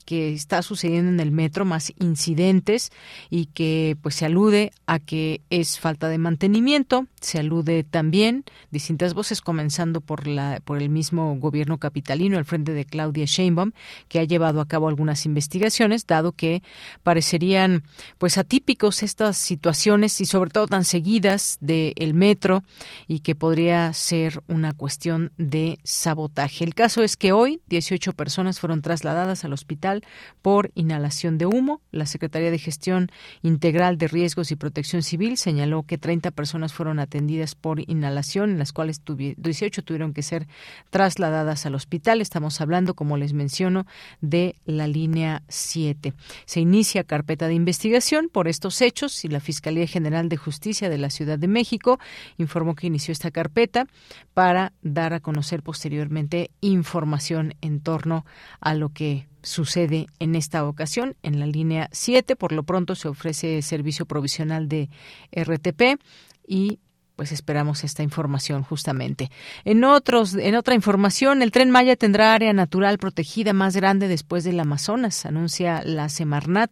que está sucediendo en el metro, más incidentes y que pues se alude a que es falta de mantenimiento, se alude también distintas voces comenzando por la por el mismo gobierno capitalino al frente de Claudia Sheinbaum que ha llevado a cabo algunas investigaciones dado que parecerían pues atípicos estas situaciones y sobre todo tan seguidas del metro y que podría ser una cuestión de sabotaje. El caso es que hoy 18 personas fueron trasladadas al hospital por inhalación de humo. La Secretaría de Gestión Integral de Riesgos y Protección Civil señaló que 30 personas fueron atendidas por inhalación, en las cuales 18 tuvieron que ser trasladadas al hospital. Estamos hablando, como les menciono, de la línea 7. Se inicia carpeta de investigación por estos hechos y la Fiscalía General de Justicia de la Ciudad de México informó que inició esta carpeta para dar a conocer posteriormente información en torno a lo que sucede en esta ocasión en la línea 7. Por lo pronto se ofrece servicio provisional de RTP y pues esperamos esta información justamente. En otros, en otra información, el tren Maya tendrá área natural protegida más grande después del Amazonas, anuncia la Semarnat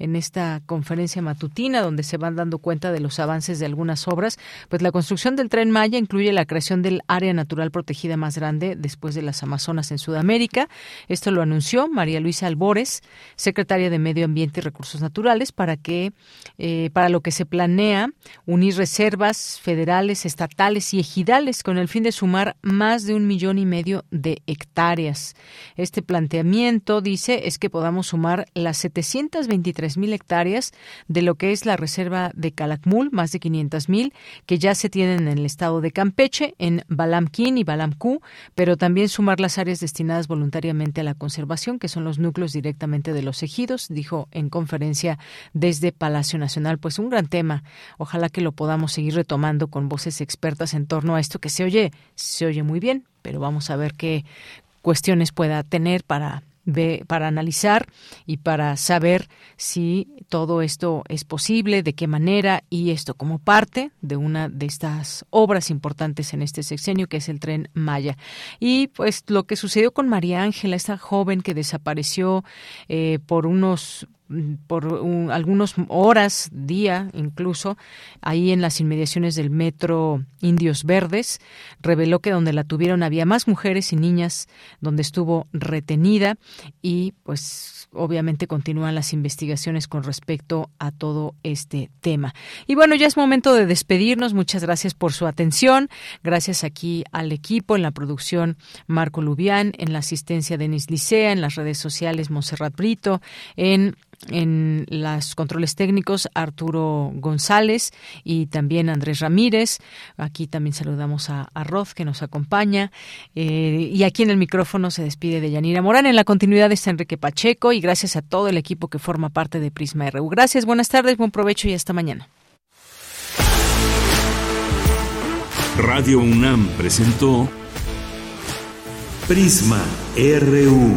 en esta conferencia matutina donde se van dando cuenta de los avances de algunas obras. Pues la construcción del tren Maya incluye la creación del área natural protegida más grande después de las Amazonas en Sudamérica. Esto lo anunció María Luisa Albores, secretaria de Medio Ambiente y Recursos Naturales, para que eh, para lo que se planea unir reservas federales federales, estatales y ejidales con el fin de sumar más de un millón y medio de hectáreas. Este planteamiento, dice, es que podamos sumar las 723 mil hectáreas de lo que es la reserva de Calakmul, más de 500 mil, que ya se tienen en el estado de Campeche, en Balamquín y Balamcú, pero también sumar las áreas destinadas voluntariamente a la conservación, que son los núcleos directamente de los ejidos, dijo en conferencia desde Palacio Nacional. Pues un gran tema. Ojalá que lo podamos seguir retomando con voces expertas en torno a esto que se oye, se oye muy bien, pero vamos a ver qué cuestiones pueda tener para para analizar y para saber si todo esto es posible, de qué manera y esto como parte de una de estas obras importantes en este sexenio que es el tren Maya. Y pues lo que sucedió con María Ángela, esta joven que desapareció eh, por unos por algunas horas, día incluso, ahí en las inmediaciones del metro Indios Verdes, reveló que donde la tuvieron había más mujeres y niñas, donde estuvo retenida y pues obviamente continúan las investigaciones con respecto a todo este tema. Y bueno, ya es momento de despedirnos. Muchas gracias por su atención. Gracias aquí al equipo en la producción Marco Lubián, en la asistencia Denis Licea, en las redes sociales Monserrat Brito, en en los controles técnicos Arturo González y también Andrés Ramírez. Aquí también saludamos a, a Roth que nos acompaña. Eh, y aquí en el micrófono se despide de Yanira Morán. En la continuidad está Enrique Pacheco y gracias a todo el equipo que forma parte de Prisma RU. Gracias, buenas tardes, buen provecho y hasta mañana. Radio UNAM presentó Prisma RU.